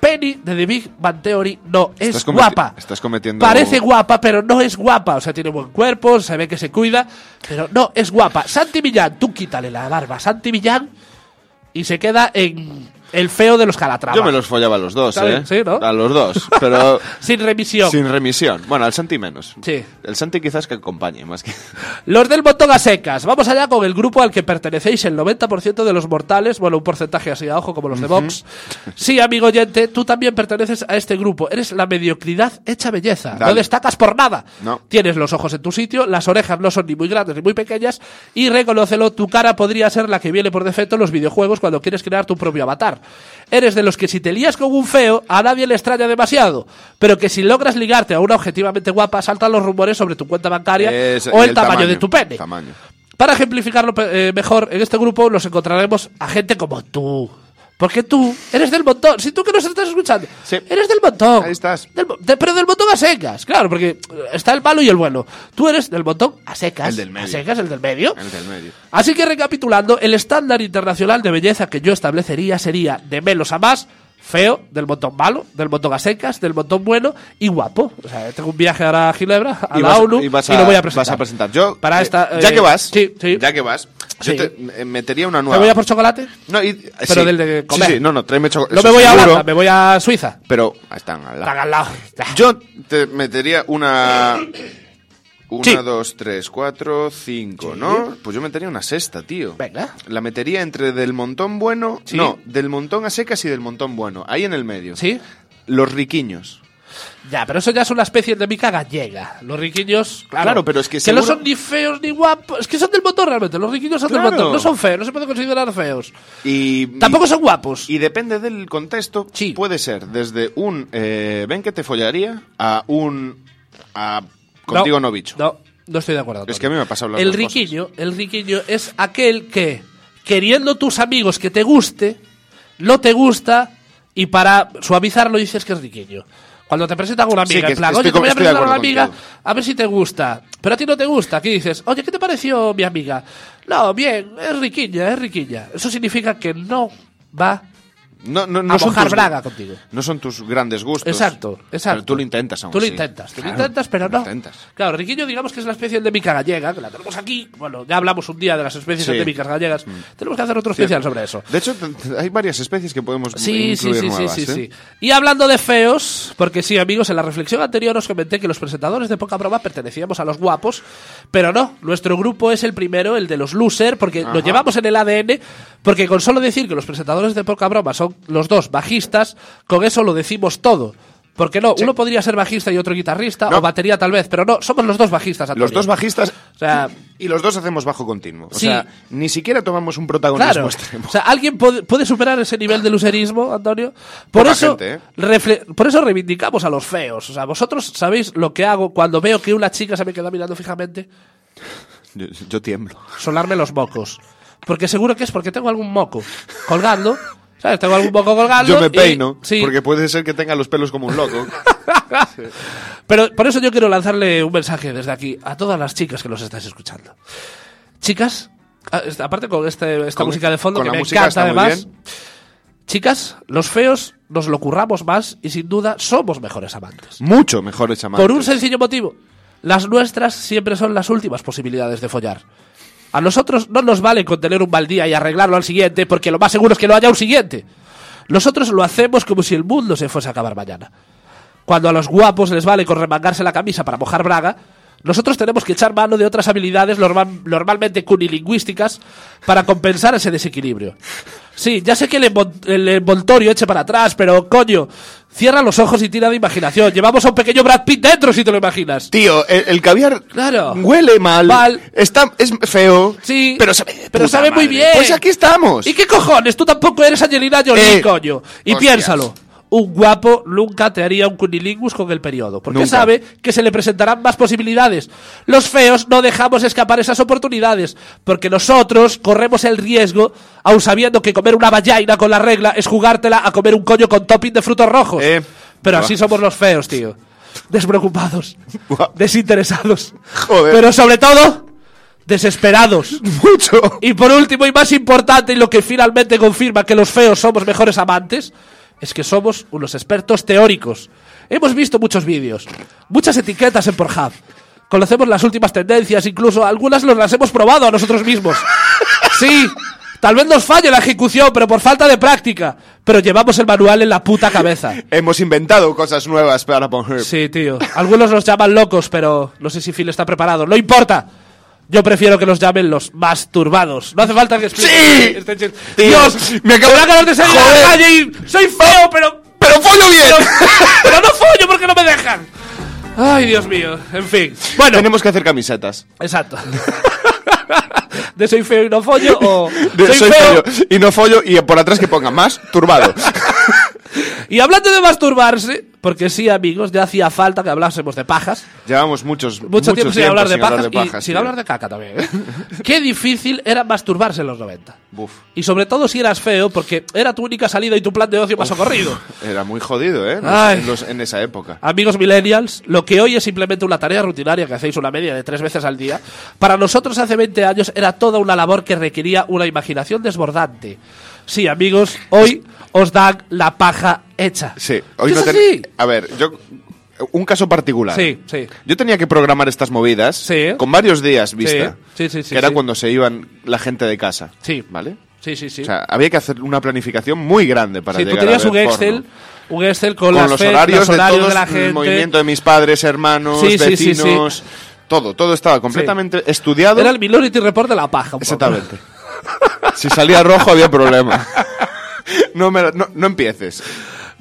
Speaker 2: Penny de The Big Bang Theory no es
Speaker 1: Estás
Speaker 2: guapa.
Speaker 1: estás cometiendo-
Speaker 2: Parece guapa, pero no es guapa. O sea, tiene buen cuerpo, se ve que se cuida, pero no es guapa. Santi Millán, tú quítale la barba a Santi Millán y se queda en el feo de los Calatrava.
Speaker 1: Yo me los follaba a los dos, ¿eh?
Speaker 2: sí, ¿no?
Speaker 1: A los dos, pero
Speaker 2: Sin remisión.
Speaker 1: sin remisión. Bueno, al Santi menos.
Speaker 2: Sí.
Speaker 1: El Santi quizás que acompañe, más que...
Speaker 2: Los del montón a secas. Vamos allá con el grupo al que pertenecéis el 90% de los mortales. Bueno, un porcentaje así a ojo como los de Vox. Sí, amigo oyente, tú también perteneces a este grupo. Eres la mediocridad hecha belleza. No destacas por nada.
Speaker 1: No.
Speaker 2: Tienes los ojos en tu sitio, las orejas no son ni muy grandes ni muy pequeñas. Y reconócelo, tu cara podría ser la que viene por defecto en los videojuegos cuando quieres crear tu propio avatar. Eres de los que si te lías con un feo, a nadie le extraña demasiado. Pero que si logras ligarte a una objetivamente guapa, saltan los rumores sobre tu cuenta bancaria
Speaker 1: Es-
Speaker 2: o el, tamaño, de tu pene.
Speaker 1: Tamaño.
Speaker 2: Para ejemplificarlo eh, mejor, en este grupo nos encontraremos a gente como tú. Porque tú eres del montón. Si tú que nos estás escuchando,
Speaker 1: Sí.
Speaker 2: eres del montón.
Speaker 1: Ahí estás.
Speaker 2: Del de- pero del montón a secas, claro, porque eh, está el malo y el bueno. Tú eres del montón a secas.
Speaker 1: El del medio.
Speaker 2: A secas, el del medio.
Speaker 1: El del medio.
Speaker 2: Así que recapitulando, el estándar internacional de belleza que yo establecería sería de menos a más, feo, del montón malo, del montón a secas, del montón bueno y guapo. O sea, tengo un viaje ahora a Ginebra, a
Speaker 1: y
Speaker 2: la
Speaker 1: vas,
Speaker 2: ONU,
Speaker 1: y vas
Speaker 2: y
Speaker 1: a,
Speaker 2: lo voy a presentar.
Speaker 1: vas a presentar. Yo,
Speaker 2: Para
Speaker 1: eh,
Speaker 2: esta,
Speaker 1: ya
Speaker 2: eh,
Speaker 1: que vas,
Speaker 2: sí, sí.
Speaker 1: ya que vas, yo
Speaker 2: Sí.
Speaker 1: te eh, metería una
Speaker 2: ¿Me
Speaker 1: nueva.
Speaker 2: voy a por chocolate?
Speaker 1: No, y-
Speaker 2: Pero del de comer.
Speaker 1: Sí, sí, no, no, tráeme chocolate.
Speaker 2: No me voy a Holanda, me voy a Suiza.
Speaker 1: Pero están al lado.
Speaker 2: Están al lado.
Speaker 1: Yo te metería una. Una,
Speaker 2: Sí.
Speaker 1: dos, tres, cuatro, cinco, ¿no? Pues yo metería una sexta, tío.
Speaker 2: Venga.
Speaker 1: La metería entre del montón bueno.
Speaker 2: Sí.
Speaker 1: No, del montón a secas y del montón bueno. Ahí en el medio.
Speaker 2: ¿Sí?
Speaker 1: Los riquiños.
Speaker 2: Ya, pero eso ya es una especie endémica gallega. Los riquiños, claro.
Speaker 1: Claro, pero es que
Speaker 2: no
Speaker 1: seguro-
Speaker 2: son ni feos ni guapos. Es que son del montón realmente. Los riquiños son
Speaker 1: Claro.
Speaker 2: del montón. No son feos, no se pueden considerar feos.
Speaker 1: Y.
Speaker 2: Tampoco
Speaker 1: y-
Speaker 2: son guapos.
Speaker 1: Y depende del contexto,
Speaker 2: Sí.
Speaker 1: puede ser desde un eh, ven que te follaría a un a contigo no, bicho.
Speaker 2: No, no estoy de acuerdo.
Speaker 1: Es
Speaker 2: Antonio.
Speaker 1: que a mí me ha pasado
Speaker 2: El
Speaker 1: cosas.
Speaker 2: riquiño, el riquiño es aquel que queriendo tus amigos que te guste, no te gusta y para suavizarlo dices que es riquillo. Cuando te presentan a una amiga, en plan,
Speaker 1: estoy
Speaker 2: oye, te voy a presentar a una amiga,
Speaker 1: contigo.
Speaker 2: a ver si te gusta. Pero a ti no te gusta. Aquí dices, oye, ¿qué te pareció mi amiga? No, bien, es riquilla, es riquilla. Eso significa que no va
Speaker 1: No, no,
Speaker 2: a
Speaker 1: no son
Speaker 2: mojar
Speaker 1: tus-
Speaker 2: braga contigo.
Speaker 1: No son tus grandes gustos.
Speaker 2: Exacto, exacto.
Speaker 1: Pero tú lo intentas aún
Speaker 2: Tú lo intentas, tú lo intentas, pero no.
Speaker 1: intentas.
Speaker 2: Claro, Riquillo, digamos que es la especie endémica gallega, que la tenemos aquí. Bueno, ya hablamos un día de las especies
Speaker 1: Sí. Mm.
Speaker 2: endémicas gallegas. Tenemos que hacer otro especial sobre eso.
Speaker 1: De hecho, hay varias especies que podemos
Speaker 2: Sí, sí,
Speaker 1: incluir
Speaker 2: sí, sí,
Speaker 1: nuevas,
Speaker 2: sí,
Speaker 1: ¿eh?
Speaker 2: sí. Y hablando de feos, porque sí, amigos, en la reflexión anterior os comenté que los presentadores de poca broma pertenecíamos a los guapos, pero no, nuestro grupo es el primero, el de los loser, porque lo llevamos en el ADN, porque con solo decir que los presentadores de poca broma son los dos bajistas, con eso lo decimos todo. Porque no, uno podría ser bajista y otro guitarrista,
Speaker 1: No.
Speaker 2: o batería tal vez, pero no, somos los dos bajistas.
Speaker 1: Los
Speaker 2: Antonio.
Speaker 1: dos bajistas
Speaker 2: O sea,
Speaker 1: y los dos hacemos bajo continuo. O
Speaker 2: Sí.
Speaker 1: sea, ni siquiera tomamos un protagonismo
Speaker 2: Claro.
Speaker 1: extremo.
Speaker 2: O sea, ¿alguien puede, puede superar ese nivel de lucerismo, Antonio? Por
Speaker 1: Poca
Speaker 2: eso,
Speaker 1: gente, ¿eh?
Speaker 2: por eso reivindicamos a los feos. O sea, vosotros sabéis lo que hago cuando veo que una chica se me queda mirando fijamente.
Speaker 1: Yo, yo tiemblo.
Speaker 2: Solarme los mocos. Porque seguro que es porque tengo algún moco colgando. ¿Sabes? Tengo algún moco colgando.
Speaker 1: Yo me
Speaker 2: y-
Speaker 1: peino,
Speaker 2: sí,
Speaker 1: porque puede ser que tenga los pelos como un loco.
Speaker 2: Pero por eso yo quiero lanzarle un mensaje desde aquí a todas las chicas que nos estáis escuchando. Chicas, a- est- aparte con este, esta
Speaker 1: Con-
Speaker 2: música de fondo que me encanta además. Chicas, los feos nos lo curramos más y sin duda somos mejores amantes.
Speaker 1: Mucho mejores amantes.
Speaker 2: Por un sencillo motivo. Las nuestras siempre son las últimas posibilidades de follar. A nosotros no nos vale con tener un mal día y arreglarlo al siguiente porque lo más seguro es que no haya un siguiente. Nosotros lo hacemos como si el mundo se fuese a acabar mañana. Cuando a los guapos les vale con remangarse la camisa para mojar braga, nosotros tenemos que echar mano de otras habilidades normal- normalmente cunilingüísticas para compensar ese desequilibrio. Sí, ya sé que el, el envoltorio eche para atrás, pero coño, cierra los ojos y tira de imaginación. Llevamos a un pequeño Brad Pitt dentro, si te lo imaginas.
Speaker 1: Tío, el, el caviar
Speaker 2: Claro.
Speaker 1: huele mal,
Speaker 2: Mal.
Speaker 1: Está, es feo,
Speaker 2: Sí,
Speaker 1: pero sabe,
Speaker 2: pero sabe muy bien.
Speaker 1: Pues aquí estamos.
Speaker 2: ¿Y qué cojones? Tú tampoco eres Angelina Jolie,
Speaker 1: Eh,
Speaker 2: coño. Y
Speaker 1: hostias.
Speaker 2: piénsalo. Un guapo nunca te haría un cunilingus con el periodo, porque
Speaker 1: Nunca.
Speaker 2: sabe que se le presentarán más posibilidades. Los feos no dejamos escapar esas oportunidades, porque nosotros corremos el riesgo, aun sabiendo que comer una vallaina con la regla es jugártela a comer un coño con topping de frutos rojos.
Speaker 1: Eh,
Speaker 2: Pero así somos los feos, tío. Despreocupados, desinteresados,
Speaker 1: Joder.
Speaker 2: pero sobre todo, desesperados.
Speaker 1: Mucho.
Speaker 2: Y por último y más importante, y lo que finalmente confirma que los feos somos mejores amantes, es que somos unos expertos teóricos. Hemos visto muchos vídeos, muchas etiquetas en Pornhub. Conocemos las últimas tendencias, incluso algunas nos las hemos probado a nosotros mismos. Sí, tal vez nos falle la ejecución, pero por falta de práctica. Pero llevamos el manual en la puta cabeza.
Speaker 1: Hemos inventado cosas nuevas para poner.
Speaker 2: Sí, tío. Algunos nos llaman locos, pero no sé si Phil está preparado. No importa. Yo prefiero que los llamen los masturbados. No hace falta que explique.
Speaker 1: ¡Sí!
Speaker 2: este Dios,
Speaker 1: me acabo-
Speaker 2: ganas de salir a
Speaker 1: Joder.
Speaker 2: la calle y soy feo, pero
Speaker 1: ¡Pero follo bien!
Speaker 2: pero, pero no follo porque no me dejan. Ay, Dios mío. En fin. Bueno,
Speaker 1: Tenemos que hacer camisetas.
Speaker 2: exacto. De soy feo y no follo o
Speaker 1: De
Speaker 2: soy,
Speaker 1: soy
Speaker 2: feo.
Speaker 1: follo y no follo y por atrás que ponga más turbado.
Speaker 2: Y hablando de masturbarse, porque sí, amigos, ya hacía falta que hablásemos de pajas.
Speaker 1: Llevamos muchos
Speaker 2: Mucho, tiempo sin hablar de pajas, y
Speaker 1: pajas,
Speaker 2: sin
Speaker 1: tío.
Speaker 2: hablar de caca también. ¿eh? Qué difícil era masturbarse en los 90.
Speaker 1: Buf.
Speaker 2: Y sobre todo si eras feo, porque era tu única salida y tu plan de ocio más socorrido.
Speaker 1: Era muy jodido, ¿eh? Los- los- en esa época.
Speaker 2: Amigos millennials, lo que hoy es simplemente una tarea rutinaria que hacéis una media de tres veces al día, para nosotros hace 20 años era toda una labor que requería una imaginación desbordante. Sí, amigos, hoy os dan la paja hecha.
Speaker 1: Sí, hoy
Speaker 2: ¿Es
Speaker 1: no ten-? A ver, yo. Un caso particular.
Speaker 2: Sí, sí.
Speaker 1: Yo tenía que programar estas movidas
Speaker 2: Sí.
Speaker 1: con varios días vista.
Speaker 2: Sí, sí, sí,
Speaker 1: que era cuando se iban la gente de casa.
Speaker 2: Sí.
Speaker 1: ¿Vale?
Speaker 2: Sí, sí, sí.
Speaker 1: O sea, había que hacer una planificación muy grande para
Speaker 2: Sí, tú
Speaker 1: llegar
Speaker 2: tenías
Speaker 1: a
Speaker 2: un
Speaker 1: ver
Speaker 2: Excel,
Speaker 1: porno.
Speaker 2: un Excel con,
Speaker 1: con
Speaker 2: las
Speaker 1: los
Speaker 2: fe-
Speaker 1: horarios,
Speaker 2: los
Speaker 1: de todos,
Speaker 2: de la
Speaker 1: el movimiento de mis padres, hermanos,
Speaker 2: Sí, sí, sí,
Speaker 1: vecinos, todo, todo estaba completamente estudiado.
Speaker 2: Era el Minority Report de la paja. un poco.
Speaker 1: Exactamente. si salía rojo había problema. No, me- no, no empieces.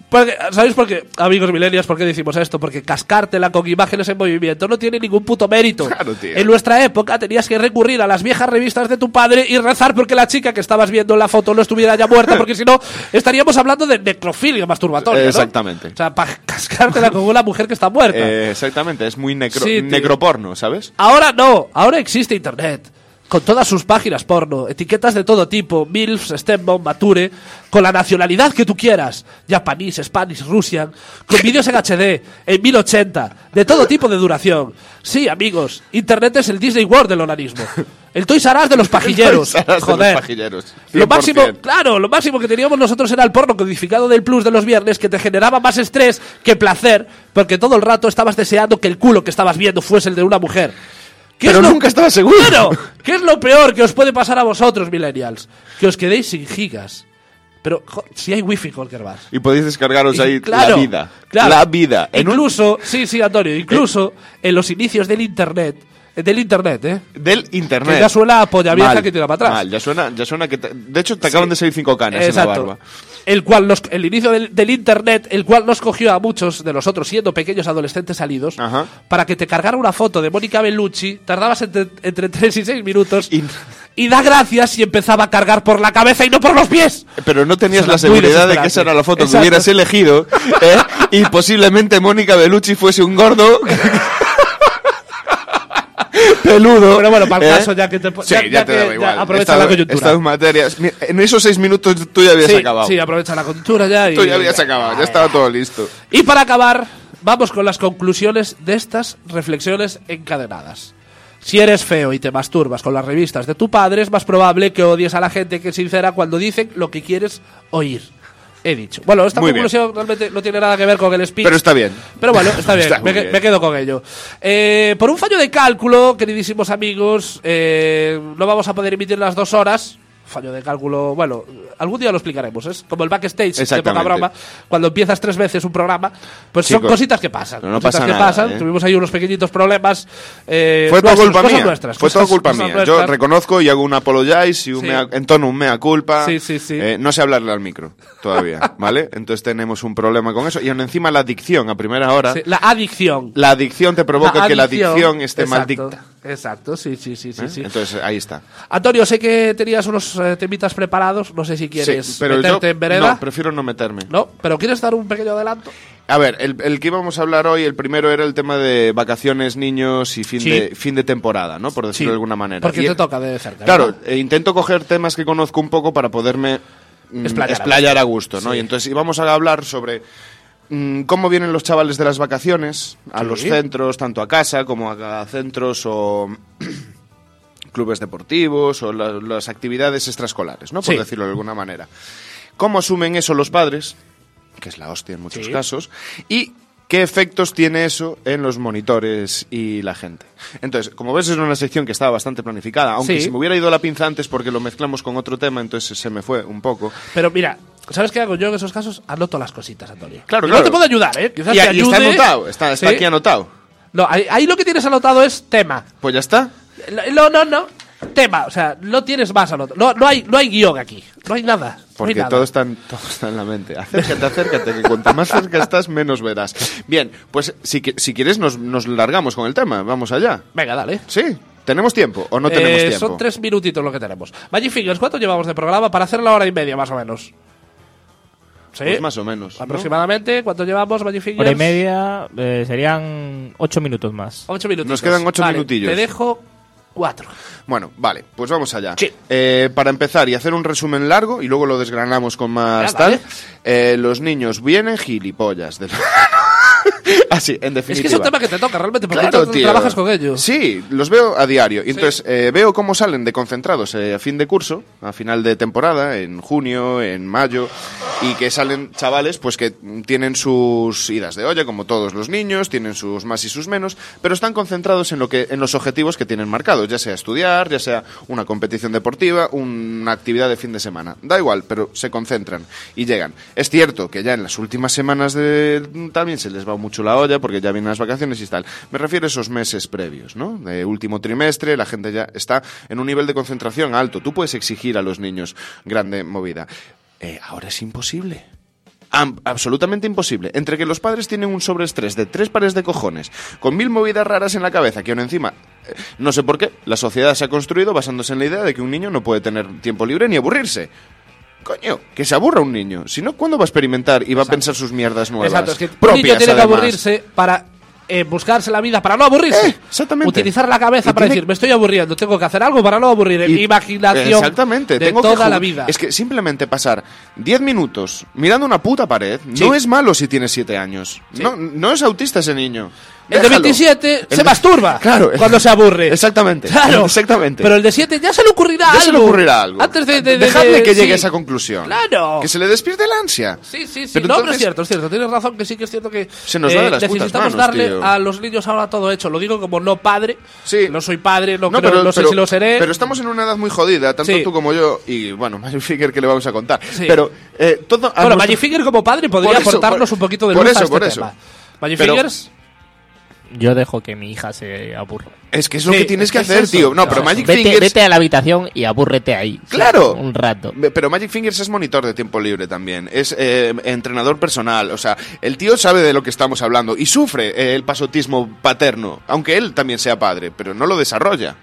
Speaker 2: Porque, ¿Sabéis por qué, amigos millennials, por qué decimos esto? Porque cascártela con imágenes en movimiento no tiene ningún puto mérito.
Speaker 1: Claro, tío.
Speaker 2: En nuestra época tenías que recurrir a las viejas revistas de tu padre y rezar porque la chica que estabas viendo en la foto no estuviera ya muerta, porque si no estaríamos hablando de necrofilia masturbatoria. ¿no?
Speaker 1: Exactamente.
Speaker 2: O sea, para cascártela con una mujer que está muerta.
Speaker 1: Eh, exactamente, es muy necro-
Speaker 2: Sí,
Speaker 1: necroporno, ¿sabes?
Speaker 2: Ahora no, ahora existe internet. Con todas sus páginas porno, etiquetas de todo tipo, MILFs, STEMBOM, Mature, con la nacionalidad que tú quieras, Japanese, Spanish, Russian, con vídeos en HD, en 1080, de todo tipo de duración. Sí, amigos, Internet es el Disney World del onanismo. El Toys R Us de los pajilleros.
Speaker 1: Toys R Us de los
Speaker 2: Joder.
Speaker 1: pajilleros.
Speaker 2: Lo
Speaker 1: 100%.
Speaker 2: máximo, claro, lo máximo que teníamos nosotros era el porno codificado del plus de los viernes que te generaba más estrés que placer, porque todo el rato estabas deseando que el culo que estabas viendo fuese el de una mujer. ¿Qué
Speaker 1: Pero
Speaker 2: es lo-
Speaker 1: nunca estaba seguro.
Speaker 2: Claro, ¿qué es lo peor que os puede pasar a vosotros, millennials? Que os quedéis sin gigas. Pero jo, si hay wifi en cualquier bar.
Speaker 1: Y podéis descargaros ahí
Speaker 2: Claro,
Speaker 1: la vida.
Speaker 2: claro.
Speaker 1: La vida. En un-
Speaker 2: Incluso, sí, sí, Antonio, incluso en los inicios del internet, eh, del internet, ¿eh?
Speaker 1: del internet.
Speaker 2: Que ya suena a polla vieja
Speaker 1: Mal,
Speaker 2: que tira para atrás.
Speaker 1: mal, ya suena, ya suena que. te- de hecho, te acaban de salir cinco canas
Speaker 2: Exacto.
Speaker 1: en la barba.
Speaker 2: El cual nos, el inicio del, del internet, el cual nos cogió a muchos de nosotros siendo pequeños adolescentes salidos,
Speaker 1: Ajá.
Speaker 2: para que te cargara una foto de Mónica Bellucci, tardabas entre, entre 3 y 6 minutos,
Speaker 1: Y-
Speaker 2: y, da gracias si empezaba a cargar por la cabeza y no por los pies.
Speaker 1: Pero no tenías la seguridad de que esa era la foto que hubieras elegido. ¿eh? Y posiblemente Mónica Bellucci fuese un gordo. peludo.
Speaker 2: Pero bueno, para el
Speaker 1: ¿eh?
Speaker 2: caso, ya que te-
Speaker 1: Sí,
Speaker 2: ya-
Speaker 1: ya,
Speaker 2: ya
Speaker 1: te
Speaker 2: ya
Speaker 1: igual.
Speaker 2: aprovecha la coyuntura.
Speaker 1: en materias. Mira, En esos seis minutos tú ya habías
Speaker 2: Sí,
Speaker 1: acabado.
Speaker 2: sí, aprovecha la conjuntura ya. Y,
Speaker 1: Tú ya habías acabado, ya estaba todo listo.
Speaker 2: Y para acabar, vamos con las conclusiones de estas reflexiones encadenadas. Si eres feo y te masturbas con las revistas de tu padre, es más probable que odies a la gente que es sincera cuando dicen lo que quieres oír. He dicho. Bueno, esta
Speaker 1: Muy bien.
Speaker 2: conclusión realmente no tiene nada que ver con el speech.
Speaker 1: Pero está bien.
Speaker 2: Pero bueno, está bien,
Speaker 1: Está muy
Speaker 2: me, que-
Speaker 1: bien.
Speaker 2: me quedo con ello. Eh, por un fallo de cálculo, queridísimos amigos, eh, no vamos a poder emitir las dos horas. Fallo de cálculo, bueno, algún día lo explicaremos. Es como el backstage, de poca broma. Cuando empiezas tres veces un programa, pues son
Speaker 1: Chicos,
Speaker 2: cositas que pasan.
Speaker 1: no, no
Speaker 2: cositas
Speaker 1: pasa
Speaker 2: que
Speaker 1: nada,
Speaker 2: pasan.
Speaker 1: ¿eh?
Speaker 2: Tuvimos ahí unos pequeñitos problemas. eh,
Speaker 1: Fue toda
Speaker 2: nuestros,
Speaker 1: culpa
Speaker 2: cosas
Speaker 1: mía.
Speaker 2: nuestras,
Speaker 1: Fue toda
Speaker 2: cosas-
Speaker 1: culpa
Speaker 2: cosas
Speaker 1: mía.
Speaker 2: nuestras.
Speaker 1: Yo reconozco y hago un apologize y un
Speaker 2: Sí.
Speaker 1: mea- entono un mea culpa.
Speaker 2: Sí, sí, sí.
Speaker 1: Eh, no sé hablarle al micro todavía, ¿vale? Entonces tenemos un problema con eso. Y aún encima la adicción a primera hora.
Speaker 2: Sí, la adicción.
Speaker 1: La adicción te provoca que la adicción esté
Speaker 2: exacto,
Speaker 1: maldicta.
Speaker 2: Exacto, sí, sí, sí, sí,
Speaker 1: ¿eh?
Speaker 2: sí.
Speaker 1: Entonces ahí está.
Speaker 2: Antonio, sé que tenías unos eh, temitas preparados. No sé si quieres
Speaker 1: Sí, pero
Speaker 2: meterte
Speaker 1: yo
Speaker 2: en vereda.
Speaker 1: no, prefiero no meterme.
Speaker 2: No, pero ¿quieres dar un pequeño adelanto?
Speaker 1: A ver, el, el que íbamos a hablar hoy, el primero era el tema de vacaciones, niños y fin,
Speaker 2: Sí.
Speaker 1: de, fin de temporada, ¿no? Por decirlo
Speaker 2: Sí,
Speaker 1: de alguna manera.
Speaker 2: Porque
Speaker 1: Y-
Speaker 2: te toca de cerca.
Speaker 1: Claro, eh, intento coger temas que conozco un poco para poderme mm,
Speaker 2: Explayar a
Speaker 1: gusto, ¿no? Y entonces íbamos a hablar sobre cómo vienen los chavales de las vacaciones a
Speaker 2: Sí.
Speaker 1: los centros, tanto a casa como a centros o clubes deportivos o la- las actividades extraescolares, ¿no? Por
Speaker 2: Sí.
Speaker 1: decirlo de alguna manera. ¿Cómo asumen eso los padres? Que es la hostia en muchos
Speaker 2: Sí.
Speaker 1: casos. Y qué efectos tiene eso en los monitores y la gente. Entonces, como ves, es una sección que estaba bastante planificada, aunque
Speaker 2: Sí.
Speaker 1: si me hubiera ido la pinza antes porque lo mezclamos con otro tema, entonces se me fue un poco.
Speaker 2: Pero mira, ¿sabes qué hago yo en esos casos? Anoto las cositas, Antonio.
Speaker 1: Claro,
Speaker 2: Y
Speaker 1: claro.
Speaker 2: No te puedo ayudar, ¿eh? Quizás
Speaker 1: Y,
Speaker 2: te
Speaker 1: y está anotado, está, está
Speaker 2: Sí.
Speaker 1: aquí anotado.
Speaker 2: No, ahí, ahí lo que tienes anotado es tema.
Speaker 1: Pues ya está.
Speaker 2: No, no, no. Tema, o sea, no tienes más anotado. No, no, hay, no hay guion aquí. No hay nada. no hay
Speaker 1: Porque
Speaker 2: nada.
Speaker 1: todo está, en, todo está en la mente. Acércate, acércate, que cuanto más cerca estás, menos verás. Bien, pues si, si quieres nos, nos largamos con el tema. Vamos allá.
Speaker 2: Venga, dale.
Speaker 1: ¿Sí? ¿Tenemos tiempo o no tenemos
Speaker 2: Eh,
Speaker 1: tiempo?
Speaker 2: Son tres minutitos lo que tenemos. Magic Fingers, ¿cuánto llevamos de programa? Para hacer la hora y media, más o menos. ¿Sí?
Speaker 1: Pues más o menos. ¿no?
Speaker 2: Aproximadamente, ¿cuánto llevamos, Magic Fingers?
Speaker 3: Hora y media eh, serían ocho minutos más.
Speaker 2: Ocho minutos.
Speaker 1: Nos quedan ocho minutillos.
Speaker 2: Te dejo cuatro.
Speaker 1: Bueno, vale, pues vamos allá.
Speaker 2: Sí.
Speaker 1: Eh, para empezar y hacer un resumen largo, y luego lo desgranamos con más
Speaker 2: Ya,
Speaker 1: tal,
Speaker 2: vale.
Speaker 1: eh, los niños vienen gilipollas. del- Así, en
Speaker 2: Es
Speaker 1: definitiva.
Speaker 2: que es un tema que te toca realmente, porque
Speaker 1: Claro,
Speaker 2: tú
Speaker 1: tío.
Speaker 2: trabajas con ellos.
Speaker 1: Sí, los veo a diario. Y entonces eh, veo cómo salen de concentrados eh, a fin de curso, a final de temporada, en junio, en mayo, y que salen chavales pues que tienen sus idas de olla, como todos los niños, tienen sus más y sus menos, pero están concentrados en lo que, en los objetivos que tienen marcados, ya sea estudiar, ya sea una competición deportiva, una actividad de fin de semana. Da igual, pero se concentran y llegan. Es cierto que ya en las últimas semanas de también se les va mucho la olla porque ya vienen las vacaciones y tal. Me refiero a esos meses previos, ¿no? De último trimestre, la gente ya está en un nivel de concentración alto. Tú puedes exigir a los niños grande movida. Eh, ahora es imposible. Am- absolutamente imposible. Entre que los padres tienen un sobreestrés de tres pares de cojones, con mil movidas raras en la cabeza, que aún encima, eh, no sé por qué, la sociedad se ha construido basándose en la idea de que un niño no puede tener tiempo libre ni aburrirse. Coño, que se aburra un niño. Si no, ¿cuándo va a experimentar y va a pensar sus mierdas nuevas?
Speaker 2: Exacto, es que un niño tiene que aburrirse para en buscarse la vida para no aburrirse.
Speaker 1: Eh, exactamente.
Speaker 2: Utilizar la cabeza
Speaker 1: Y
Speaker 2: para
Speaker 1: tiene-
Speaker 2: decir, me estoy aburriendo, tengo que hacer algo para no aburrir.
Speaker 1: Y-
Speaker 2: Imaginación
Speaker 1: Exactamente,
Speaker 2: de
Speaker 1: tengo que
Speaker 2: toda
Speaker 1: ju-
Speaker 2: la vida.
Speaker 1: Es que simplemente pasar 10 minutos mirando una puta pared
Speaker 2: Sí.
Speaker 1: no es malo si tienes 7 años. No, no es autista ese niño.
Speaker 2: El de
Speaker 1: Déjalo.
Speaker 2: 27
Speaker 1: El
Speaker 2: se
Speaker 1: de-
Speaker 2: masturba
Speaker 1: Claro.
Speaker 2: cuando se aburre.
Speaker 1: Exactamente.
Speaker 2: Claro.
Speaker 1: Exactamente.
Speaker 2: Pero el de 7 ya se le ocurrirá
Speaker 1: Ya
Speaker 2: algo.
Speaker 1: se le ocurrirá algo.
Speaker 2: Antes de. de- de-
Speaker 1: que llegue
Speaker 2: sí.
Speaker 1: a esa conclusión.
Speaker 2: Claro.
Speaker 1: Que se le despierte el ansia.
Speaker 2: Sí, sí, sí.
Speaker 1: Pero
Speaker 2: no, pero
Speaker 1: entonces-
Speaker 2: es cierto, es cierto. Tienes razón que sí que es cierto que eh,
Speaker 1: Se nos va de las putas
Speaker 2: necesitamos
Speaker 1: manos,
Speaker 2: darle
Speaker 1: tío.
Speaker 2: a los niños ahora todo hecho. Lo digo como no padre.
Speaker 1: Sí.
Speaker 2: No soy padre, no,
Speaker 1: No,
Speaker 2: creo-
Speaker 1: pero,
Speaker 2: no sé
Speaker 1: pero-
Speaker 2: si lo seré.
Speaker 1: Pero estamos en una edad muy jodida, tanto
Speaker 2: Sí.
Speaker 1: tú como yo, y bueno, Magic Finger que le vamos a contar.
Speaker 2: Sí.
Speaker 1: Pero eh, todo.
Speaker 2: bueno,
Speaker 1: nuestro-
Speaker 2: Magic Finger como padre podría aportarnos
Speaker 1: por-
Speaker 2: un poquito de luz a este tema. Magic
Speaker 1: Pero-
Speaker 2: Fingers.
Speaker 3: Yo dejo que mi hija se aburra.
Speaker 1: Es que es lo
Speaker 2: Sí,
Speaker 1: que tienes que
Speaker 2: es
Speaker 1: hacer,
Speaker 2: eso.
Speaker 1: tío. No, pero. Magic
Speaker 3: Vete,
Speaker 1: Fingers.
Speaker 3: vete a la habitación y abúrrete ahí.
Speaker 1: Claro.
Speaker 3: Un rato.
Speaker 1: Pero Magic Fingers es monitor de tiempo libre también. Es eh, entrenador personal. O sea, el tío sabe de lo que estamos hablando y sufre eh, el pasotismo paterno. Aunque él también sea padre, pero no lo desarrolla.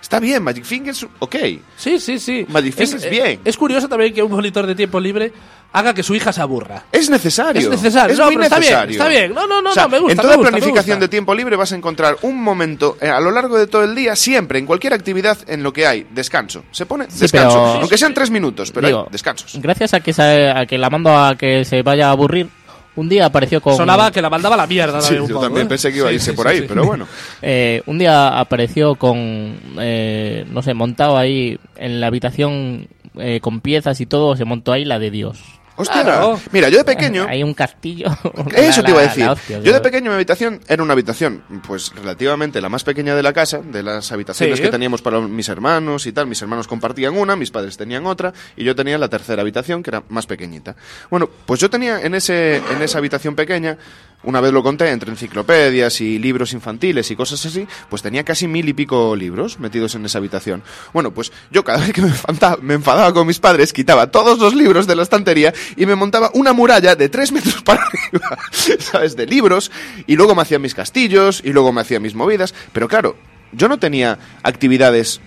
Speaker 1: Está bien, Magic Fingers, ok.
Speaker 2: Sí, sí, sí.
Speaker 1: Magic Fingers,
Speaker 2: eh,
Speaker 1: bien.
Speaker 2: Es curioso también que un monitor de tiempo libre haga que su hija se aburra.
Speaker 1: Es necesario.
Speaker 2: Es necesario.
Speaker 1: Es
Speaker 2: No,
Speaker 1: muy
Speaker 2: pero está bien, está bien. No, no, no,
Speaker 1: O sea,
Speaker 2: no, me gusta,
Speaker 1: En
Speaker 2: me
Speaker 1: toda
Speaker 2: me
Speaker 1: planificación
Speaker 2: gusta.
Speaker 1: de tiempo libre vas a encontrar un momento eh, a lo largo de todo el día, siempre, en cualquier actividad en lo que hay, descanso. Se pone
Speaker 3: Sí,
Speaker 1: descanso.
Speaker 3: pero-
Speaker 1: Aunque sean tres minutos, pero
Speaker 3: Digo,
Speaker 1: hay descansos.
Speaker 3: Gracias a que, se- a que la mando a que se vaya a aburrir, un día apareció con...
Speaker 2: Sonaba que la mandaba la mierda.
Speaker 1: Sí, yo
Speaker 2: poco,
Speaker 1: también
Speaker 2: ¿eh?
Speaker 1: pensé que iba a irse
Speaker 2: sí,
Speaker 1: por
Speaker 2: sí,
Speaker 1: ahí,
Speaker 2: sí.
Speaker 1: pero bueno.
Speaker 3: Eh, un día apareció con, eh, no sé, montado ahí en la habitación eh, con piezas y todo, se montó ahí la de Dios.
Speaker 1: Hostia,
Speaker 2: Claro.
Speaker 1: mira, yo de pequeño...
Speaker 3: Hay un castillo.
Speaker 1: Eso
Speaker 3: La-
Speaker 1: te iba a decir.
Speaker 3: la hostia,
Speaker 1: Yo de pequeño mi habitación era una habitación, pues relativamente la más pequeña de la casa, de las habitaciones
Speaker 2: Sí.
Speaker 1: que teníamos para mis hermanos y tal. Mis hermanos compartían una, mis padres tenían otra y yo tenía la tercera habitación que era más pequeñita. Bueno, pues yo tenía en ese en esa habitación pequeña, una vez lo conté, entre enciclopedias y libros infantiles y cosas así, pues tenía casi mil y pico libros metidos en esa habitación. Bueno, pues yo cada vez que me enfadaba, me enfadaba con mis padres, quitaba todos los libros de la estantería y me montaba una muralla de tres metros para arriba, ¿sabes? De libros, y luego me hacía mis castillos, y luego me hacía mis movidas, pero claro, yo no tenía actividades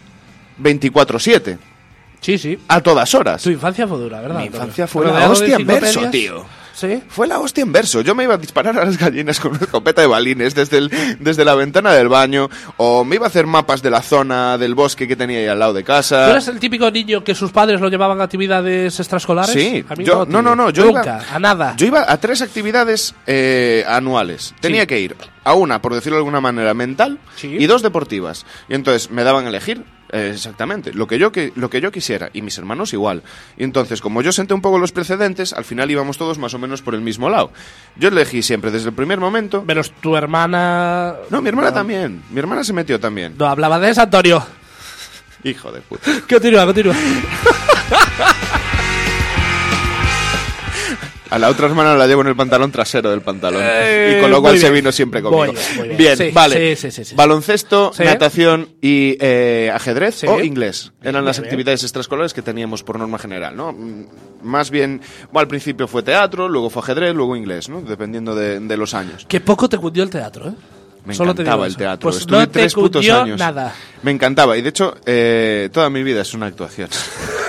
Speaker 1: 24-7,
Speaker 2: Sí, sí.
Speaker 1: a todas horas.
Speaker 2: Tu infancia fue dura, ¿verdad?
Speaker 1: Mi infancia fue
Speaker 2: de
Speaker 1: hostia en verso,
Speaker 2: enciclopedias.
Speaker 1: tío.
Speaker 2: Sí.
Speaker 1: Fue la hostia en verso. Yo me iba a disparar a las gallinas con una escopeta de balines desde, el, desde la ventana del baño, o me iba a hacer mapas de la zona del bosque que tenía ahí al lado de casa.
Speaker 2: ¿Tú eres el típico niño que sus padres lo llevaban a actividades extraescolares?
Speaker 1: Sí,
Speaker 2: A mí
Speaker 1: yo,
Speaker 2: tío.
Speaker 1: no, no, no, yo
Speaker 2: Nunca,
Speaker 1: iba,
Speaker 2: a nada.
Speaker 1: Yo iba a tres actividades eh, anuales. Tenía
Speaker 2: Sí.
Speaker 1: que ir a una, por decirlo de alguna manera, mental
Speaker 2: Sí.
Speaker 1: y dos deportivas. Y entonces me daban a elegir exactamente lo que, yo que, lo que yo quisiera y mis hermanos igual. Y entonces, como yo senté un poco los precedentes, al final íbamos todos más o menos por el mismo lado. Yo elegí siempre desde el primer momento.
Speaker 2: Menos tu hermana.
Speaker 1: No, mi hermana también. Mi hermana se metió también.
Speaker 2: No, hablaba de eso, Antonio.
Speaker 1: Hijo de puta.
Speaker 2: Continúa, continúa.
Speaker 1: A la otra hermana la llevo en el pantalón trasero del pantalón.
Speaker 2: Eh,
Speaker 1: y con lo cual
Speaker 2: muy
Speaker 1: se vino siempre conmigo.
Speaker 2: Bien, muy bien.
Speaker 1: Bien,
Speaker 2: Sí,
Speaker 1: vale.
Speaker 2: sí, sí.
Speaker 1: Baloncesto, natación y eh, ajedrez o inglés. Eran las actividades extraescolares que teníamos por norma general, ¿no? Mm, Más bien, bueno, al principio fue teatro, luego fue ajedrez, luego inglés, ¿no? Dependiendo de, de los años.
Speaker 2: Qué poco te cundió el teatro, ¿eh?
Speaker 1: Me
Speaker 2: Solo
Speaker 1: encantaba el teatro.
Speaker 2: Pues
Speaker 1: Estuve
Speaker 2: no te
Speaker 1: tres putos años.
Speaker 2: nada.
Speaker 1: Me encantaba. Y de hecho, eh, toda mi vida es una actuación.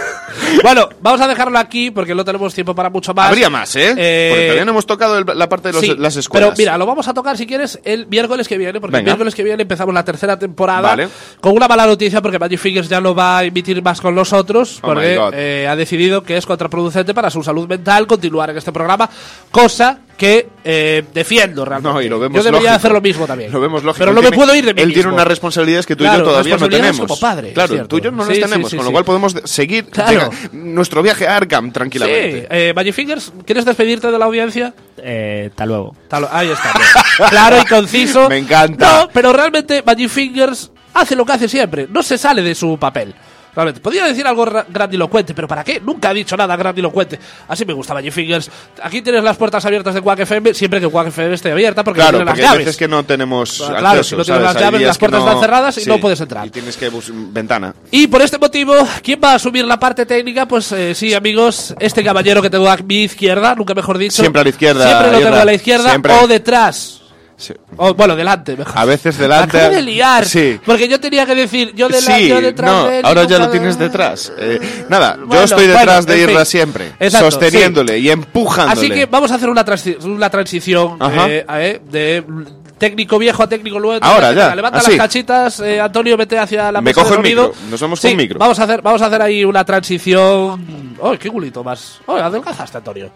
Speaker 2: Bueno, vamos a dejarlo aquí porque no tenemos tiempo para mucho más.
Speaker 1: Habría más, ¿eh?
Speaker 2: Eh,
Speaker 1: Porque todavía no hemos tocado el- la parte de los-
Speaker 2: Sí,
Speaker 1: las escuelas.
Speaker 2: Pero mira, lo vamos a tocar si quieres el miércoles que viene, porque el
Speaker 1: Venga.
Speaker 2: miércoles que viene empezamos la tercera temporada
Speaker 1: Vale.
Speaker 2: con una mala noticia porque Magic Fingers ya no va a emitir más con nosotros
Speaker 1: Oh
Speaker 2: porque eh, ha decidido que es contraproducente para su salud mental continuar en este programa, cosa que eh, defiendo realmente.
Speaker 1: No, y lo vemos
Speaker 2: Yo debería
Speaker 1: lógico.
Speaker 2: hacer lo mismo también.
Speaker 1: Lo vemos lógico.
Speaker 2: Pero no
Speaker 1: Él
Speaker 2: me
Speaker 1: tiene-
Speaker 2: puedo ir de mí
Speaker 1: Él tiene
Speaker 2: mismo.
Speaker 1: unas responsabilidades que tú y
Speaker 2: Claro,
Speaker 1: yo todavía no tenemos.
Speaker 2: como padre,
Speaker 1: Claro, tú y yo no
Speaker 2: Sí,
Speaker 1: las tenemos,
Speaker 2: sí,
Speaker 1: con
Speaker 2: sí.
Speaker 1: lo cual podemos de- seguir
Speaker 2: Claro.
Speaker 1: nuestro viaje a Arkham tranquilamente.
Speaker 2: Sí, eh, Magic Fingers, ¿quieres despedirte de la audiencia?
Speaker 3: Eh, hasta luego.
Speaker 2: Tal- Ahí está. claro y conciso.
Speaker 1: Me encanta.
Speaker 2: No, pero realmente Magic Fingers hace lo que hace siempre. No se sale de su papel. Realmente. Podría decir algo ra- grandilocuente, pero ¿para qué? Nunca ha dicho nada grandilocuente. Así me gusta Magic Fingers. Aquí tienes las puertas abiertas de Quack FM, siempre que Quack FM esté abierta, porque
Speaker 1: Claro,
Speaker 2: no
Speaker 1: porque
Speaker 2: las llaves.
Speaker 1: veces que no tenemos
Speaker 2: Claro,
Speaker 1: acceso,
Speaker 2: si no tienes las llaves, las puertas están cerradas y no puedes entrar.
Speaker 1: Y tienes que ventana.
Speaker 2: Y por este motivo, ¿quién va a asumir la parte técnica? Pues eh, sí, amigos, este caballero que tengo a mi izquierda, nunca mejor dicho.
Speaker 1: Siempre a la izquierda,
Speaker 2: Siempre lo tengo a la izquierda
Speaker 1: Siempre.
Speaker 2: o detrás.
Speaker 1: Sí.
Speaker 2: O, bueno, delante, mejor.
Speaker 1: A veces delante.
Speaker 2: Acabo de liar.
Speaker 1: Sí.
Speaker 2: Porque yo tenía que decir, yo, de la,
Speaker 1: sí,
Speaker 2: yo detrás
Speaker 1: no,
Speaker 2: de él y
Speaker 1: ahora ya lo tienes
Speaker 2: de-
Speaker 1: detrás. Eh, nada, yo estoy detrás
Speaker 2: bueno,
Speaker 1: de Irra
Speaker 2: fin.
Speaker 1: siempre,
Speaker 2: Exacto,
Speaker 1: sosteniéndole y empujándole.
Speaker 2: Así que vamos a hacer una, transi- una transición eh, eh, de técnico viejo a técnico nuevo.
Speaker 1: Ahora, ya,
Speaker 2: Levanta
Speaker 1: así.
Speaker 2: las cachitas, eh, Antonio, vete hacia la
Speaker 1: Me
Speaker 2: mesa de
Speaker 1: cojo el micro, nos vamos
Speaker 2: Sí,
Speaker 1: con micro.
Speaker 2: Vamos a hacer, vamos a hacer ahí una transición. ¡Ay, qué culito más! ¡Ay, adelgazaste, Antonio!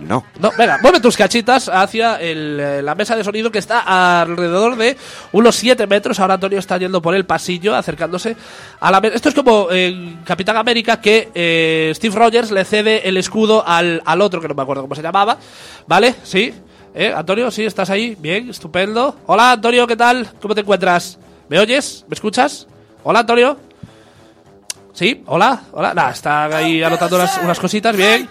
Speaker 1: No.
Speaker 2: No, venga, mueve tus cachitas hacia el, eh, la mesa de sonido que está alrededor de unos 7 metros. Ahora Antonio está yendo por el pasillo, acercándose a la mesa. Esto es como en Capitán América que eh, Steve Rogers le cede el escudo al, al otro, que no me acuerdo cómo se llamaba. ¿Vale? ¿Sí? ¿Eh? Antonio, ¿sí? ¿Estás ahí? Bien, estupendo. Hola, Antonio, ¿qué tal? ¿Cómo te encuentras? ¿Me oyes? ¿Me escuchas? Hola, Antonio. ¿Sí? ¿Hola? ¿Hola? Nah, está ahí anotando unas, unas cositas. Bien.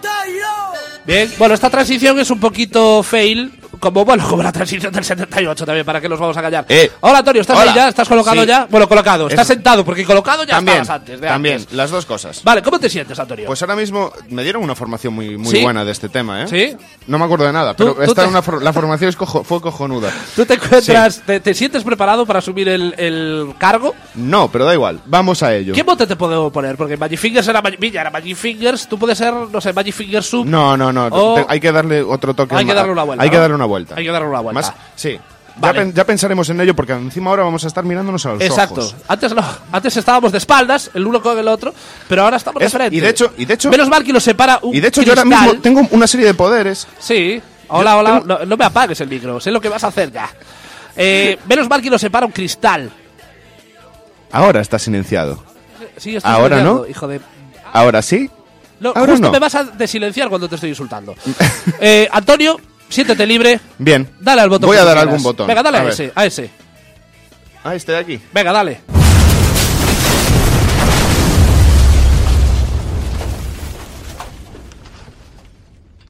Speaker 2: Bien, bueno, esta transición es un poquito fail, como bueno, como la transición del 78 también, para que nos vamos a callar.
Speaker 1: Eh,
Speaker 2: hola, Antonio, ¿estás
Speaker 1: hola.
Speaker 2: ahí ya? ¿Estás colocado
Speaker 1: Sí.
Speaker 2: ya? Bueno, colocado, estás
Speaker 1: Es-
Speaker 2: sentado, porque colocado ya
Speaker 1: También,
Speaker 2: estabas antes. de
Speaker 1: también,
Speaker 2: antes.
Speaker 1: las dos cosas.
Speaker 2: Vale, ¿cómo te sientes, Antonio?
Speaker 1: Pues ahora mismo me dieron una formación muy, muy
Speaker 2: ¿Sí?
Speaker 1: buena de este tema, ¿eh?
Speaker 2: ¿Sí?
Speaker 1: No me acuerdo de nada, pero
Speaker 2: tú
Speaker 1: esta
Speaker 2: te-
Speaker 1: una for- la formación es cojo- fue cojonuda.
Speaker 2: ¿Tú te encuentras, te, te sientes preparado para asumir el, el cargo?
Speaker 1: No, pero da igual, vamos a ello.
Speaker 2: ¿Qué bote te puedo poner? Porque Magic Fingers era Magic, era Magic Fingers, tú puedes ser, no sé, Magic Fingers Sub.
Speaker 1: No, no, no,
Speaker 2: O-
Speaker 1: hay que darle otro toque.
Speaker 2: Hay que darle una vuelta,
Speaker 1: Hay que darle una vuelta.
Speaker 2: Hay que darle una vuelta.
Speaker 1: Más, sí.
Speaker 2: Vale.
Speaker 1: Ya, pen- ya pensaremos en ello porque encima ahora vamos a estar mirándonos a los
Speaker 2: Exacto.
Speaker 1: ojos.
Speaker 2: Antes no. Antes estábamos de espaldas, el uno con el otro, pero ahora estamos de frente.
Speaker 1: y de hecho- y de hecho-
Speaker 2: Menos mal que nos separa un
Speaker 1: Y de hecho yo ahora mismo tengo una serie de poderes.
Speaker 2: Sí. Hola,
Speaker 1: Yo
Speaker 2: hola.
Speaker 1: tengo-
Speaker 2: No, no me apagues el micro. Sé lo que vas a hacer ya. Eh, menos mal que nos separa un cristal.
Speaker 1: Ahora está silenciado.
Speaker 2: Sí, estoy
Speaker 1: Ahora no.
Speaker 2: Hijo de...
Speaker 1: Ahora sí.
Speaker 2: No,
Speaker 1: Ahora
Speaker 2: justo
Speaker 1: no.
Speaker 2: me vas a desilenciar cuando te estoy insultando. eh, Antonio, siéntete libre.
Speaker 1: Bien.
Speaker 2: Dale al botón.
Speaker 1: Voy a dar algún botón.
Speaker 2: Venga, dale a,
Speaker 1: ver.
Speaker 2: ese, a ese.
Speaker 1: Ah, este de aquí.
Speaker 2: Venga, dale.